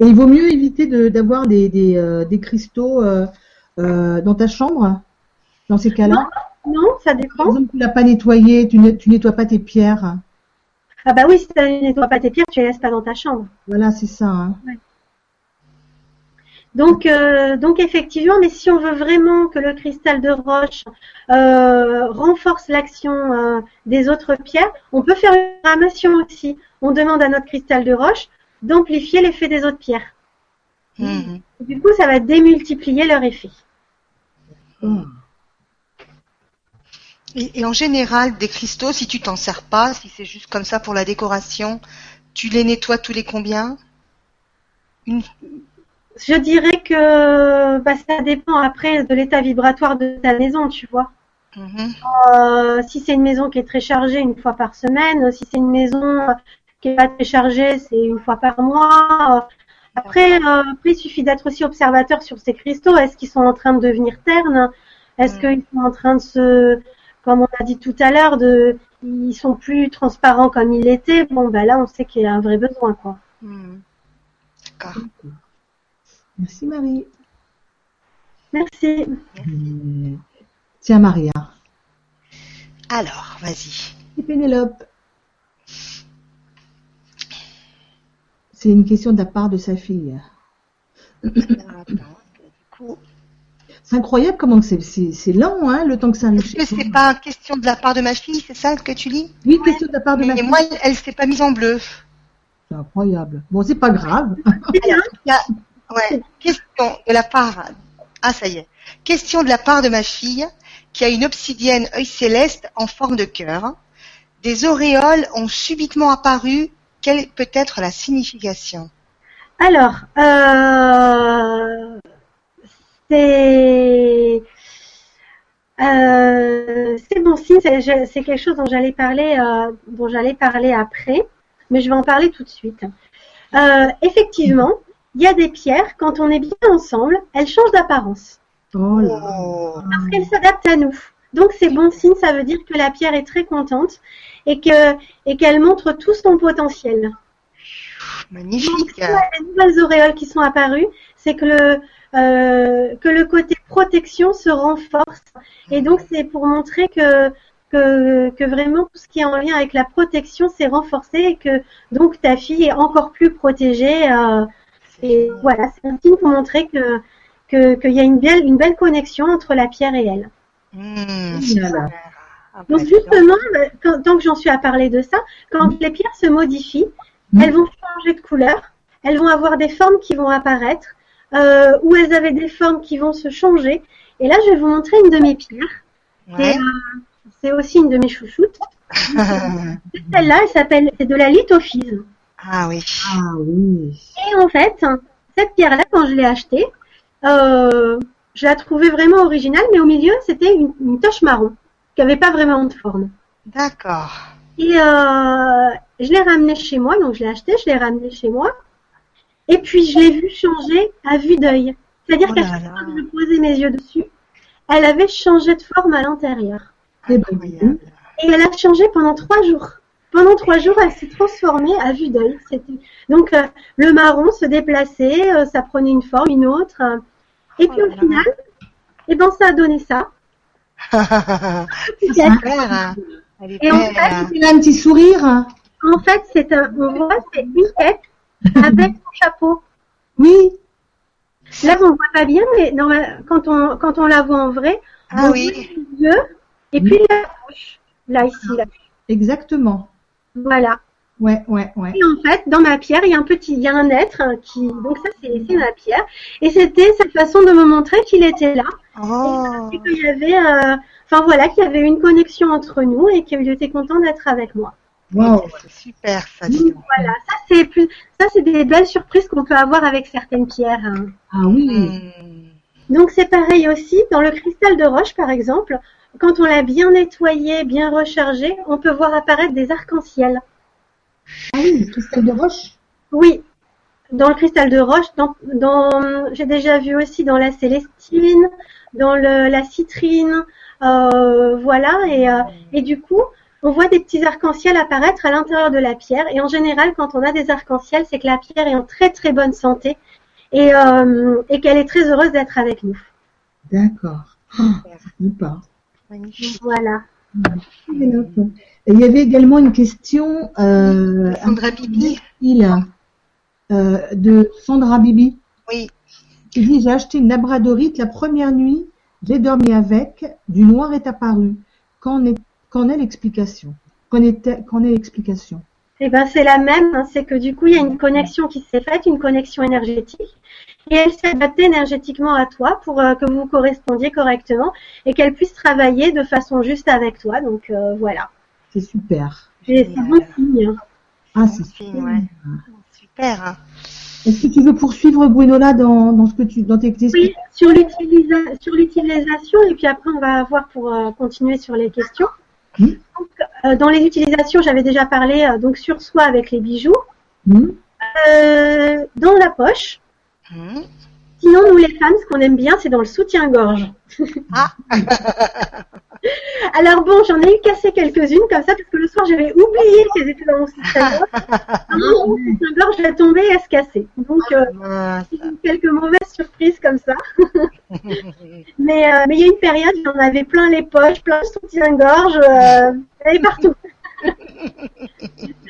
Et il vaut mieux éviter de- d'avoir des, des, euh, des cristaux euh, euh, dans ta chambre, dans ces cas-là? Non, ça Par dépend. exemple, tu l'as pas nettoyé, tu, ne, tu nettoies pas tes pierres. Ah bah oui, si tu ne nettoies pas tes pierres, tu les laisses pas dans ta chambre. Voilà, c'est ça. hein. Donc, euh, donc effectivement, mais si on veut vraiment que le cristal de roche euh, renforce l'action euh, des autres pierres, on peut faire une programmation aussi. On demande à notre cristal de roche d'amplifier l'effet des autres pierres. Mhm. Du coup, ça va démultiplier leur effet. Oh. Et, et en général, des cristaux, si tu t'en sers pas, si c'est juste comme ça pour la décoration, tu les nettoies tous les combien? Une- Je dirais que bah, ça dépend après de l'état vibratoire de ta maison, tu vois. Mhm. Euh, si c'est une maison qui est très chargée une fois par semaine, si c'est une maison qui est pas très chargée, c'est une fois par mois. Après, euh, après, il suffit d'être aussi observateur sur ces cristaux. Est-ce qu'ils sont en train de devenir ternes? Est-ce Mm. qu'ils sont en train de se, comme on a dit tout à l'heure, de, ils sont plus transparents comme ils l'étaient Bon, ben là, on sait qu'il y a un vrai besoin, quoi. Mhm. D'accord. Merci Marie. Merci. Tiens Maria. Alors, vas-y. Et Pénélope. C'est une question de la part de sa fille. C'est incroyable comment c'est, c'est, c'est lent, hein, le temps que ça arrive. Est-ce que c'est pas une question de la part de ma fille, c'est ça que tu lis? Oui, question de la part de ma Mais fille. moi, elle s'est pas mise en bleu. C'est incroyable. Bon, c'est pas grave. [LAUGHS] C'est bien. Il y a- ouais, question de la part. Ah. Question de la part de ma fille qui a une obsidienne œil céleste en forme de cœur. Des auréoles ont subitement apparu. Quelle peut être la signification? Alors, euh, c'est euh, bon signe. C'est quelque chose dont j'allais parler, euh, dont j'allais parler après, mais je vais en parler tout de suite. Euh, effectivement, il y a des pierres quand on est bien ensemble, elles changent d'apparence Oh là. Parce qu'elles s'adaptent à nous. Donc c'est bon signe. Ça veut dire que la pierre est très contente et que et qu'elle montre tout son potentiel. magnifique. les nouvelles auréoles qui sont apparues, c'est que le euh, que le côté protection se renforce. Et donc c'est pour montrer que, que que vraiment tout ce qui est en lien avec la protection s'est renforcé et que donc ta fille est encore plus protégée. euh, et voilà, c'est un signe pour montrer que que qu'il y a une belle une belle connexion entre la pierre et elle. Mmh, Voilà. Donc justement, quand- tant que j'en suis à parler de ça, quand les pierres se modifient, Mm. elles vont changer de couleur, elles vont avoir des formes qui vont apparaître, euh, ou elles avaient des formes qui vont se changer. Et là, je vais vous montrer une de mes pierres. ouais. C'est, euh, C'est aussi une de mes chouchoutes. [LAUGHS] Celle-là, elle s'appelle, c'est de la lithophyse. Ah oui. Ah oui. Et en fait, cette pierre-là, quand je l'ai achetée, euh, je la trouvais vraiment originale, mais au milieu, c'était une, une tache marron, qui avait pas vraiment de forme. D'accord. Et euh, je l'ai ramenée chez moi, donc je l'ai acheté, je l'ai ramenée chez moi. Et puis je l'ai vue changer à vue d'œil. C'est-à-dire Oh qu'à chaque fois que je posais mes yeux dessus, elle avait changé de forme à l'intérieur. Incroyable. Et elle a changé pendant trois jours. Pendant trois jours, elle s'est transformée à vue d'œil. Donc euh, le marron se déplaçait, euh, ça prenait une forme, une autre. euh. et puis Oh au là là. final, eh ben ça a donné ça. [LAUGHS] C'est super. hein. Elle est Et en belle. hein. Il a un petit sourire. En fait, c'est un, on voit, c'est une tête avec son chapeau. Oui. Là, on ne voit pas bien, mais quand on, quand on la voit en vrai, ah, on oui. voit les yeux et puis la bouche. Là, ici, là. Exactement. Voilà. Ouais, ouais, ouais. Et en fait, dans ma pierre, il y a un petit, il y a un être hein, qui, donc ça c'est ma pierre, et c'était cette façon de me montrer qu'il était là, Oh. et qu'il y avait, euh, enfin voilà, qu'il y avait une connexion entre nous et qu'il était content d'être avec moi. Wow. C'est super ça. Voilà, ça c'est plus, ça c'est des belles surprises qu'on peut avoir avec certaines pierres. hein. Ah oui. Hmm. Donc c'est pareil aussi dans le cristal de roche par exemple, quand on l'a bien nettoyé, bien rechargé, on peut voir apparaître des arcs-en-ciel. Ah oui, le cristal de roche. Oui, dans le cristal de roche, dans, dans j'ai déjà vu aussi dans la célestine, dans le, la citrine, euh, voilà, et, euh, et du coup, on voit des petits arcs-en-ciel apparaître à l'intérieur de la pierre. Et en général, quand on a des arcs-en-ciel, c'est que la pierre est en très très bonne santé et, euh, et qu'elle est très heureuse d'être avec nous. D'accord. Oh. Magnifique. Voilà. Il y avait également une question euh, Sandra Bibi. il, euh, de Sandra Bibi Oui. qui dit j'ai acheté une labradorite la première nuit, j'ai dormi avec, du noir est apparu. Qu'en est, qu'en est l'explication? Qu'en est, qu'en est l'explication? Eh ben c'est la même, hein, c'est que du coup il y a une connexion qui s'est faite, une connexion énergétique, et elle s'est adaptée énergétiquement à toi pour euh, que vous correspondiez correctement et qu'elle puisse travailler de façon juste avec toi. Donc euh, voilà. C'est super. Et c'est bon signe. Ah, c'est super. ouais. Super. hein. Est-ce que tu veux poursuivre Gwenola dans, dans ce que tu dans tes Oui, sur l'utilisa- sur l'utilisation, et puis après on va voir pour euh, continuer sur les questions. Donc, euh, dans les utilisations, j'avais déjà parlé euh, donc sur soi avec les bijoux, Hmm Euh, dans la poche. Sinon, nous les femmes, ce qu'on aime bien, c'est dans le soutien-gorge. Ah. [LAUGHS] Alors bon, j'en ai eu cassé quelques-unes comme ça parce que le soir j'avais oublié qu'elles étaient dans mon soutien-gorge. Mon soutien-gorge est tombé et elle se cassait. Donc euh, Mince. j'ai eu quelques mauvaises surprises comme ça. [LAUGHS] Mais euh, mais il y a une période, j'en avais plein les poches, plein le soutien-gorge, euh, et partout. [LAUGHS]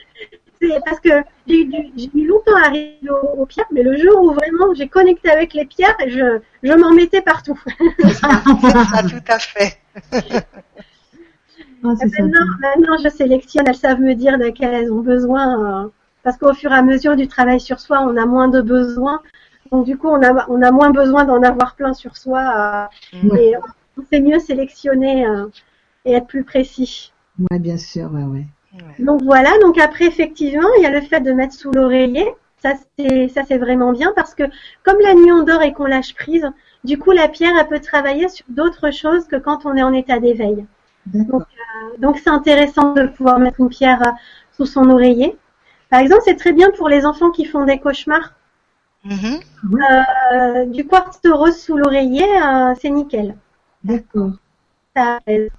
C'est parce que j'ai eu, du- j'ai mis longtemps à arriver aux, aux pierres, mais le jour où vraiment j'ai connecté avec les pierres, je, je m'en mettais partout. Ça, [LAUGHS] ça, tout à fait. Ah, ça. Maintenant, maintenant, je sélectionne, elles savent me dire de quelles elles ont besoin, euh, parce qu'au fur et à mesure du travail sur soi, on a moins de besoins. Donc du coup, on a, on a moins besoin d'en avoir plein sur soi. euh, et on sait mieux sélectionner euh, et être plus précis. Ouais, bien sûr, ouais, ouais. Ouais. Donc voilà, donc après effectivement, il y a le fait de mettre sous l'oreiller. Ça c'est ça c'est vraiment bien parce que comme la nuit on dort et qu'on lâche prise, du coup la pierre elle peut travailler sur d'autres choses que quand on est en état d'éveil. D'accord. Donc c'est intéressant de pouvoir mettre une pierre euh, sous son oreiller. Par exemple, c'est très bien pour les enfants qui font des cauchemars. Mhm. Euh, du quartz rose sous l'oreiller, euh, c'est nickel. D'accord. Ça apaise.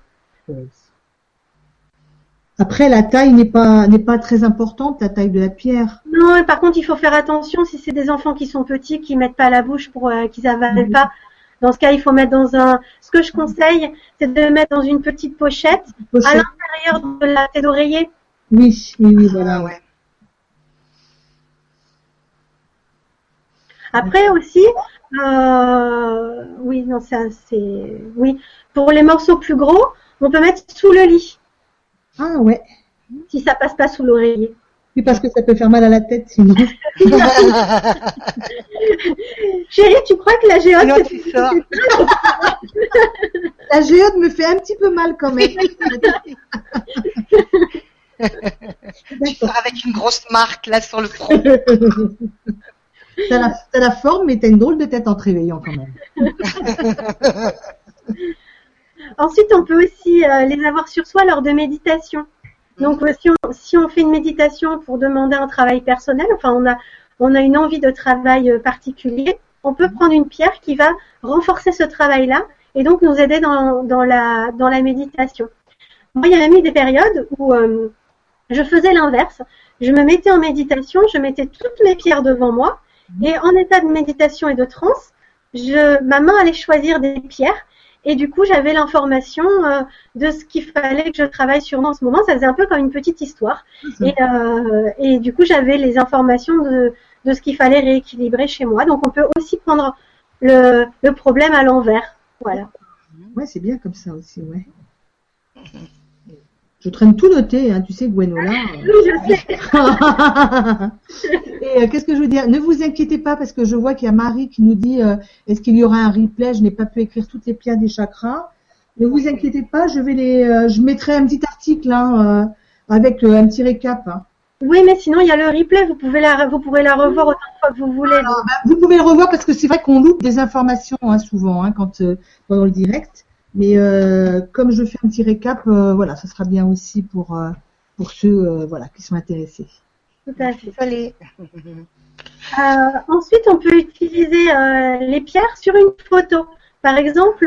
Après, la taille n'est pas n'est pas très importante, la taille de la pierre. Non, et par contre, il faut faire attention si c'est des enfants qui sont petits, qui mettent pas à la bouche pour euh, qu'ils avalent pas. Dans ce cas, il faut mettre dans un. Ce que je conseille, c'est de mettre dans une petite pochette à l'intérieur de la tête d'oreiller. Oui, oui, oui, voilà. Ah ouais. Après aussi, euh, oui, non, ça c'est, oui, pour les morceaux plus gros, on peut mettre sous le lit Ah ouais. si ça passe pas sous l'oreiller. Oui, parce que ça peut faire mal à la tête sinon. [LAUGHS] [LAUGHS] Chérie, tu crois que la géode tu sors. La géode me fait un petit peu mal quand même. [LAUGHS] Tu sors avec une grosse marque là sur le front. T'as la, t'as la forme, mais t'as une drôle de tête en te réveillant quand même. Ensuite, on peut aussi euh, les avoir sur soi lors de méditation. Donc, euh, si, on, si on fait une méditation pour demander un travail personnel, enfin, on a, on a une envie de travail euh, particulier, on peut prendre une pierre qui va renforcer ce travail-là et donc nous aider dans, dans, la, dans la méditation. Moi, il y a même eu des périodes où euh, je faisais l'inverse. Je me mettais en méditation, je mettais toutes mes pierres devant moi et en état de méditation et de transe, je, ma main allait choisir des pierres et du coup, j'avais l'information euh, de ce qu'il fallait que je travaille sur moi en ce moment. Ça faisait un peu comme une petite histoire. Et, euh, et du coup, j'avais les informations de, de ce qu'il fallait rééquilibrer chez moi. Donc, on peut aussi prendre le, le problème à l'envers. Voilà. Ouais, c'est bien comme ça aussi, ouais. Je traîne tout noté, hein, tu sais, Gwenola. Oui, je sais. [LAUGHS] Et euh, qu'est-ce que je veux dire? Ne vous inquiétez pas parce que je vois qu'il y a Marie qui nous dit euh, est-ce qu'il y aura un replay? Je n'ai pas pu écrire toutes les pierres des chakras. Ne vous inquiétez pas, je vais les, euh, je mettrai un petit article hein, euh, avec euh, un petit récap. hein. Oui, mais sinon il y a le replay. Vous pouvez la, vous pourrez la revoir autant de fois que vous voulez. Alors, bah, vous pouvez le revoir parce que c'est vrai qu'on loupe des informations hein, souvent hein, quand euh, pendant le direct. Mais euh, comme je fais un petit récap, euh, voilà, ça sera bien aussi pour euh, pour ceux voilà qui sont intéressés. Tout à fait. Euh, ensuite, on peut utiliser les pierres sur une photo. Par exemple,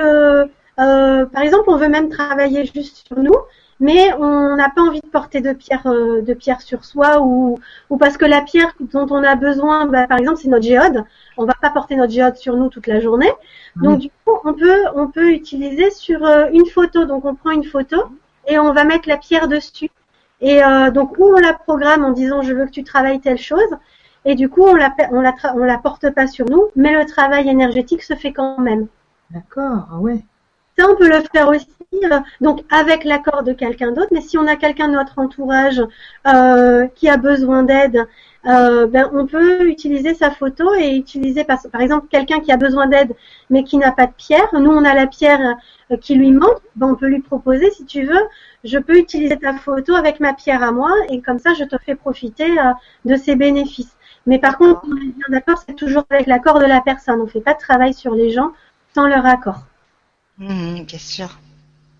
par exemple, on veut même travailler juste sur nous, mais on n'a pas envie de porter de pierre, euh, de pierre sur soi, ou, ou parce que la pierre dont on a besoin, bah, par exemple, c'est notre géode. On va pas porter notre géode sur nous toute la journée. Donc, du coup, on peut, on peut utiliser sur euh, une photo. Donc, on prend une photo et on va mettre la pierre dessus. Et euh, donc, où on la programme en disant je veux que tu travailles telle chose. Et du coup, on la, on la, on la porte pas sur nous, mais le travail énergétique se fait quand même. D'accord, ah ouais. Ça, on peut le faire aussi, euh, donc avec l'accord de quelqu'un d'autre. Mais si on a quelqu'un de notre entourage euh, qui a besoin d'aide, euh, ben, on peut utiliser sa photo et utiliser, par, exemple, quelqu'un qui a besoin d'aide mais qui n'a pas de pierre. Nous, on a la pierre qui lui manque. Ben, on peut lui proposer, si tu veux, je peux utiliser ta photo avec ma pierre à moi et comme ça, je te fais profiter de ses bénéfices. Mais par contre, on est bien d'accord, c'est toujours avec l'accord de la personne. On ne fait pas de travail sur les gens sans leur accord. Mhm, bien sûr.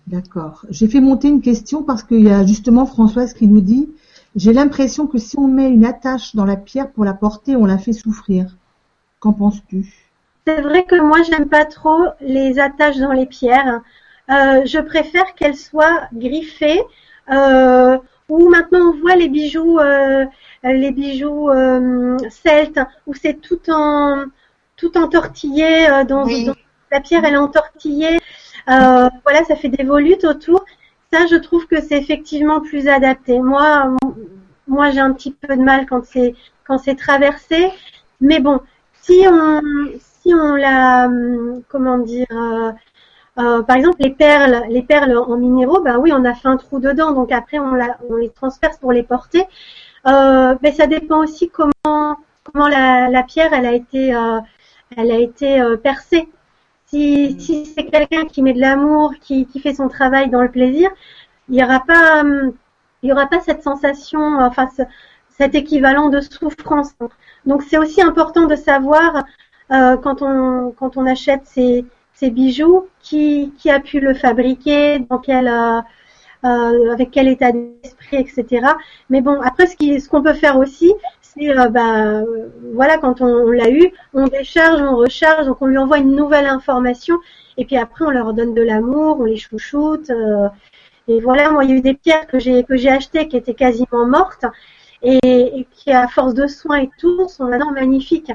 D'accord. J'ai fait monter une question parce qu'il y a justement Françoise qui nous dit j'ai l'impression que si on met une attache dans la pierre pour la porter, on la fait souffrir. Qu'en penses-tu? C'est vrai que moi, j'aime pas trop les attaches dans les pierres. Euh, je préfère qu'elles soient griffées. Euh, ou maintenant on voit les bijoux, euh, les bijoux euh, celtes, où c'est tout en tout entortillé euh, dans, Oui. dans- la pierre, elle est entortillée. Euh, voilà, ça fait des volutes autour. Ça, je trouve que c'est effectivement plus adapté. Moi, moi, j'ai un petit peu de mal quand c'est traversé, mais bon, si on si on la comment dire euh, euh, par exemple les perles les perles en minéraux ben oui on a fait un trou dedans donc après on, les transperce pour les porter euh, mais ça dépend aussi comment comment la, la pierre elle a été elle a été percée si, si c'est quelqu'un qui met de l'amour qui, qui fait son travail dans le plaisir il y aura pas hum, il y aura pas cette sensation enfin ce- cet équivalent de souffrance donc c'est aussi important de savoir euh, quand on quand on achète ces, ces bijoux qui qui a pu le fabriquer, dans quel euh, euh, avec quel état d'esprit, etc. Mais bon, après ce qui ce qu'on peut faire aussi, c'est euh, bah, voilà quand on, l'a eu, on décharge, on recharge, donc on lui envoie une nouvelle information et puis après on leur donne de l'amour, on les chouchoute. euh, et voilà, moi il y a eu des pierres que j'ai que j'ai achetées qui étaient quasiment mortes et, et qui à force de soins et tout sont maintenant magnifiques.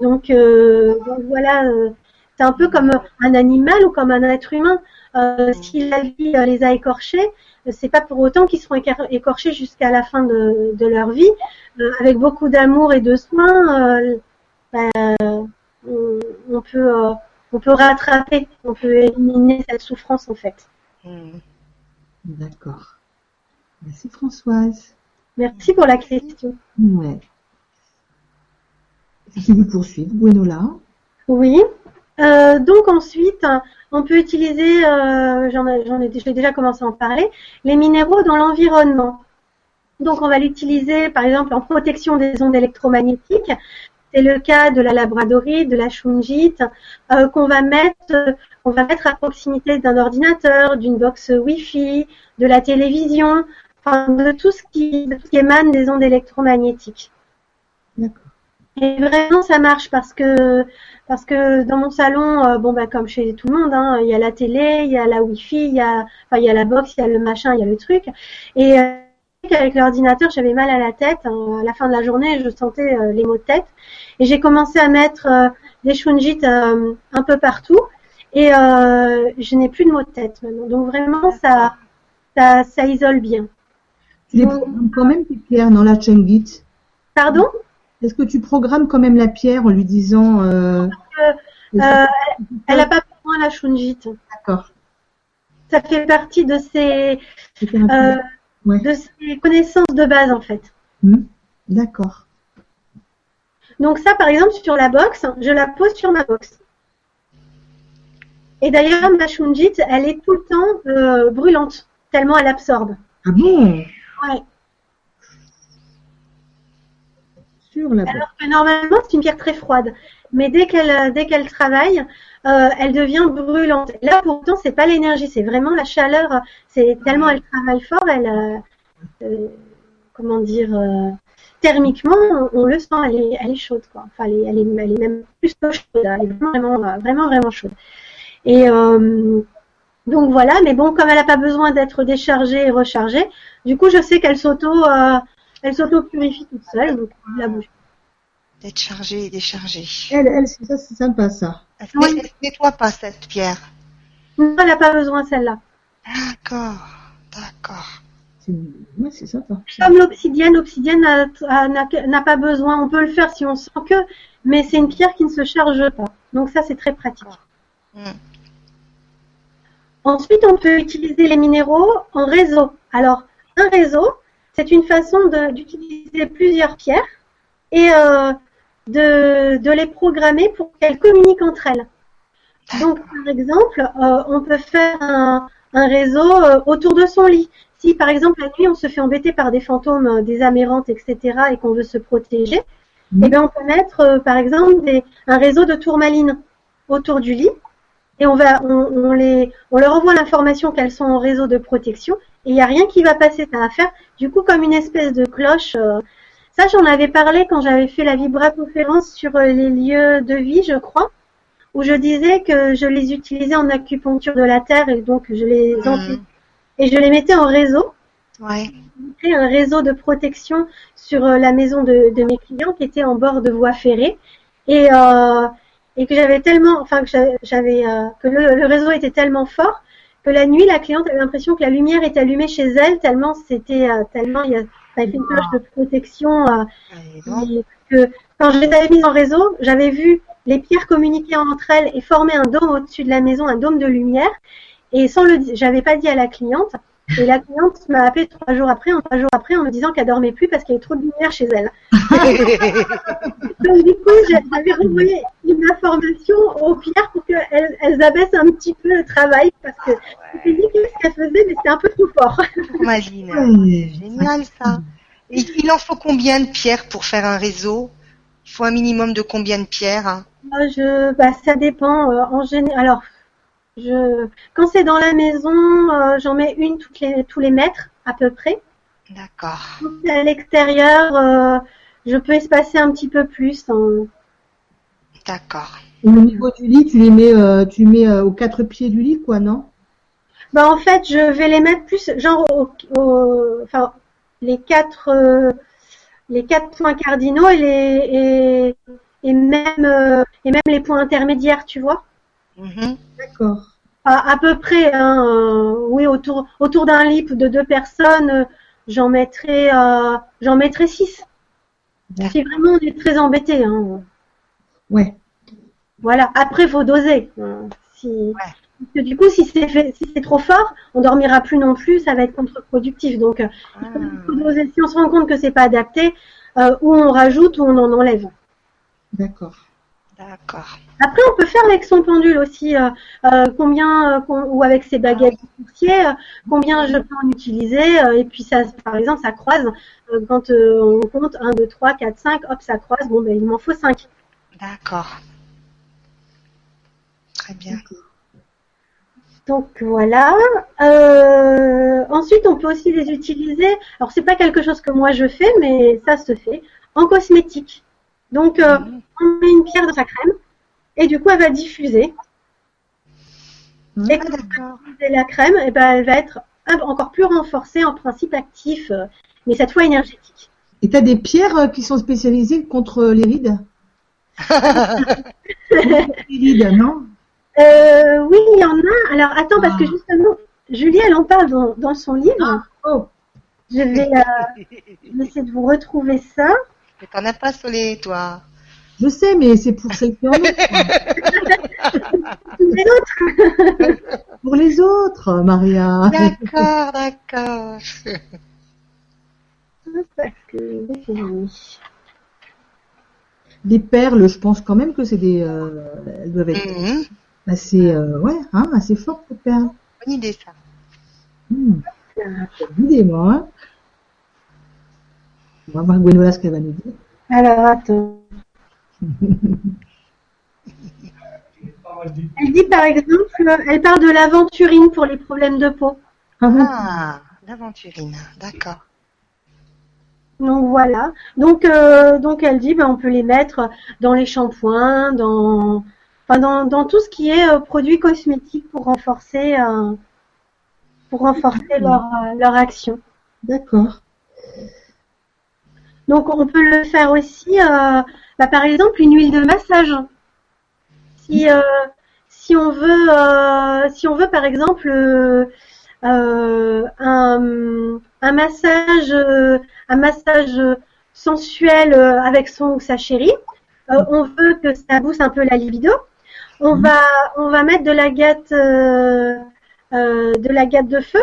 Donc, euh, donc voilà, euh, c'est un peu comme un animal ou comme un être humain. Euh, si la vie euh, les a écorchés, euh, c'est pas pour autant qu'ils seront écorchés jusqu'à la fin de, de leur vie. Euh, avec beaucoup d'amour et de soins, euh, ben, on, on peut on peut rattraper, on peut éliminer cette souffrance en fait. Mhm. D'accord. Merci Françoise. Merci pour la question. Ouais. Si tu veux poursuivre, Gwenola? Oui. Euh, donc ensuite, on peut utiliser, euh, j'en ai, déjà commencé à en parler, les minéraux dans l'environnement. Donc on va l'utiliser par exemple en protection des ondes électromagnétiques. C'est le cas de la labradorite, de la shungite, euh, qu'on va mettre, on va mettre à proximité d'un ordinateur, d'une box Wi-Fi, de la télévision, enfin de tout ce qui, de tout ce qui émane des ondes électromagnétiques. D'accord. Et vraiment, ça marche parce que parce que dans mon salon, euh, bon bah comme chez tout le monde, hein, il y a la télé, il y a la Wi-Fi, il y a enfin il y a la box, il y a le machin, il y a le truc. Et euh, avec l'ordinateur, j'avais mal à la tête. hein. à la fin de la journée, je sentais euh, les maux de tête. Et j'ai commencé à mettre euh, des shunjit euh, un peu partout. Et euh, je n'ai plus de maux de tête maintenant. Donc vraiment, ça ça, ça isole bien. Tu les programmes quand même tes pierres dans la Chungit. Pardon? Est-ce que tu programmes quand même la pierre en lui disant euh, Euh, elle n'a pas besoin la shungite. D'accord. Ça fait partie de ses, euh, Ouais. de connaissances de base en fait. Hmm. D'accord. Donc ça, par exemple, sur la box, je la pose sur ma box. Et d'ailleurs, ma shungite, elle est tout le temps euh, brûlante, tellement elle absorbe. Ah bon? Ouais. Sur la boîte. Alors que normalement, c'est une pierre très froide. Mais dès qu'elle euh, dès qu'elle travaille, euh, elle devient brûlante. Là, pourtant, c'est pas l'énergie, c'est vraiment la chaleur. C'est tellement elle travaille fort, elle, euh, comment dire, euh, thermiquement, on, on le sent, elle est, elle est chaude, quoi. Enfin, elle est, elle est, elle est même plus chaude. Elle est vraiment, vraiment, vraiment, chaude. Et donc voilà. Mais bon, comme elle n'a pas besoin d'être déchargée et rechargée, du coup, je sais qu'elle s'auto, euh, elle s'auto purifie toute seule. Donc, la bouge. D'être chargé et déchargé. Elle, elle, c'est ça, c'est sympa ça. Elle Oui. se nettoie pas cette pierre. Non, elle n'a pas besoin celle-là. D'accord, d'accord. C'est ouais, c'est sympa. Comme l'obsidienne, l'obsidienne n'a pas besoin. On peut le faire si on sent que, mais c'est une pierre qui ne se charge pas. Donc ça, c'est très pratique. Hmm. Ensuite, on peut utiliser les minéraux en réseau. Alors, un réseau, c'est une façon d'utiliser plusieurs pierres et euh, de, de les programmer pour qu'elles communiquent entre elles. Donc, par exemple, euh, on peut faire un, un réseau euh, autour de son lit. Si, par exemple, la nuit, on se fait embêter par des fantômes, des amérantes, etc., et qu'on veut se protéger, Mhm. eh bien, on peut mettre, par exemple, des, un réseau de tourmalines autour du lit, et on va, on, on les, on leur envoie l'information qu'elles sont en réseau de protection, et il n'y a rien qui va passer, ça va faire, du coup, comme une espèce de cloche. euh, ça, j'en avais parlé quand j'avais fait la vibra-conférence sur euh, les lieux de vie, je crois où je disais que je les utilisais en acupuncture de la terre et donc je les Mhm. et je les mettais en réseau, Ouais. un réseau de protection sur euh, la maison de, de mes clients qui était en bord de voie ferrée et euh, et que j'avais tellement, enfin que j'avais- j'avais euh, que le, le réseau était tellement fort que la nuit la cliente avait l'impression que la lumière était allumée chez elle tellement c'était euh, tellement il y a ça avait fait une cloche de protection euh, et que quand je les avais mises en réseau, j'avais vu les pierres communiquer entre elles et former un dôme au-dessus de la maison, un dôme de lumière. Et sans le, di- j'avais pas dit à la cliente. Et la cliente m'a appelé trois jours après, en trois jours après, en me disant qu'elle dormait plus parce qu'il y avait trop de lumière chez elle. [LAUGHS] Donc du coup, j'a- j'avais renvoyé une information aux pierres pour qu'elles elles abaissent un petit peu le travail parce que j'ai dit ce qu'elles faisaient, mais c'était un peu trop fort. Imagine. [LAUGHS] Ouais. Génial ça. Et il en faut combien de pierres pour faire un réseau? Il faut un minimum de combien de pierres hein? Moi, je, bah, ça dépend. euh, en général, alors, je, quand c'est dans la maison, euh, j'en mets une toutes les, tous les mètres à peu près. D'accord. Quand c'est à l'extérieur, euh, je peux espacer un petit peu plus. en- D'accord. Au niveau du lit, tu les mets, euh, tu les mets euh, aux quatre pieds du lit, quoi, non? Bah, en fait, je vais les mettre plus, genre, au, au- enfin, les quatre, euh, les quatre points cardinaux et les, et, et même, euh, et même les points intermédiaires, tu vois? Mhm. D'accord. À, à peu près, hein, euh, oui, autour, autour d'un lit de deux personnes, euh, j'en mettrai, euh, j'en mettrai six. Si vraiment on est très embêté, hein. Ouais. Voilà. Après, faut doser. hein. Si, parce que du coup, si c'est fait- si c'est trop fort, on dormira plus non plus, ça va être contre-productif. Donc, Ah, faut doser. Si on se rend compte que c'est pas adapté, ou on rajoute ou on en enlève. D'accord. D'accord. Après, on peut faire avec son pendule aussi, euh, euh, combien, euh, ou avec ses baguettes de coursier, combien je peux en utiliser, et puis ça, par exemple, ça croise, quand on compte 1, 2, 3, 4, 5, hop, ça croise, bon, ben, il m'en faut 5. D'accord. Très bien. Donc voilà. Ensuite, on peut aussi les utiliser. Alors, c'est pas quelque chose que moi je fais, mais ça se fait en cosmétique. Donc, euh, on met une pierre dans sa crème, et du coup, elle va diffuser. Et Ah, quand diffuser la crème, et ben, elle va être encore plus renforcée en principe actif, euh, mais cette fois énergétique. Et t'as des pierres euh, qui sont spécialisées contre les rides? [LAUGHS] Les rides, non? Euh, oui, il y en a. Alors, attends, parce que justement, Julie, elle en parle dans, dans son livre. Oh, Je vais, euh, [LAUGHS] je vais essayer de vous retrouver ça. Mais t'en as pas Solé, toi Je sais, mais c'est pour celles qui en ont. Les autres Pour les autres, Maria. D'accord, d'accord. Parce que c'est fini. Les perles, je pense quand même que c'est des, euh, elles doivent être Mhm. assez, euh, ouais, hein, assez fortes les perles. Bonne idée ça. Hmm. Une idée, moi. Hein. On va voir Gwenola ce qu'elle va nous dire. Alors, attends. Elle dit par exemple, elle parle de l'aventurine pour les problèmes de peau. Ah, Ah, l'aventurine, d'accord. Donc voilà. Donc euh, donc elle dit ben on peut les mettre dans les shampoings, dans enfin dans, dans tout ce qui est euh, produits cosmétiques pour renforcer euh, pour renforcer leur leur action. D'accord. Donc on peut le faire aussi euh, bah, par exemple une huile de massage. Si euh, si on veut euh, si on veut par exemple un, un massage un massage sensuel avec son ou sa chérie, euh, on veut que ça booste un peu la libido. On Mhm. va on va mettre de la gâte euh, euh, de la gâte de feu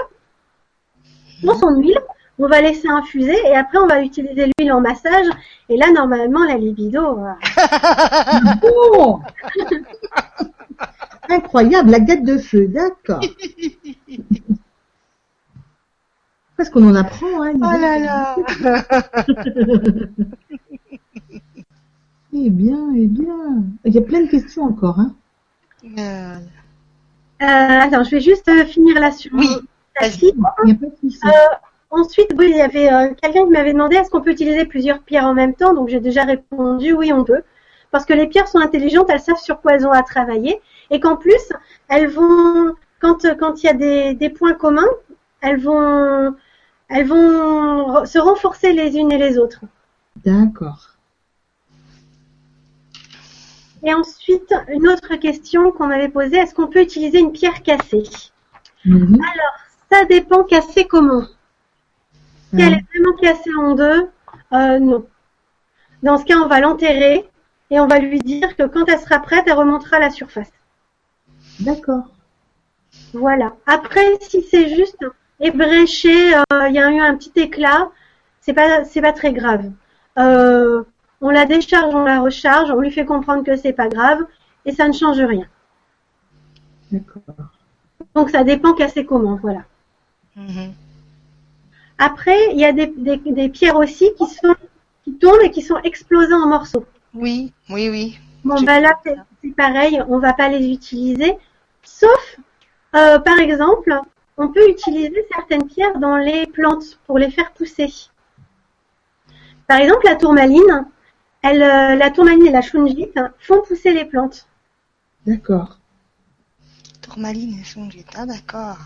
dans son huile. On va laisser infuser et après on va utiliser l'huile en massage. Et là normalement la libido. euh, [LAUGHS] Oh [LAUGHS] Incroyable, la gâte de feu, d'accord. [LAUGHS] Parce qu'on en apprend, hein. Oh là là. Eh bien, eh bien. Il y a plein de questions encore, hein. Euh, Euh, attends, je vais juste finir là sur Oui, la suite. Il n'y a pas de souci. Ensuite, oui, il y avait euh, quelqu'un qui m'avait demandé est-ce qu'on peut utiliser plusieurs pierres en même temps? Donc j'ai déjà répondu oui, on peut. Parce que les pierres sont intelligentes, elles savent sur quoi elles ont à travailler. Et qu'en plus, elles vont, quand quand il y a des, des points communs, elles vont, elles vont se renforcer les unes et les autres. D'accord. Et ensuite, une autre question qu'on m'avait posée est-ce qu'on peut utiliser une pierre cassée? Mhm. Ça dépend cassée comment. Si elle est vraiment cassée en deux, euh, non. Dans ce cas, on va l'enterrer et on va lui dire que quand elle sera prête, elle remontera à la surface. D'accord. Voilà. Après, si c'est juste ébréché, euh, il y a eu un petit éclat, c'est pas c'est pas très grave. Euh, on la décharge, on la recharge, on lui fait comprendre que c'est pas grave et ça ne change rien. D'accord. Donc ça dépend cassé comment, voilà. mhm. Après, il y a des, des, des pierres aussi qui sont qui tournent et qui sont explosées en morceaux. Oui, oui, oui. Bon, ben là, c'est pareil, on va pas les utiliser. Sauf, euh, par exemple, on peut utiliser certaines pierres dans les plantes pour les faire pousser. Par exemple, la tourmaline, elle, euh, la tourmaline et la shungite font pousser les plantes. D'accord. Tourmaline et songite. Ah, d'accord.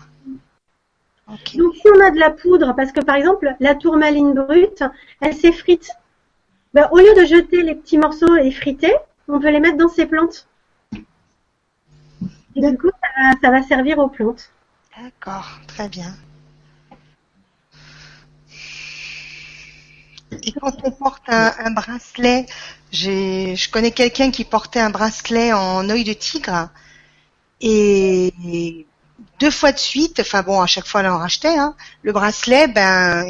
Donc, si on a de la poudre, parce que par exemple, la tourmaline brute, elle s'effrite. Ben, au lieu de jeter les petits morceaux effrités, on peut les mettre dans ces plantes. Et du coup, ça va, ça va servir aux plantes. D'accord, très bien. Et quand on porte un, un bracelet, je connais quelqu'un qui portait un bracelet en œil de tigre et deux fois de suite, enfin bon, à chaque fois elle en rachetait, hein, le bracelet, ben,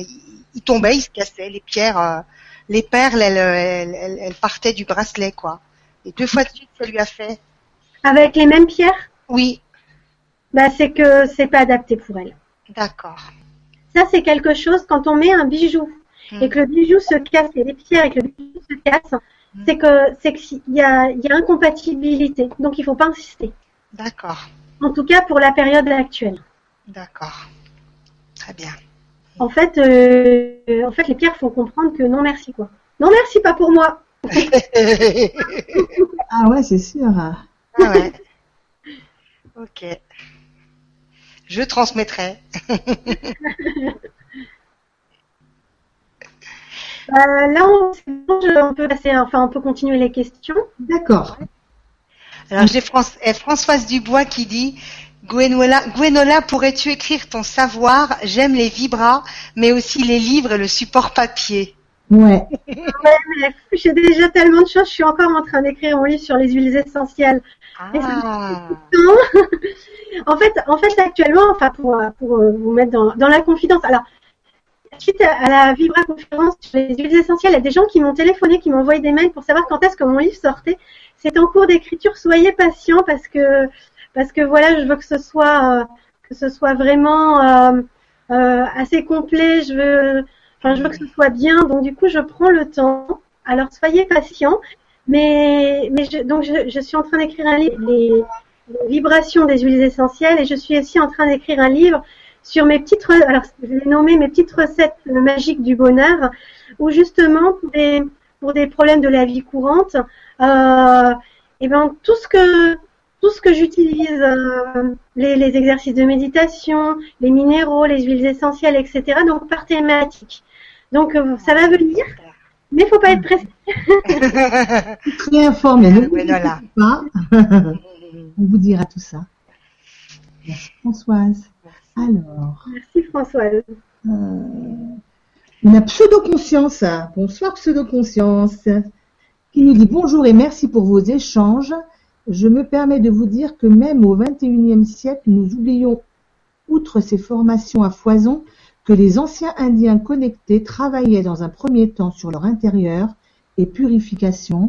il, tombait, il se cassait, les pierres, euh, les perles, elles, elles, elles- elles partaient du bracelet, quoi. Et deux fois de suite, ça lui a fait. Avec les mêmes pierres, Oui, bah, c'est que c'est pas adapté pour elle. d'accord. Ça, c'est quelque chose, quand on met un bijou Hmm. et que le bijou se casse, et les pierres et que le bijou se casse, Hmm. c'est que, c'est qu'il y a, il y a incompatibilité. Donc, il faut pas insister. D'accord, En tout cas, pour la période actuelle. d'accord. Très bien. En fait, euh, en fait, les pierres font comprendre que non merci, quoi. Non merci, pas pour moi. [LAUGHS] Ah ouais, c'est sûr. Ah ouais. Ok. Je transmettrai. [LAUGHS] Euh, là, on, peut passer, enfin, on peut continuer les questions. D'accord. Alors j'ai France- eh, Françoise Dubois qui dit Gwenola, Gwenola, pourrais-tu écrire ton savoir? J'aime les vibras, mais aussi les livres et le support papier. Ouais. Ouais, mais j'ai déjà tellement de choses. Je suis encore en train d'écrire mon livre sur les huiles essentielles. Ah, [LAUGHS] En fait, en fait, actuellement, enfin, pour, pour euh, vous mettre dans, dans la confidence. Alors, suite à, à la Vibra conférence sur les huiles essentielles, il y a des gens qui m'ont téléphoné, qui m'ont envoyé des mails pour savoir quand est-ce que mon livre sortait. C'est en cours d'écriture. Soyez patients parce que, parce que voilà, je veux que ce soit, euh, que ce soit vraiment euh, euh, assez complet. Je veux, enfin, je veux que ce soit bien. Donc, du coup, je prends le temps. Alors, soyez patients. Mais, mais je, donc, je, suis en train d'écrire un livre, les, vibrations des huiles essentielles, et je suis aussi en train d'écrire un livre sur mes petites, alors je l'ai nommé mes petites recettes magiques du bonheur, où justement pour des, pour des problèmes de la vie courante, euh, et ben tout ce que tout ce que j'utilise, euh, les, les exercices de méditation, les minéraux, les huiles essentielles, etc. Donc par thématique. Donc euh, ça va venir, mais faut pas être pressé. [LAUGHS] Très informé. Ne vous pas. [LAUGHS] On vous dira tout ça. Merci Françoise. Alors, Merci Françoise. euh, a pseudo-conscience. Bonsoir pseudo-conscience. Qui nous dit bonjour et merci pour vos échanges. Je me permets de vous dire que même au XXIe siècle, nous oublions, outre ces formations à foison, que les anciens Indiens connectés travaillaient dans un premier temps sur leur intérieur et purification,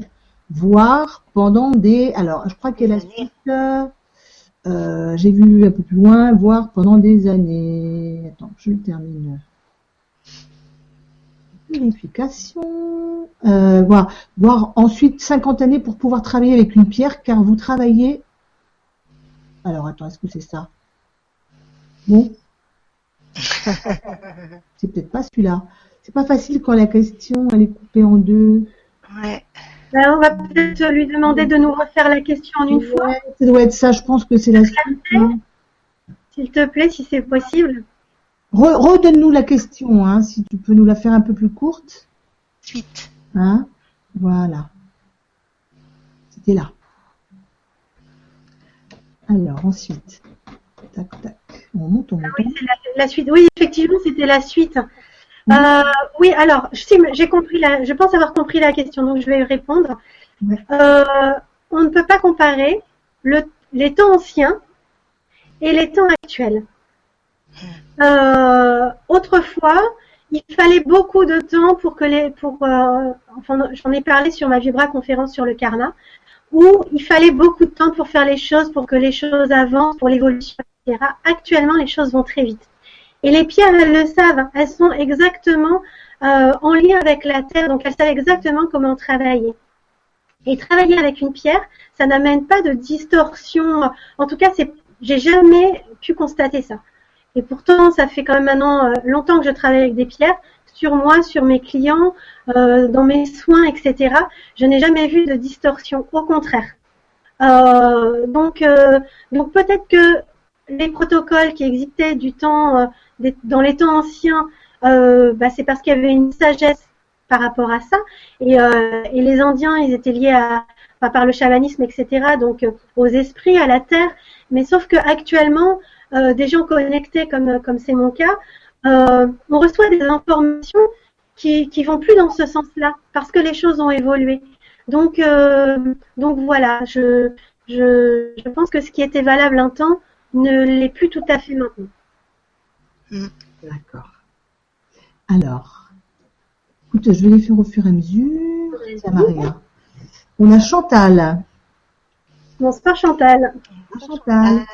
voire pendant des... Alors, je crois qu'elle a suite, euh, euh, j'ai vu un peu plus loin, voire pendant des années. Attends, je le termine. Purification, euh, voire, voire ensuite 50 années pour pouvoir travailler avec une pierre, car vous travaillez... Alors, attends, est-ce que c'est ça? Bon. [LAUGHS] c'est peut-être pas celui-là. C'est pas facile quand la question elle est coupée en deux. ouais. Ben, on va peut-être lui demander de nous refaire la question en une fois, Ouais, ça doit être ça, je pense que c'est la suite. s'il te plaît, si c'est possible. Re- Redonne-nous la question, hein, si tu peux nous la faire un peu plus courte. Suite. Hein voilà. C'était là. Alors, ensuite. Tac, tac. On monte, on monte. Oui, c'est la, la suite. Oui, effectivement, c'était la suite. Euh, oui, alors, si, j'ai compris la, je pense avoir compris la question, donc je vais répondre. Ouais. Euh, on ne peut pas comparer le, les temps anciens et les temps actuels. Euh, autrefois, il fallait beaucoup de temps pour que les, pour, euh, enfin, j'en ai parlé sur ma Vibra conférence sur le karma, où il fallait beaucoup de temps pour faire les choses, pour que les choses avancent, pour l'évolution, etc. Actuellement, les choses vont très vite. Et les pierres, elles le savent. Elles sont exactement euh, en lien avec la terre, donc elles savent exactement comment travailler. Et travailler avec une pierre, ça n'amène pas de distorsion. En tout cas, j'ai jamais pu constater ça. Et pourtant, ça fait quand même maintenant euh, longtemps que je travaille avec des pierres, sur moi, sur mes clients, euh, dans mes soins, etc. Je n'ai jamais vu de distorsion, au contraire. Euh, donc, donc peut-être que les protocoles qui existaient du temps, dans les temps anciens, bah, c'est parce qu'il y avait une sagesse par rapport à ça. Et, les Indiens, ils étaient liés à, enfin, par le chamanisme, etc. Donc aux esprits, à la terre. Mais sauf que actuellement, euh, des gens connectés, comme comme c'est mon cas, euh, on reçoit des informations qui qui vont plus dans ce sens-là parce que les choses ont évolué. Donc euh, donc voilà, je je je pense que ce qui était valable un temps ne l'est plus tout à fait maintenant. D'accord. Alors, écoute, je vais les faire au fur et à mesure. Maria. On a Chantal. Bonsoir Chantal. Chantal.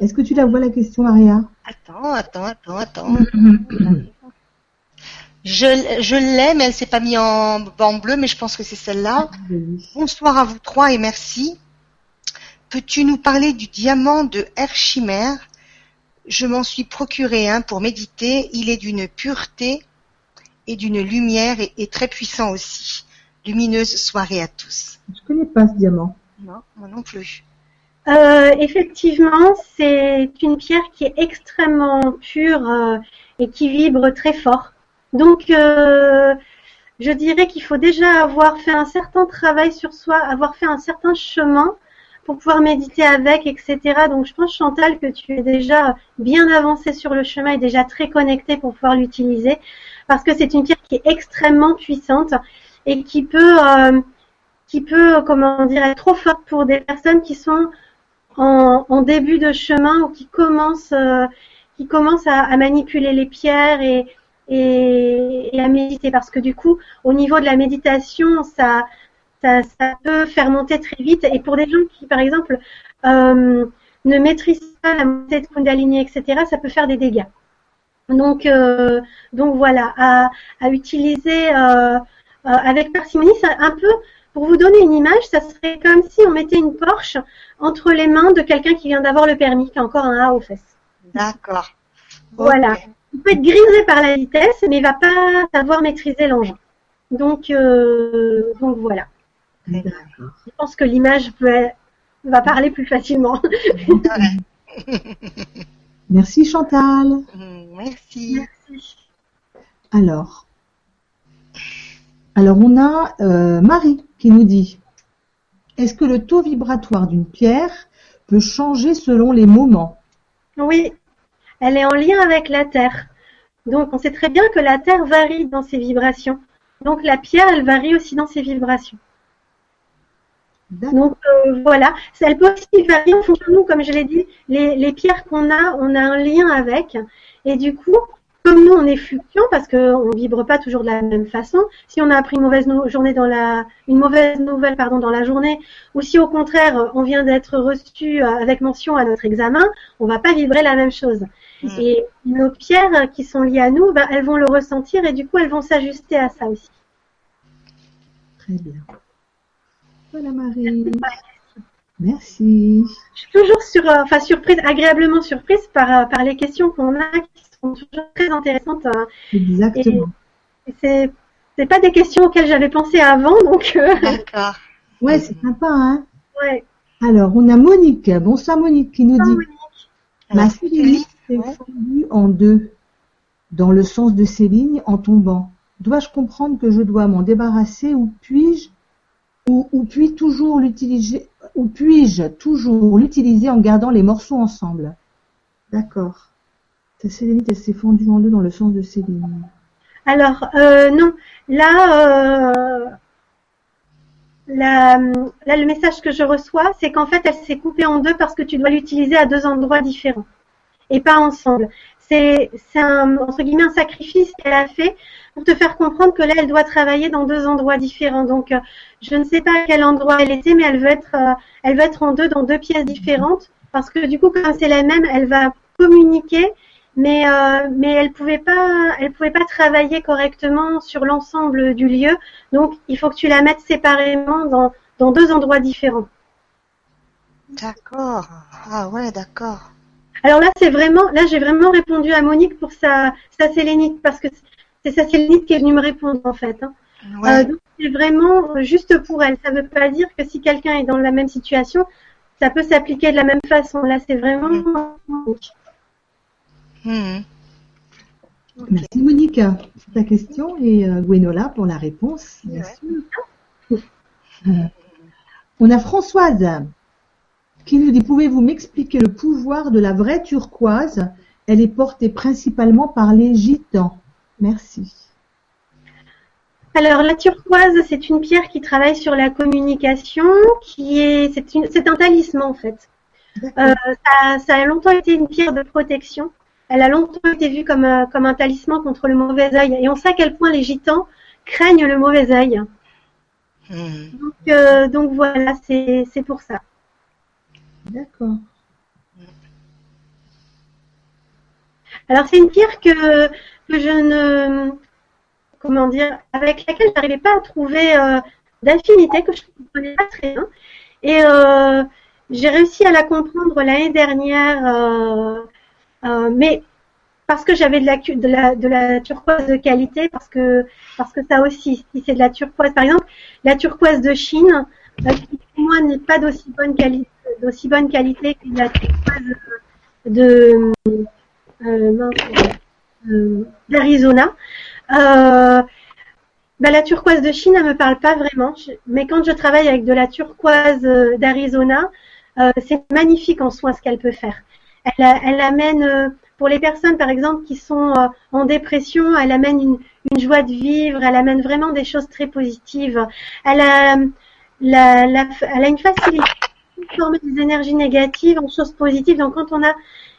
Est-ce que tu la vois la question, Maria? Attends, attends, attends, attends. Je, je l'ai, mais elle s'est pas mise en, en bleu, mais je pense que c'est celle-là. Bonsoir à vous trois et merci. Peux-tu nous parler du diamant de Herchimer Je m'en suis procuré un pour méditer. Il est d'une pureté et d'une lumière et, et très puissant aussi. Lumineuse soirée à tous. Je connais pas ce diamant. Non, moi non plus. Euh, effectivement, c'est une pierre qui est extrêmement pure euh, et qui vibre très fort. Donc, euh, je dirais qu'il faut déjà avoir fait un certain travail sur soi, avoir fait un certain chemin pour pouvoir méditer avec, etc. Donc je pense Chantal que tu es déjà bien avancé sur le chemin et déjà très connecté pour pouvoir l'utiliser parce que c'est une pierre qui est extrêmement puissante et qui peut euh, qui peut comment dire être trop forte pour des personnes qui sont en, début de chemin ou qui commencent euh, qui commencent à, manipuler les pierres et, à méditer. Parce que du coup au niveau de la méditation ça ça, peut faire monter très vite. Et pour des gens qui par exemple euh, ne maîtrisent pas la montée de Kundalini etc ça peut faire des dégâts. Donc euh, donc voilà à, à utiliser euh avec parcimonie c'est un peu pour vous donner une image, ça serait comme si on mettait une Porsche entre les mains de quelqu'un qui vient d'avoir le permis, qui a encore un A aux fesses. D'accord. Voilà. Il peut être grisé par la vitesse, mais il va pas savoir maîtriser l'engin. Donc, euh, donc voilà. Je pense que l'image va parler plus facilement. [LAUGHS] Merci Chantal. Merci. Merci. Alors, alors on a euh, Marie qui nous dit Est-ce que le taux vibratoire d'une pierre peut changer selon les moments? Oui, elle est en lien avec la Terre. Donc on sait très bien que la Terre varie dans ses vibrations. Donc la pierre, elle varie aussi dans ses vibrations. Donc euh, voilà, elle peut aussi varier en fonction de nous, comme je l'ai dit, les, les pierres qu'on a, on a un lien avec. Et du coup, comme nous on est fluctuant parce qu'on ne vibre pas toujours de la même façon, si on a appris une mauvaise no journée dans la une mauvaise nouvelle pardon dans la journée, ou si au contraire on vient d'être reçu avec mention à notre examen, on va pas vibrer la même chose. Mmh. Et nos pierres qui sont liées à nous, ben, elles vont le ressentir et du coup elles vont s'ajuster à ça aussi. Très bien. Voilà Marie. Merci. Je suis toujours sur, euh, enfin surprise, agréablement surprise par, par les questions qu'on a qui sont toujours très intéressantes. Hein. Exactement. Et, c'est c'est pas des questions auxquelles j'avais pensé avant, [LAUGHS] donc. Euh... D'accord. Ouais, c'est sympa, hein. Ouais. Alors, on a Monique. Bonsoir Monique qui nous Bonsoir, dit Monique. Ma cellule s'est fondue en deux, dans le sens de ces lignes en tombant. Dois-je comprendre que je dois m'en débarrasser ou puis-je ou, ou puis toujours l'utiliser ou puis-je toujours l'utiliser en gardant les morceaux ensemble? D'accord. Ta sélénite, elle s'est fondue en deux dans le sens de ces lignes. Alors, euh, non. Là, euh, là, le message que je reçois, c'est qu'en fait, elle s'est coupée en deux parce que tu dois l'utiliser à deux endroits différents et pas ensemble. C'est, un, entre guillemets, un sacrifice qu'elle a fait pour te faire comprendre que là, elle doit travailler dans deux endroits différents. Donc, euh, je ne sais pas à quel endroit elle était, mais elle veut être, elle veut être en deux dans deux pièces différentes parce que du coup, comme c'est la même, elle va communiquer, mais euh, mais elle pouvait pas, elle pouvait pas travailler correctement sur l'ensemble du lieu. Donc, il faut que tu la mettes séparément dans dans deux endroits différents. D'accord. Ah ouais, d'accord. Alors là, c'est vraiment, là, j'ai vraiment répondu à Monique pour sa, sa sélénite parce que c'est sa sélénite qui est venue me répondre en fait. Hein. Ouais. Euh, donc c'est vraiment juste pour elle. Ça ne veut pas dire que si quelqu'un est dans la même situation, ça peut s'appliquer de la même façon. Là, c'est vraiment. Monique. Hmm. Merci Monique pour ta question et euh, Gwenola pour la réponse. Ouais. Euh, on a Françoise qui nous dit Pouvez-vous m'expliquer le pouvoir de la vraie turquoise? Elle est portée principalement par les gitans. Merci. Alors la turquoise, c'est une pierre qui travaille sur la communication, qui est, c'est un talisman en fait. Euh, ça, ça a longtemps été une pierre de protection. Elle a longtemps été vue comme, euh, comme un talisman contre le mauvais œil. Et on sait à quel point les gitans craignent le mauvais œil. Donc, euh, donc voilà, c'est, pour ça. D'accord. Alors c'est une pierre que, que je ne comment dire avec laquelle je n'arrivais pas à trouver euh, d'affinité, que je ne comprenais pas très bien. Et euh, j'ai réussi à la comprendre l'année dernière, euh, mais parce que j'avais de la, de la de la turquoise de qualité, parce que parce que ça aussi, si c'est de la turquoise, par exemple, la turquoise de Chine, euh, qui pour moi n'est pas d'aussi bonne qualité d'aussi bonne qualité que la turquoise euh, d'Arizona. Bah, la turquoise de Chine, elle me parle pas vraiment. Mais quand je travaille avec de la turquoise d'Arizona, c'est magnifique en soi ce qu'elle peut faire. Elle, elle amène, euh, pour les personnes par exemple qui sont euh, en dépression, elle amène une, joie de vivre, elle amène vraiment des choses très positives. Elle a, a une facilité à transformer des énergies négatives en choses positives. Donc quand on a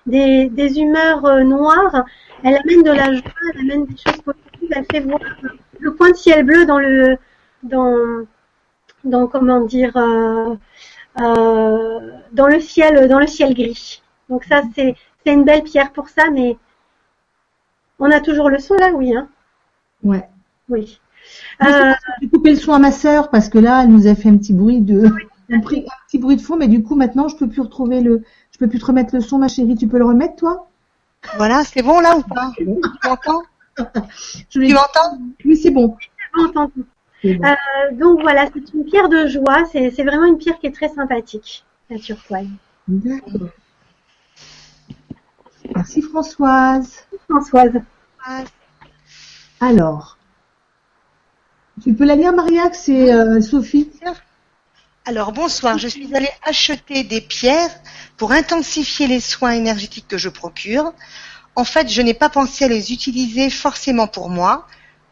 des, humeurs noires, elle amène de la joie, elle amène des choses positives, elle fait voir le point de ciel bleu dans le dans dans comment dire euh, euh, dans le ciel dans le ciel gris. Donc ça c'est une belle pierre pour ça, mais on a toujours le son là, oui. Hein ouais. Oui. Euh, J'ai coupé le son à ma sœur parce que là, elle nous a fait un petit bruit de [LAUGHS] un, petit bruit de fond, mais du coup maintenant je peux plus retrouver le, je peux plus te remettre le son, ma chérie. Tu peux le remettre toi? Voilà, c'est bon là ou pas? Tu m'entends? [LAUGHS] Tu m'entends? Oui, c'est bon. Bon, euh, donc voilà, c'est une pierre de joie. C'est vraiment une pierre qui est très sympathique, la turquoise. D'accord. Merci Françoise. Françoise. Alors, tu peux la lire, Maria, c'est euh, Sophie. Alors bonsoir, je suis allée acheter des pierres pour intensifier les soins énergétiques que je procure. En fait, je n'ai pas pensé à les utiliser forcément pour moi.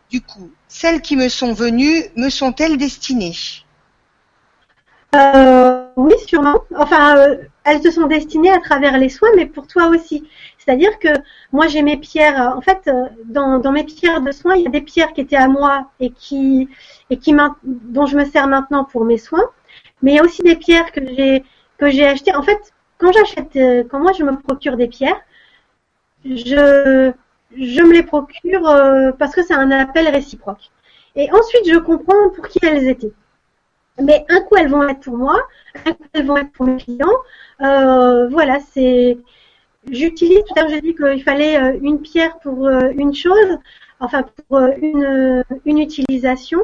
Du coup, celles qui me sont venues me sont-elles destinées? Euh, Oui, sûrement. Enfin, euh, elles te sont destinées à travers les soins, mais pour toi aussi. C'est-à-dire que moi, j'ai mes pierres. En fait, euh, dans, dans, mes pierres de soins, il y a des pierres qui étaient à moi et qui et qui dont je me sers maintenant pour mes soins. Mais il y a aussi des pierres que j'ai que j'ai achetées. En fait, quand j'achète, euh, quand moi je me procure des pierres, je je me les procure euh, parce que c'est un appel réciproque. Et ensuite, je comprends pour qui elles étaient. Mais un coup, elles vont être pour moi, un coup, elles vont être pour mes clients. Euh, voilà, c'est. J'utilise, tout à l'heure, j'ai dit qu'il fallait euh, une pierre pour euh, une chose, enfin pour une, utilisation.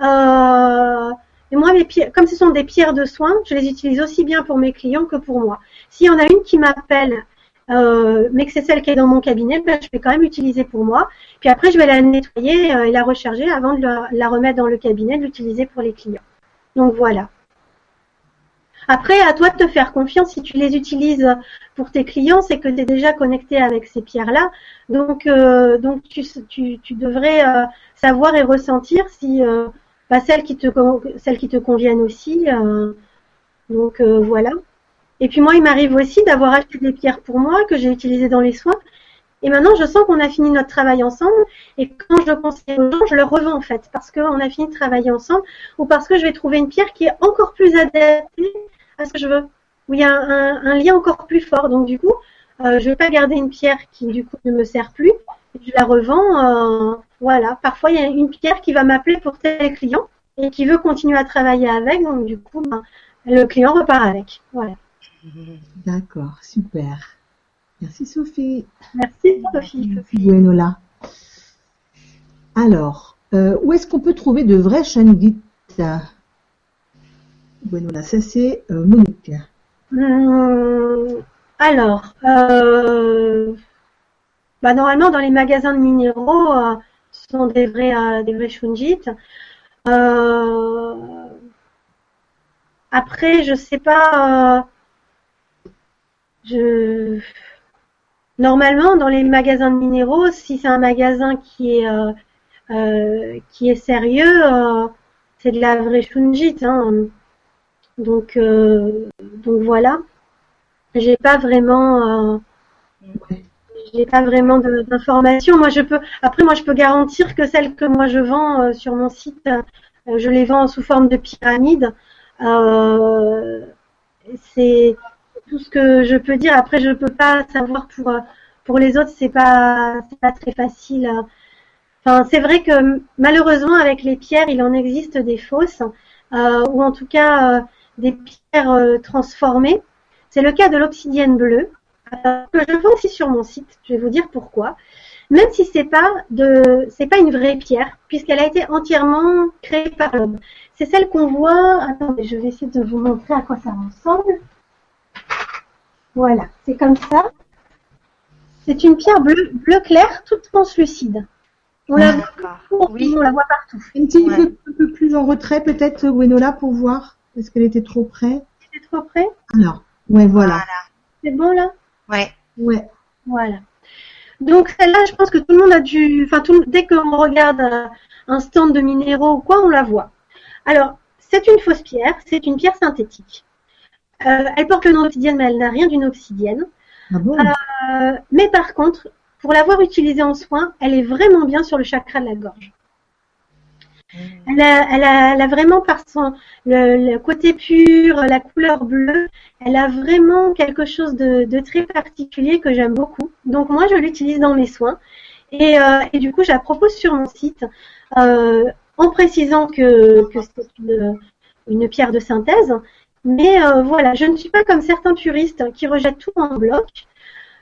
et moi, mes pierres, comme ce sont des pierres de soins, je les utilise aussi bien pour mes clients que pour moi. S'il y en a une qui m'appelle euh, mais que c'est celle qui est dans mon cabinet, ben, je vais quand même l'utiliser pour moi. Puis après, je vais la nettoyer euh, et la recharger avant de la, remettre dans le cabinet, de l'utiliser pour les clients. Donc voilà. Après, à toi de te faire confiance. Si tu les utilises pour tes clients, c'est que tu es déjà connecté avec ces pierres-là. Donc, euh, donc tu, tu, devrais euh, savoir et ressentir si euh, bah, celles, qui te, celles qui te conviennent aussi. donc voilà. Et puis moi, il m'arrive aussi d'avoir acheté des pierres pour moi que j'ai utilisées dans les soins. Et maintenant, je sens qu'on a fini notre travail ensemble. Et quand je le conseille aux gens, je le revends en fait, parce qu'on a fini de travailler ensemble, ou parce que je vais trouver une pierre qui est encore plus adaptée à ce que je veux, où il y a un, lien encore plus fort. Donc du coup, euh, je vais pas garder une pierre qui du coup ne me sert plus. Je la revends. Euh, voilà. Parfois, il y a une pierre qui va m'appeler pour tel client et qui veut continuer à travailler avec. Donc du coup, ben, le client repart avec. Voilà. D'accord, super. Merci Sophie. Merci Sophie. Buenola. Alors, euh, où est-ce qu'on peut trouver de vrais changuites Buenola, ça c'est euh, Monique. Hum, alors, euh, bah, normalement dans les magasins de minéraux, ce sont des vrais, des vrais après, je sais pas je normalement dans les magasins de minéraux, si c'est un magasin qui est euh, euh, qui est sérieux, euh, c'est de la vraie shunjit. Hein. Donc donc voilà. J'ai pas vraiment j'ai pas vraiment d'informations. Moi je peux après moi je peux garantir que celles que moi je vends sur mon site, je les vends sous forme de pyramide. c'est tout ce que je peux dire. Après, je peux pas savoir pour euh, pour les autres, c'est pas pas très facile. Enfin, c'est vrai que malheureusement, avec les pierres, il en existe des fausses, euh, ou en tout cas euh, des pierres transformées. C'est le cas de l'obsidienne bleue, que je vends aussi sur mon site. Je vais vous dire pourquoi. Même si c'est pas pas une vraie pierre, puisqu'elle a été entièrement créée par l'homme. C'est celle qu'on voit. Attendez, je vais essayer de vous montrer à quoi ça ressemble. Voilà, c'est comme ça. C'est une pierre bleue, bleu clair, toute translucide. On la, voit, oui. on la voit partout. Un petit peu, plus en retrait peut-être, Gwenola, pour voir. Est-ce qu'elle était trop près C'était trop près? Alors, ouais, voilà. C'est bon là? Ouais. Ouais. Voilà. Donc celle-là, je pense que tout le monde a dû, enfin tout, dès qu'on regarde un, un stand de minéraux ou quoi, on la voit. Alors, c'est une fausse pierre, c'est une pierre synthétique. Euh, elle porte le nom d'obsidienne, mais elle n'a rien d'une obsidienne. Ah bon Euh, mais par contre, pour l'avoir utilisée en soin, elle est vraiment bien sur le chakra de la gorge. Elle a, elle a, elle a vraiment par son le, le côté pur, la couleur bleue, elle a vraiment quelque chose de, de très particulier que j'aime beaucoup. Donc moi, je l'utilise dans mes soins et, euh, et du coup, je la propose sur mon site euh, en précisant que, que c'est une, une pierre de synthèse. Mais euh, voilà, je ne suis pas comme certains puristes qui rejettent tout en bloc.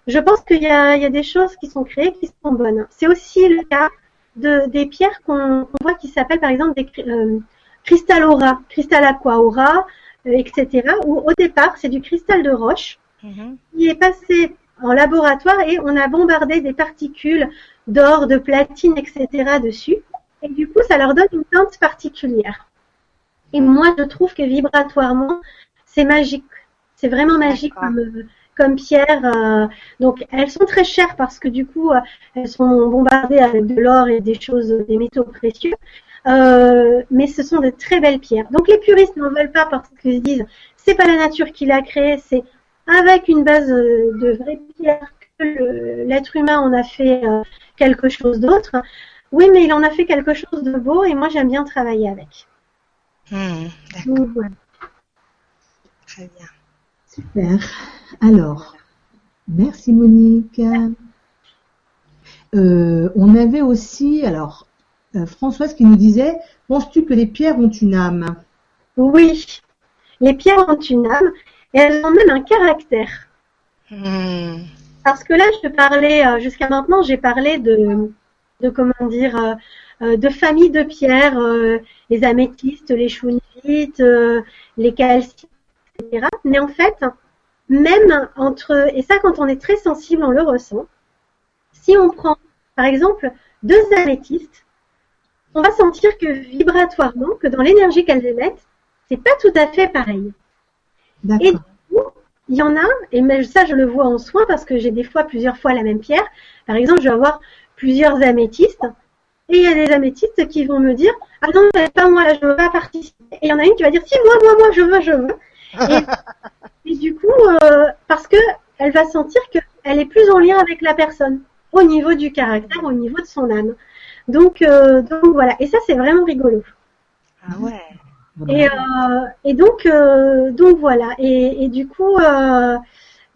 Je pense qu'il y a, il y a des choses qui sont créées qui sont bonnes. C'est aussi le cas de, des pierres qu'on voit qui s'appellent par exemple des euh, cristal aura, cristal aqua aura, euh, etc. Où au départ c'est du cristal de roche Mhm. qui est passé en laboratoire et on a bombardé des particules d'or, de platine, etc. dessus. Et du coup, ça leur donne une teinte particulière. Et moi, je trouve que vibratoirement, c'est magique. C'est vraiment magique comme, comme pierre. euh, donc, elles sont très chères parce que du coup, euh, elles sont bombardées avec de l'or et des choses, des métaux précieux. Euh, mais ce sont de très belles pierres. Donc, les puristes n'en veulent pas parce qu'ils se disent, c'est pas la nature qui l'a créé, c'est avec une base euh, de vraie pierre que l'être humain en a fait euh, quelque chose d'autre. Oui, mais il en a fait quelque chose de beau et moi j'aime bien travailler avec. Hmm, D'accord, Donc, voilà. très bien. Super. Alors, merci Monique. Euh, on avait aussi, alors, euh, Françoise qui nous disait, penses-tu que les pierres ont une âme? Oui, les pierres ont une âme et elles ont même un caractère. Hmm, Parce que là, je parlais, euh, jusqu'à maintenant, j'ai parlé de, de comment dire, de familles de pierres, euh, les améthystes, les chounites, euh, les calcites, etc. Mais en fait, même entre, et ça quand on est très sensible, on le ressent, si on prend, par exemple, deux améthystes, on va sentir que vibratoirement, que dans l'énergie qu'elles émettent, c'est pas tout à fait pareil. Et D'accord. il y en a, et ça je le vois en soin parce que j'ai des fois plusieurs fois la même pierre. Par exemple, je vais avoir plusieurs améthystes et il y a des améthystes qui vont me dire ah non mais pas moi là je veux pas participer. Et il y en a une qui va dire si moi moi moi je veux je veux. Et, [LAUGHS] et du coup euh, parce que elle va sentir qu'elle est plus en lien avec la personne au niveau du caractère, au niveau de son âme. Donc euh, donc voilà et ça c'est vraiment rigolo. Ah ouais. Et, euh, et donc, donc voilà. Et, et du coup,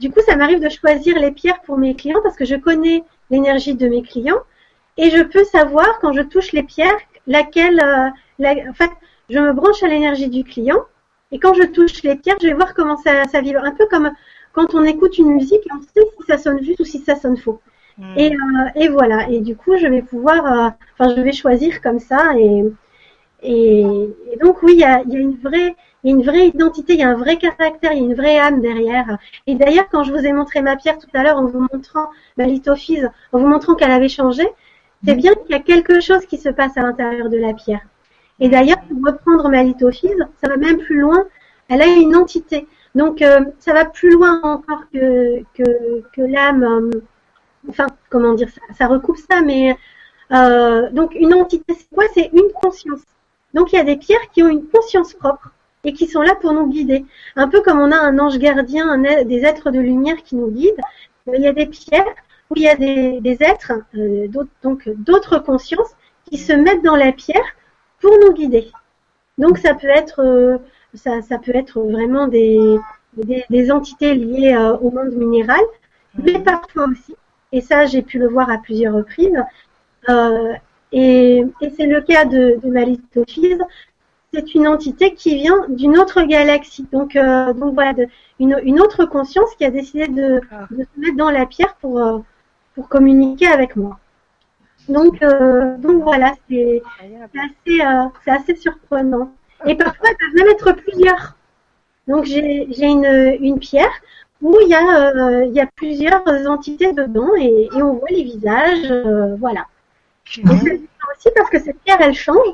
du coup, ça m'arrive de choisir les pierres pour mes clients parce que je connais l'énergie de mes clients et je peux savoir quand je touche les pierres laquelle, euh, la- en fait, je me branche à l'énergie du client et quand je touche les pierres, je vais voir comment ça, ça vibre. Un peu comme quand on écoute une musique, on sait si ça sonne juste ou si ça sonne faux. Hmm. Et, euh, et voilà. Et du coup, je vais pouvoir, euh, enfin, je vais choisir comme ça. Et, et, et donc, oui, il y a, il y a une vraie, y a une vraie identité, il y a un vrai caractère, il y a une vraie âme derrière. Et d'ailleurs, quand je vous ai montré ma pierre tout à l'heure en vous montrant ma lithophyse, en vous montrant qu'elle avait changé, c'est bien qu'il y a quelque chose qui se passe à l'intérieur de la pierre. Et d'ailleurs, pour reprendre ma lithophyse, ça va même plus loin. Elle a une entité. Donc, euh, ça va plus loin encore que, que, l'âme. euh, enfin, comment dire ça Ça recoupe ça, mais euh, donc une entité, c'est quoi? C'est une conscience. Donc, il y a des pierres qui ont une conscience propre et qui sont là pour nous guider. Un peu comme on a un ange gardien, des êtres de lumière qui nous guident. Il y a des pierres où il y a des, des êtres, euh, donc d'autres consciences, qui se mettent dans la pierre pour nous guider. Donc ça peut être, euh, ça, ça peut être vraiment des, des, des entités liées euh, au monde minéral, mais parfois aussi, et ça j'ai pu le voir à plusieurs reprises, et, et c'est le cas de, de c'est une entité qui vient d'une autre galaxie. Donc, euh, donc voilà, de- une, une autre conscience qui a décidé de, de se mettre dans la pierre pour, pour communiquer avec moi. Donc, euh, donc voilà, c'est assez, euh, assez surprenant. Et parfois, elles peuvent même être plusieurs. Donc, j'ai une, une pierre où il y, a, euh, il y a plusieurs entités dedans et, et on voit les visages. euh, voilà. Et c'est aussi parce que cette pierre, elle change.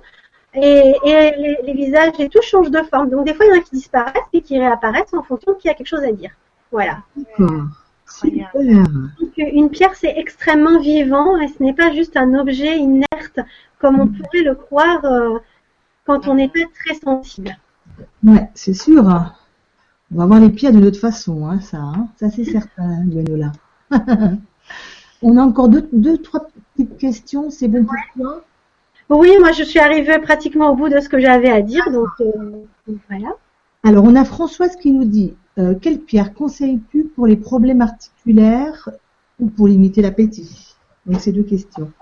et, et les, les visages et tout changent de forme. Donc des fois il y en a qui disparaissent et qui réapparaissent en fonction qu'il y a quelque chose à dire. Voilà. D'accord. Donc, une pierre, c'est extrêmement vivant et ce n'est pas juste un objet inerte comme on pourrait le croire euh, quand on n'est pas très sensible. Ouais, c'est sûr. On va voir les pierres d'une autre façon, hein, ça, hein. ça c'est certain, Gwenola. [LAUGHS] On a encore deux, deux, trois petites questions, c'est bon pour toi? Oui, moi je suis arrivée pratiquement au bout de ce que j'avais à dire, donc, euh, donc voilà. Alors, on a Françoise qui nous dit euh, quelle pierre conseilles-tu pour les problèmes articulaires ou pour limiter l'appétit? Donc, c'est deux questions.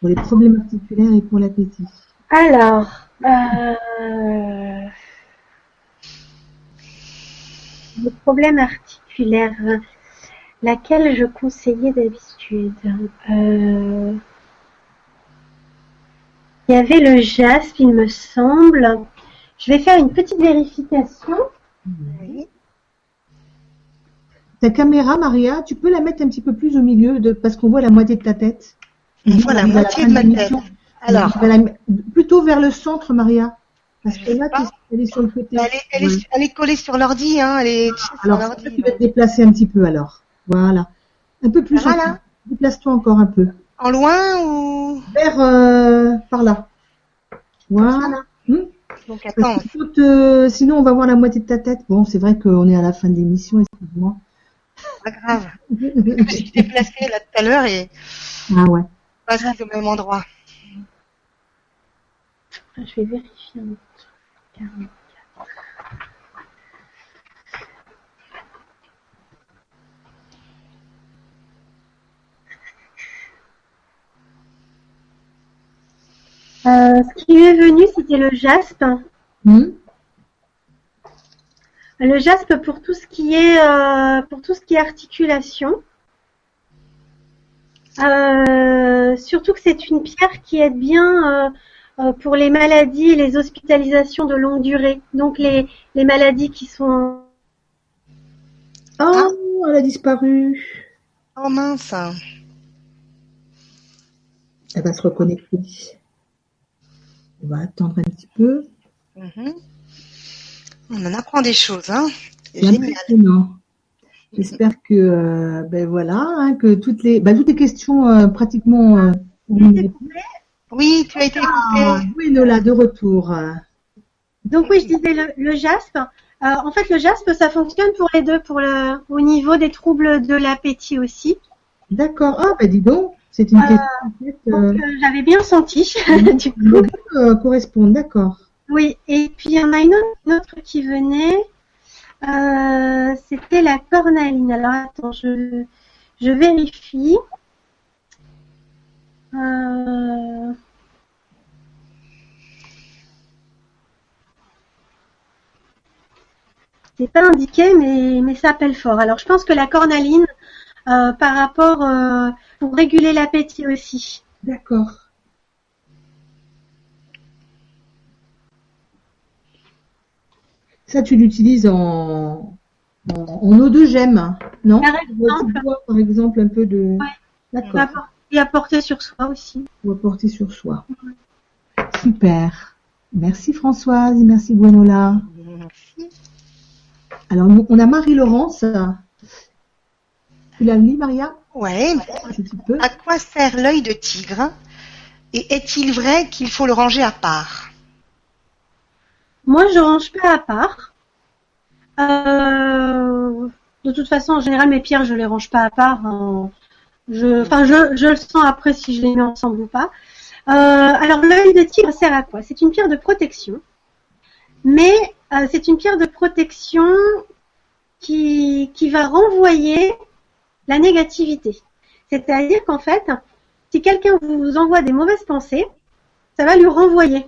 Pour les problèmes articulaires et pour l'appétit. Alors, euh, les problèmes articulaires, laquelle je conseillais d'habitude? Euh, Il y avait le jaspe, il me semble. Je vais faire une petite vérification. Oui. Ta caméra, Maria, tu peux la mettre un petit peu plus au milieu de parce qu'on voit la moitié de ta tête. On voit la moitié de ma tête. Alors, la plutôt vers le centre, Maria. Parce que là, elle est sur le côté. elle est, elle est, Ouais. elle est collée sur l'ordi, hein. Elle est Alors, l'ordi. tu vas te déplacer un petit peu alors. Voilà. Un peu plus. Voilà. Déplace-toi encore un peu. En loin ou? Vers euh, par là. Voilà. Hmm? Donc attends. te- Sinon, on va voir la moitié de ta tête. Bon, c'est vrai qu'on est à la fin de l'émission, excuse-moi. Pas grave. [LAUGHS] Je me suis déplacée là tout à l'heure et ah ouais. pas au même endroit. Je vais vérifier. Euh, ce qui lui est venu, c'était le jaspe. Le jaspe pour tout ce qui est euh, pour tout ce qui est articulation. Euh, surtout que c'est une pierre qui aide bien euh, pour les maladies et les hospitalisations de longue durée. Donc les, les maladies qui sont Oh, elle a disparu. Oh mince. Elle va se reconnecter. On va attendre un petit peu. Mhm. On en apprend des choses, hein. J'espère que euh, ben voilà, hein, que toutes les ben, toutes les questions euh, pratiquement euh, ont été répondues. Oui, tu as été Ah, écoutée. oui, Nola, de retour. Donc oui, je disais le, le jaspe. Euh, en fait, le jaspe, ça fonctionne pour les deux, pour le, au niveau des troubles de l'appétit aussi. D'accord. Ah ben dis donc, c'est une Euh, question en fait, j'avais bien senti. [LAUGHS] du coup, peut, euh, correspondre. D'accord. Oui. Et puis il y en a une autre, une autre qui venait. Euh, C'était la cornaline. Alors attends, je, je vérifie. Euh, C'est pas indiqué, mais, mais ça appelle fort. Alors, je pense que la cornaline, euh, par rapport, euh, pour réguler l'appétit aussi. D'accord. Ça, tu l'utilises en, en, en eau de gemme, non Par tu exemple. bois, par exemple, un peu de. Ouais. D'accord. Et à porter sur soi aussi. Ou à porter sur soi. Super. Merci Françoise et merci Gwenola. Merci. Alors, nous, on a Marie-Laurence. Tu l'as lu, Maria Ouais. Si tu peux. À quoi sert l'œil de tigre? Et est-il vrai qu'il faut le ranger à part? Moi, je range pas à part. Euh, de toute façon, en général, mes pierres, je les range pas à part. hein. Je, enfin, je, le sens après si je les mets ensemble ou pas. Euh, alors, l'œil de tigre sert à quoi? C'est une pierre de protection, mais euh, c'est une pierre de protection qui, qui va renvoyer la négativité. C'est-à-dire qu'en fait, si quelqu'un vous envoie des mauvaises pensées, ça va lui renvoyer.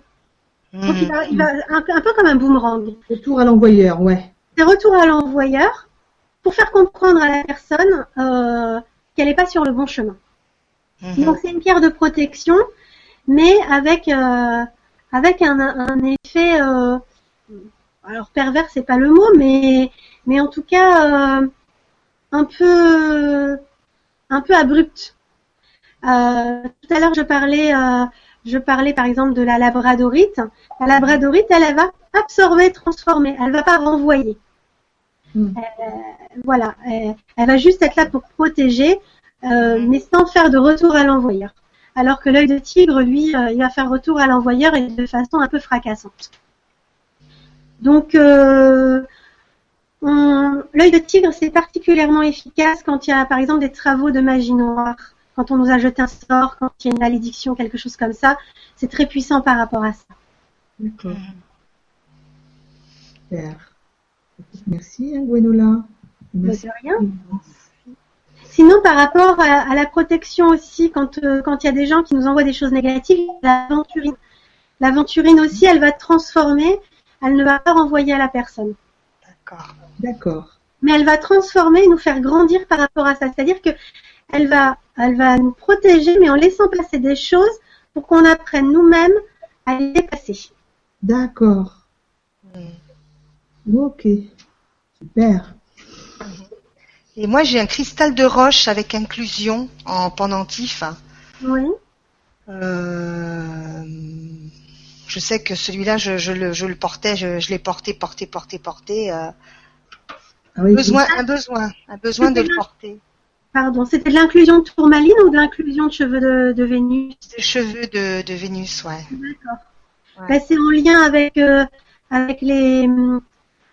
Donc, il va, il va un, un peu comme un boomerang. Retour à l'envoyeur, ouais. C'est retour à l'envoyeur pour faire comprendre à la personne euh, qu'elle n'est pas sur le bon chemin. Mhm. Donc c'est une pierre de protection, mais avec euh, avec un, un effet euh, alors pervers c'est pas le mot, mais mais en tout cas euh, un peu un peu abrupt. Euh, tout à l'heure je parlais euh, je parlais par exemple de la labradorite. La labradorite, elle, elle va absorber, transformer. Elle va pas renvoyer. Mm. Euh, voilà, elle, elle va juste être là pour protéger, euh, mais sans faire de retour à l'envoyeur. Alors que l'œil de tigre, lui, euh, il va faire retour à l'envoyeur et de façon un peu fracassante. Donc, euh, on- l'œil de tigre, c'est particulièrement efficace quand il y a, par exemple, des travaux de magie noire, quand on nous a jeté un sort, quand il y a une malédiction, quelque chose comme ça. C'est très puissant par rapport à ça. D'accord. Super. Merci, hein, Gwenola. Merci. De rien. Sinon, par rapport à, à la protection aussi, quand euh, quand il y a des gens qui nous envoient des choses négatives, l'aventurine. L'aventurine aussi, elle va transformer, elle ne va pas renvoyer à la personne. D'accord. D'accord. Mais elle va transformer et nous faire grandir par rapport à ça. C'est-à-dire que elle va, elle va nous protéger, mais en laissant passer des choses pour qu'on apprenne nous-mêmes à les dépasser. D'accord. Ok. Super. Et moi, j'ai un cristal de roche avec inclusion en pendentif. Oui. Euh, je sais que celui-là, je, je le, je le portais, je, je l'ai porté, porté, porté, porté. euh, Ah oui, besoin, un besoin, un besoin de le porter. Pardon, c'était de l'inclusion de tourmaline ou de l'inclusion de cheveux de, de Vénus? Des cheveux de, de Vénus, ouais. D'accord. Ouais. Bah, c'est en lien avec euh, avec les hum,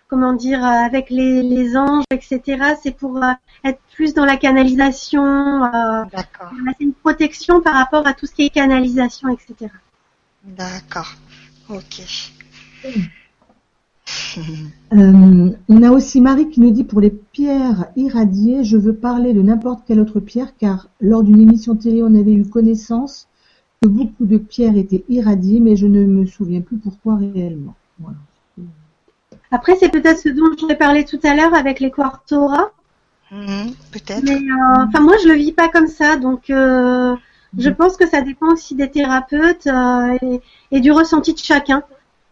comment dire euh, avec les, les anges, etc. C'est pour euh, être plus dans la canalisation. euh, D'accord, c'est une protection par rapport à tout ce qui est canalisation, etc. d'accord. Ok. Euh, on a aussi Marie qui nous dit pour les pierres irradiées, je veux parler de n'importe quelle autre pierre car lors d'une émission télé, on avait eu connaissance que beaucoup de pierres étaient irradiées, mais je ne me souviens plus pourquoi réellement. Voilà. Après, c'est peut-être ce dont je vais parler tout à l'heure avec les quartora. Mhm, Peut-être. Mais euh, enfin, moi, je le vis pas comme ça, donc euh, je pense que ça dépend aussi des thérapeutes euh, et, et du ressenti de chacun.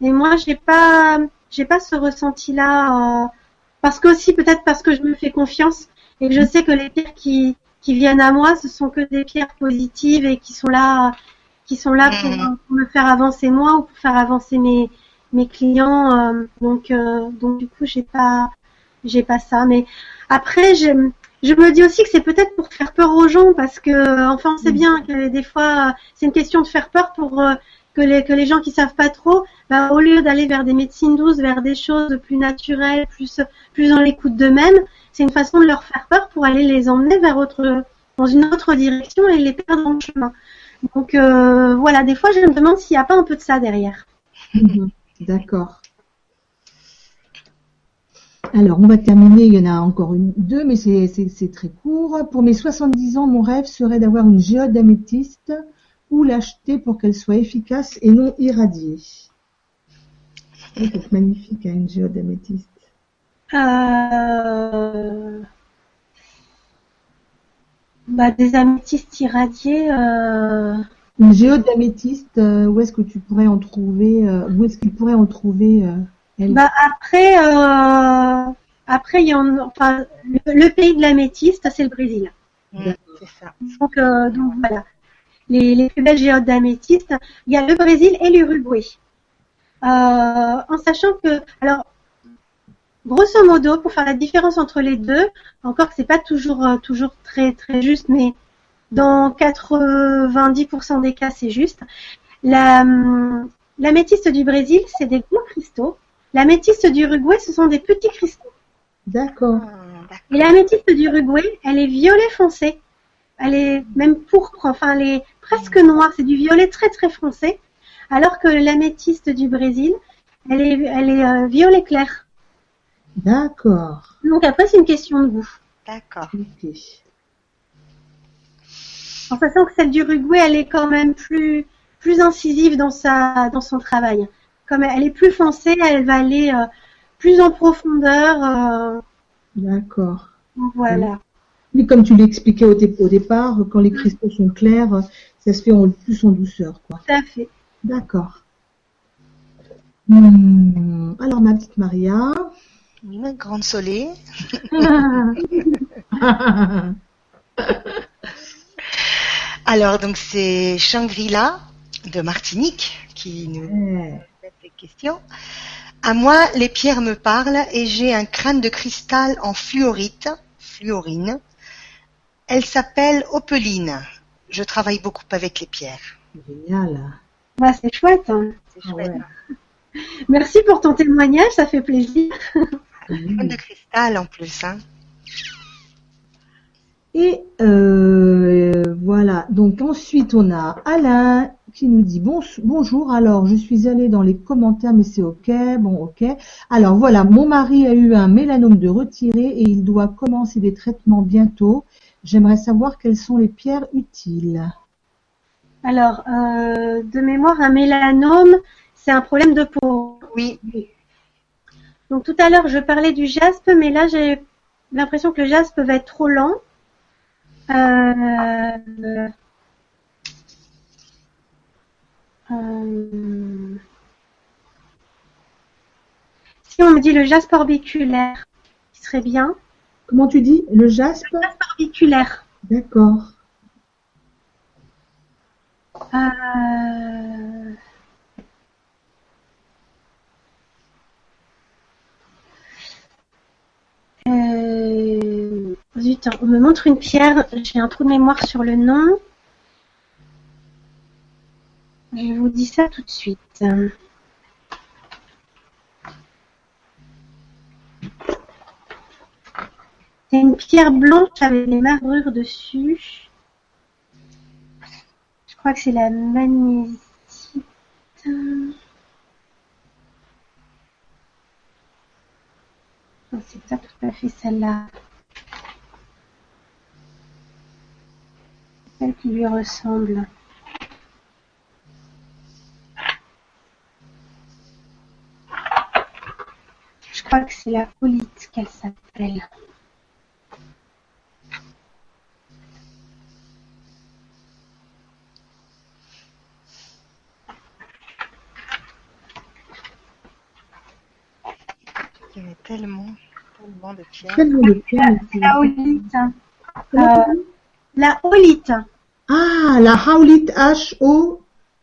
Et moi, j'ai pas, j'ai pas ce ressenti-là euh, parce que aussi peut-être parce que je me fais confiance et que je sais que les pierres qui qui viennent à moi, ce sont que des pierres positives et qui sont là, qui sont là pour, pour me faire avancer moi ou pour faire avancer mes mes clients. euh, donc euh, donc du coup, j'ai pas j'ai pas ça. Mais après, je, je me dis aussi que c'est peut-être pour faire peur aux gens parce que, enfin, on sait bien que des fois, c'est une question de faire peur pour que les gens qui savent pas trop, bah, au lieu d'aller vers des médecines douces, vers des choses plus naturelles, plus plus dans l'écoute d'eux-mêmes, c'est une façon de leur faire peur pour aller les emmener vers autre dans une autre direction et les perdre le chemin. Donc euh, voilà, des fois, je me demande s'il n'y a pas un peu de ça derrière. Mhm. D'accord. Alors, on va terminer. Il y en a encore une, deux, mais c'est très court. Pour mes 70 ans, mon rêve serait d'avoir une géode d'améthyste ou l'acheter pour qu'elle soit efficace et non irradiée. Oh, c'est magnifique, hein, une géode d'améthyste. Euh... Bah, des améthystes irradiés. Euh... Une géode d'améthyste, euh, où est-ce que tu pourrais en trouver, euh, où est-ce qu'il pourrait en trouver, euh, elle? Bah après, euh... après il y en, enfin, le, le pays de l'améthyste, c'est le Brésil. Mhm, C'est ça. Donc, euh, donc voilà, les, les plus belles géodes d'améthyste, il y a le Brésil et l'Uruguay. Euh, en sachant que, alors, grosso modo, pour faire la différence entre les deux, encore que c'est pas toujours euh, toujours très très juste, mais dans 90% des cas, c'est juste. La, hum, l'améthyste du Brésil, c'est des gros cristaux. L'améthyste du Uruguay, ce sont des petits cristaux. D'accord. Et l'améthyste du Uruguay, elle est violet foncé. Elle est même pourpre, enfin elle est presque noire, c'est du violet très très foncé. Alors que l'améthyste du Brésil, elle est, elle est euh, violet clair. D'accord. Donc après c'est une question de goût. D'accord. Ok. En sachant que celle du Uruguay, elle est quand même plus plus incisive dans sa dans son travail. Comme elle est plus foncée, elle va aller euh, plus en profondeur. euh, D'accord. voilà. Mais comme tu l'expliquais au, dé- au départ, quand les cristaux sont clairs, ça se fait en plus en douceur, quoi. Tout à fait. D'accord. Hmm, Alors ma petite Maria. Une grande soleil. [LAUGHS] Alors, donc c'est Shangri-La de Martinique qui nous pose des questions. À moi, les pierres me parlent et j'ai un crâne de cristal en fluorite, fluorine. Elle s'appelle Opaline. Je travaille beaucoup avec les pierres. Génial. Ah, c'est chouette. hein. C'est Ah chouette. ouais. [LAUGHS] Merci pour ton témoignage, ça fait plaisir. De cristal en plus. Hein. Et euh, voilà, donc ensuite on a Alain qui nous dit bon, bonjour, alors je suis allée dans les commentaires mais c'est ok, bon ok. Alors voilà, mon mari a eu un mélanome de retiré et il doit commencer des traitements bientôt. J'aimerais savoir quelles sont les pierres utiles. Alors, euh, de mémoire, un mélanome, c'est un problème de peau. Oui, Donc tout à l'heure, je parlais du jaspe, mais là, j'ai l'impression que le jaspe va être trop lent. Euh, euh, si on me dit le jaspe orbiculaire, qui serait bien. Comment tu dis Le jaspe D'accord. Euh, euh, Zut, on me montre une pierre, j'ai un trou de mémoire sur le nom. Je vous dis ça tout de suite. C'est une pierre blanche avec des marbrures dessus. Je crois que c'est la magnétite. Non, c'est pas tout à fait celle-là. Celle qui lui ressemble. Je crois que c'est la colite qu'elle s'appelle. il y en a tellement, tellement de pierres. De La holite. Comment Euh, la holite. Ah, la haolite H-O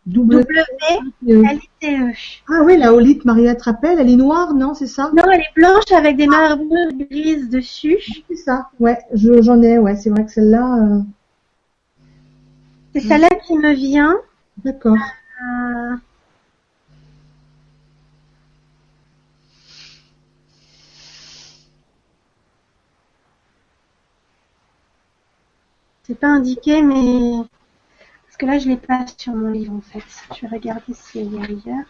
W. W-L-I-T-E. Ah oui, la haolite, Maria te rappelle, elle est noire, non, c'est ça? Non, elle est blanche avec des marbrures grises dessus. C'est ça, ouais, je- j'en ai, ouais, c'est vrai que celle-là, euh, C'est celle-là qui me vient. d'accord. Euh, C'est pas indiqué, mais parce que là je l'ai pas sur mon livre en fait. Je vais regarder si elle est ailleurs.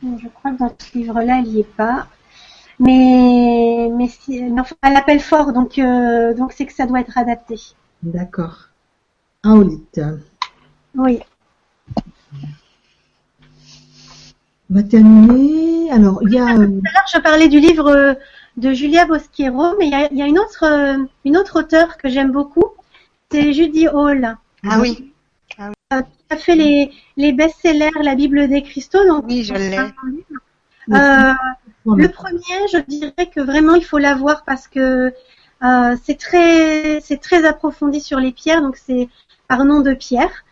Je crois que dans ce livre-là, elle y est pas. Mais mais, si, mais enfin, elle appelle fort, donc euh, donc c'est que ça doit être adapté. D'accord. Haolite. Oui. On va terminer. Alors, il y a, euh, Tout à l'heure, je parlais du livre euh, de Julia Bosquero, mais il y a, il y a une autre euh, une autre auteure que j'aime beaucoup, c'est Judy Hall. Ah oui, Elle a fait les les best-sellers, la Bible des cristaux. Donc, oui, je l'ai. Euh, le premier, je dirais que vraiment il faut l'avoir parce que euh, c'est très c'est très approfondi sur les pierres, donc c'est par nom de pierre.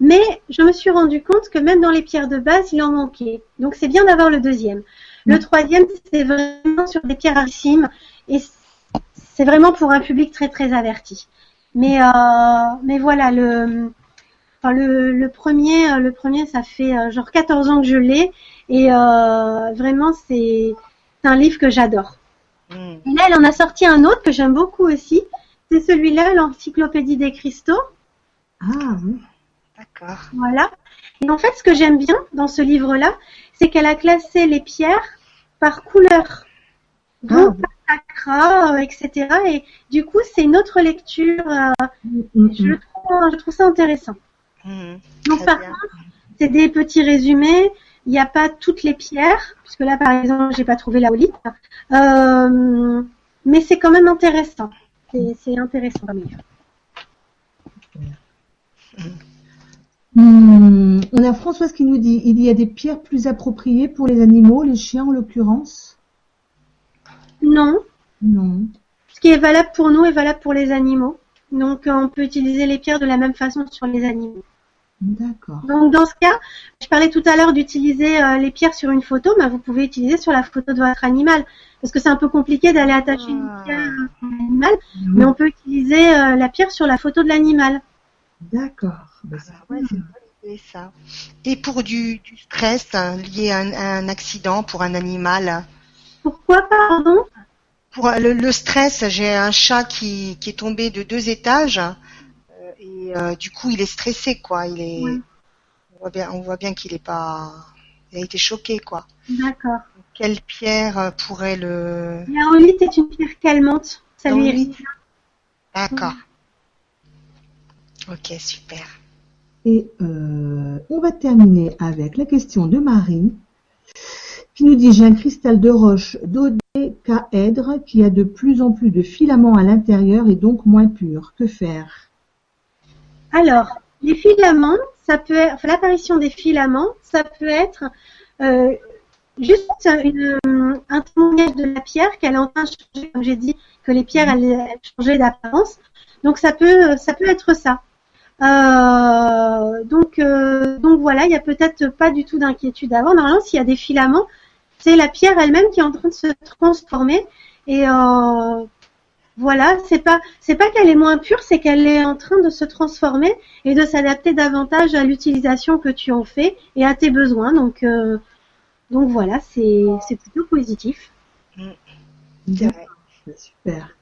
Mais je me suis rendu compte que même dans les pierres de base, il en manquait. Donc c'est bien d'avoir le deuxième. Le troisième, c'est vraiment sur des pierres rarissimes et c'est vraiment pour un public très très averti. Mais euh, mais voilà le Enfin, le, le premier, euh, le premier, ça fait euh, genre 14 ans que je l'ai et euh, vraiment c'est un livre que j'adore. Hmm. Et là, elle en a sorti un autre que j'aime beaucoup aussi. C'est celui-là, l'Encyclopédie des cristaux. Ah oui. D'accord. Voilà. Et en fait, ce que j'aime bien dans ce livre-là, c'est qu'elle a classé les pierres par couleur, Ah, groupe, euh, etc. Et du coup, c'est une autre lecture. euh, je, trouve, je trouve ça intéressant. Donc, par bien. contre, c'est des petits résumés. Il n'y a pas toutes les pierres, puisque là, par exemple, j'ai pas trouvé la olite. Euh, mais c'est quand même intéressant. C'est c'est intéressant. Hmm, on a Françoise qui nous dit il y a des pierres plus appropriées pour les animaux, les chiens en l'occurrence? Non, Non. ce qui est valable pour nous est valable pour les animaux. Donc on peut utiliser les pierres de la même façon sur les animaux. D'accord. Donc dans ce cas, je parlais tout à l'heure d'utiliser euh, les pierres sur une photo, mais vous pouvez utiliser sur la photo de votre animal. Parce que c'est un peu compliqué d'aller attacher une Ah. pierre à un animal, mais on peut utiliser euh, la pierre sur la photo de l'animal. D'accord. Bah, Ah ouais, c'est une bonne idée, ça. Et pour du, du stress hein, lié à un, à un accident pour un animal, Pourquoi pardon? Pour euh, le, le stress, j'ai un chat qui, qui est tombé de deux étages euh, et euh, du coup il est stressé quoi. Il est, Oui. on voit bien, on voit bien qu'il est pas, il a été choqué quoi. D'accord. Quelle pierre pourrait le, La est une pierre calmante. Ça lui irrite. Ok, super. Et euh, on va terminer avec la question de Marie qui nous dit j'ai un cristal de roche dodécaèdre qui a de plus en plus de filaments à l'intérieur et donc moins pur. Que faire? Alors, les filaments, ça peut être, enfin, l'apparition des filaments, ça peut être euh, juste une, un témoignage de la pierre qu'elle est en train de changer, comme j'ai dit, que les pierres elles, elles changeaient d'apparence. Donc ça peut, ça peut être ça. Euh, donc, euh, donc voilà, il n'y a peut-être pas du tout d'inquiétude avant. Normalement, s'il y a des filaments, c'est la pierre elle-même qui est en train de se transformer. Et euh, voilà, c'est pas, c'est pas qu'elle est moins pure, c'est qu'elle est en train de se transformer et de s'adapter davantage à l'utilisation que tu en fais et à tes besoins. Donc, euh, donc voilà, c'est, c'est plutôt positif. C'est vrai. Bah, Super.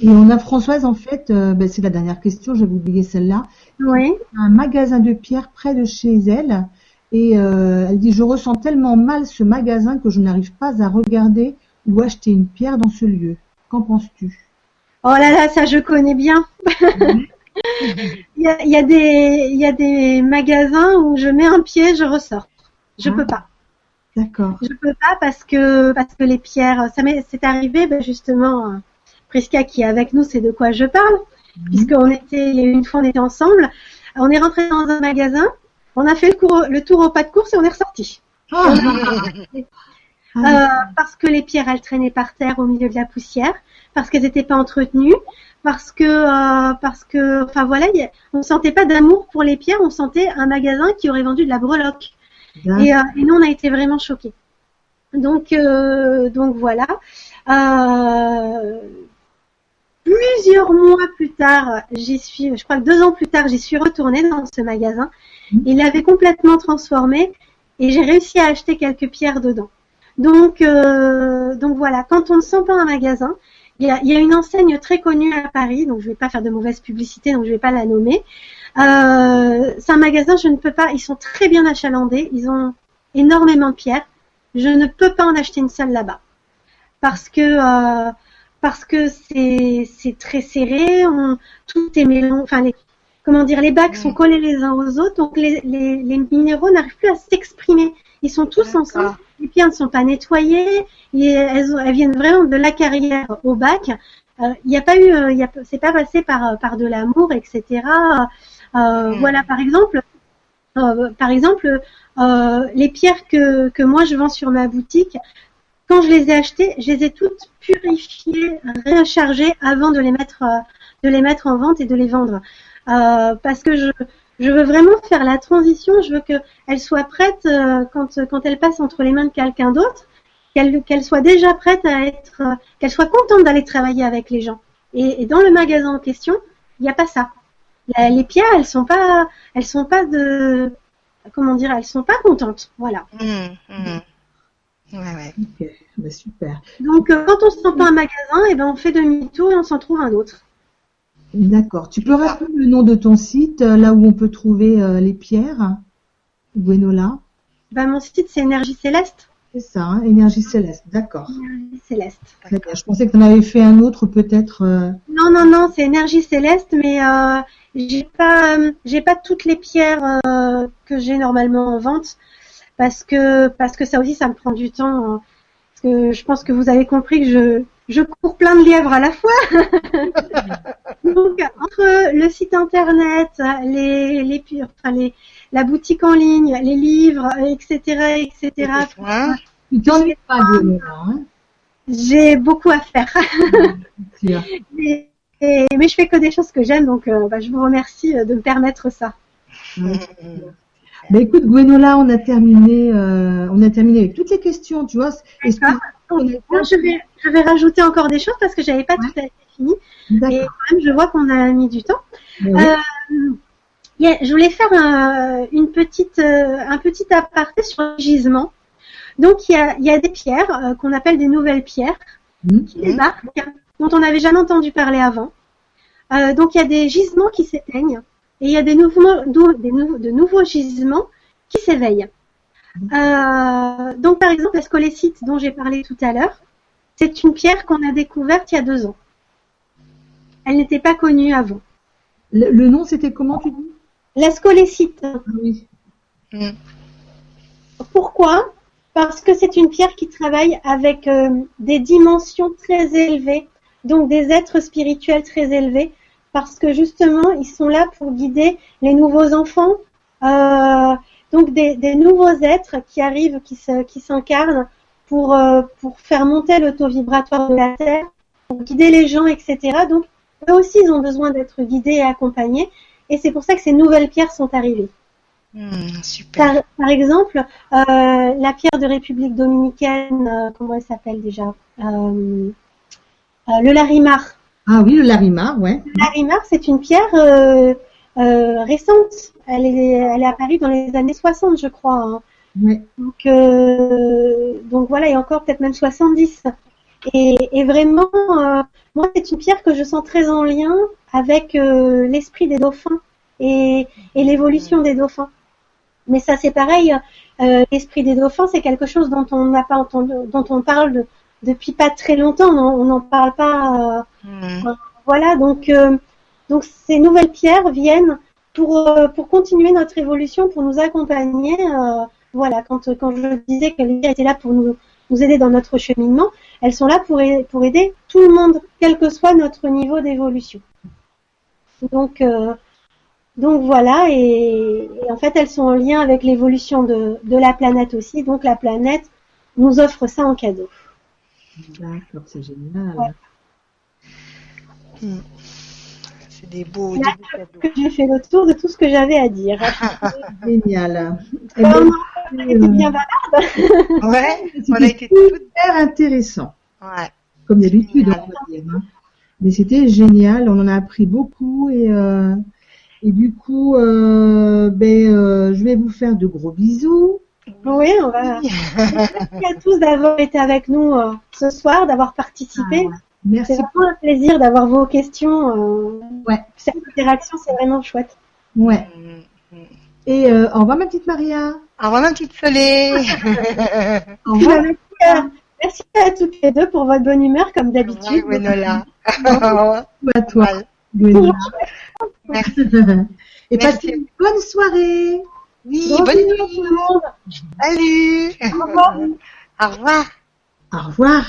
Et on a Françoise en fait, euh, bah, c'est la dernière question, j'avais oublié celle-là. Oui. un magasin de pierres près de chez elle et euh, elle dit je ressens tellement mal ce magasin que je n'arrive pas à regarder ou acheter une pierre dans ce lieu. Qu'en penses-tu? Oh là là, ça je connais bien. [LAUGHS] Il y a, il y a des, il y a des magasins où je mets un pied, je ressors. Je Ah. peux pas. D'accord. Je peux pas parce que parce que les pierres, ça m'est, c'est arrivé ben justement. Prisca qui est avec nous, c'est de quoi je parle, puisqu'on était une fois on était ensemble, on est rentré dans un magasin, on a fait le, cours, le tour au pas de course et on est ressorti. [LAUGHS] Ah, Euh, parce que les pierres elles traînaient par terre au milieu de la poussière, parce qu'elles n'étaient pas entretenues, parce que euh, parce que enfin voilà, y a- on sentait pas d'amour pour les pierres, on sentait un magasin qui aurait vendu de la breloque. Et, euh, et nous on a été vraiment choqués. Donc donc voilà. Euh, plusieurs mois plus tard, j'y suis, je crois que deux ans plus tard, j'y suis retournée dans ce magasin. Il l'avait complètement transformé et j'ai réussi à acheter quelques pierres dedans. Donc, euh, donc voilà, quand on ne sent pas un magasin, il y a, il y a une enseigne très connue à Paris, donc je vais pas faire de mauvaise publicité, donc je vais pas la nommer. Euh, c'est un magasin, je ne peux pas, ils sont très bien achalandés, ils ont énormément de pierres. Je ne peux pas en acheter une seule là-bas parce que euh, parce que c'est très serré, on, tout est mélangé, enfin les comment dire, les bacs sont collés les uns aux autres, donc les, les, les minéraux n'arrivent plus à s'exprimer. Ils sont tous ensemble. Les pierres ne sont pas nettoyées. et elles, viennent vraiment de la carrière au bac. Euh, Il n'y a pas eu, euh, c'est pas passé par par de l'amour, etc. Euh, Mm. Voilà, par exemple, euh, par exemple, euh, les pierres que que moi je vends sur ma boutique, quand je les ai achetées, je les ai toutes purifiées, rechargées avant de les mettre euh, de les mettre en vente et de les vendre. Euh, parce que je, je veux vraiment faire la transition, je veux qu'elle soit prête euh, quand, quand elle passe entre les mains de quelqu'un d'autre, qu'elle qu'elle soit déjà prête à être, euh, qu'elle soit contente d'aller travailler avec les gens. Et, et dans le magasin en question, il n'y a pas ça. Les pierres, elles sont pas, elles sont pas de, comment dire, elles sont pas contentes. Voilà. Hum, hum. Ouais, ouais. Ok, bah, super. Donc euh, quand on se sent pas un magasin, et ben on fait demi-tour et on s'en trouve un autre. D'accord. Tu peux rappeler le nom de ton site, euh, là où on peut trouver euh, les pierres Gwenola? Ben mon site c'est Énergie Céleste. C'est ça, hein, Énergie Céleste. D'accord. Énergie Céleste. Bien. Je pensais que tu en avais fait un autre peut-être. euh, Non, non, non, c'est énergie céleste, mais euh, j'ai pas, euh, j'ai pas toutes les pierres euh, que j'ai normalement en vente parce que parce que ça aussi, ça me prend du temps. hein. parce que je pense que vous avez compris que je je cours plein de lièvres à la fois. [LAUGHS] Donc entre le site internet, les les enfin les la boutique en ligne, les livres, etc., etc. Hein? J'ai beaucoup à faire. [LAUGHS] Sûr. Et- et- mais je fais que des choses que j'aime, donc euh, bah, je vous remercie euh, de me permettre ça. Bah écoute, Gwenola, on a terminé, euh, on a terminé avec toutes les questions, tu vois. Est-ce que Moi, je vais, je vais rajouter encore des choses parce que j'avais pas Ouais. tout à fait fini. Et quand même, je vois qu'on a mis du temps. Oui. Euh, je voulais faire un, une petite, euh, un petit aparté sur le gisement. Donc, il y a, il y a des pierres euh, qu'on appelle des nouvelles pierres Mhm. qui débarquent, dont on n'avait jamais entendu parler avant. Donc, il y a des gisements qui s'éteignent et il y a des, nouveaux, d'ou- des nou- de nouveaux gisements qui s'éveillent. Euh, donc, par exemple, la scolécite dont j'ai parlé tout à l'heure, c'est une pierre qu'on a découverte il y a deux ans. Elle n'était pas connue avant. Le, le nom, c'était comment tu dis? La scolécite, Oui. Mm. pourquoi? Parce que c'est une pierre qui travaille avec euh, des dimensions très élevées, donc des êtres spirituels très élevés, parce que justement, ils sont là pour guider les nouveaux enfants, euh, donc des, des nouveaux êtres qui arrivent, qui se, qui s'incarnent pour euh, pour faire monter le taux vibratoire de la Terre, pour guider les gens, etc. Donc eux aussi, ils ont besoin d'être guidés et accompagnés, et c'est pour ça que ces nouvelles pierres sont arrivées. Mm, super. Par, par exemple, euh, la pierre de République dominicaine, euh, comment elle s'appelle déjà? Euh, euh, Le larimar. Ah oui, le larimar, ouais. Le larimar, c'est une pierre euh, euh, récente. Elle est, elle est apparue dans les années 60, je crois. hein. Ouais. Donc, euh, donc voilà, et encore peut-être même 70. Et, et vraiment, moi, c'est une pierre que je sens très en lien avec l'esprit des dauphins et, et l'évolution des dauphins. Mais ça, c'est pareil. l'esprit des dauphins, c'est quelque chose dont on n'a pas entendu, dont on parle de- depuis pas très longtemps. On n'en parle pas. euh, Mm. voilà, donc, euh, donc ces nouvelles pierres viennent pour, euh, pour continuer notre évolution, pour nous accompagner. euh, voilà, quand, quand je disais que les pierres étaient là pour nous, nous aider dans notre cheminement, elles sont là pour, pour aider tout le monde, quel que soit notre niveau d'évolution. Donc, euh, donc voilà, et, et en fait elles sont en lien avec l'évolution de, de la planète aussi. Donc la planète nous offre ça en cadeau. D'accord, c'est génial. Ouais. Mm. C'est des beaux, des Là, beaux cadeaux. que J'ai fait le tour de tout ce que j'avais à dire. [LAUGHS] Génial. Eh Euh, ben, non, ça a été bien bavarde. Ouais, on a C'était été super intéressant. Ouais. Comme d'habitude, on va dire. hein. Mais c'était génial, on en a appris beaucoup et, euh, et du coup, euh, ben, euh, je vais vous faire de gros bisous. Oui, on va. Merci à tous d'avoir été avec nous euh, ce soir, d'avoir participé. Ah, Merci. C'est vraiment un plaisir d'avoir vos questions. euh, Ouais. Cette interaction, c'est vraiment chouette. Ouais. Mm, mm. Et euh, au revoir ma petite Maria. Au revoir ma petite Soleil. [LAUGHS] Au revoir. Merci à, merci à toutes les deux pour votre bonne humeur, comme d'habitude. Au revoir, Gwenola. Au revoir. à toi. Voilà. Gwenola. Merci. [LAUGHS] Et Merci. passez une bonne soirée. Oui, Bon bonne nuit. tout le monde. Salut. Au revoir. Au revoir. Au revoir.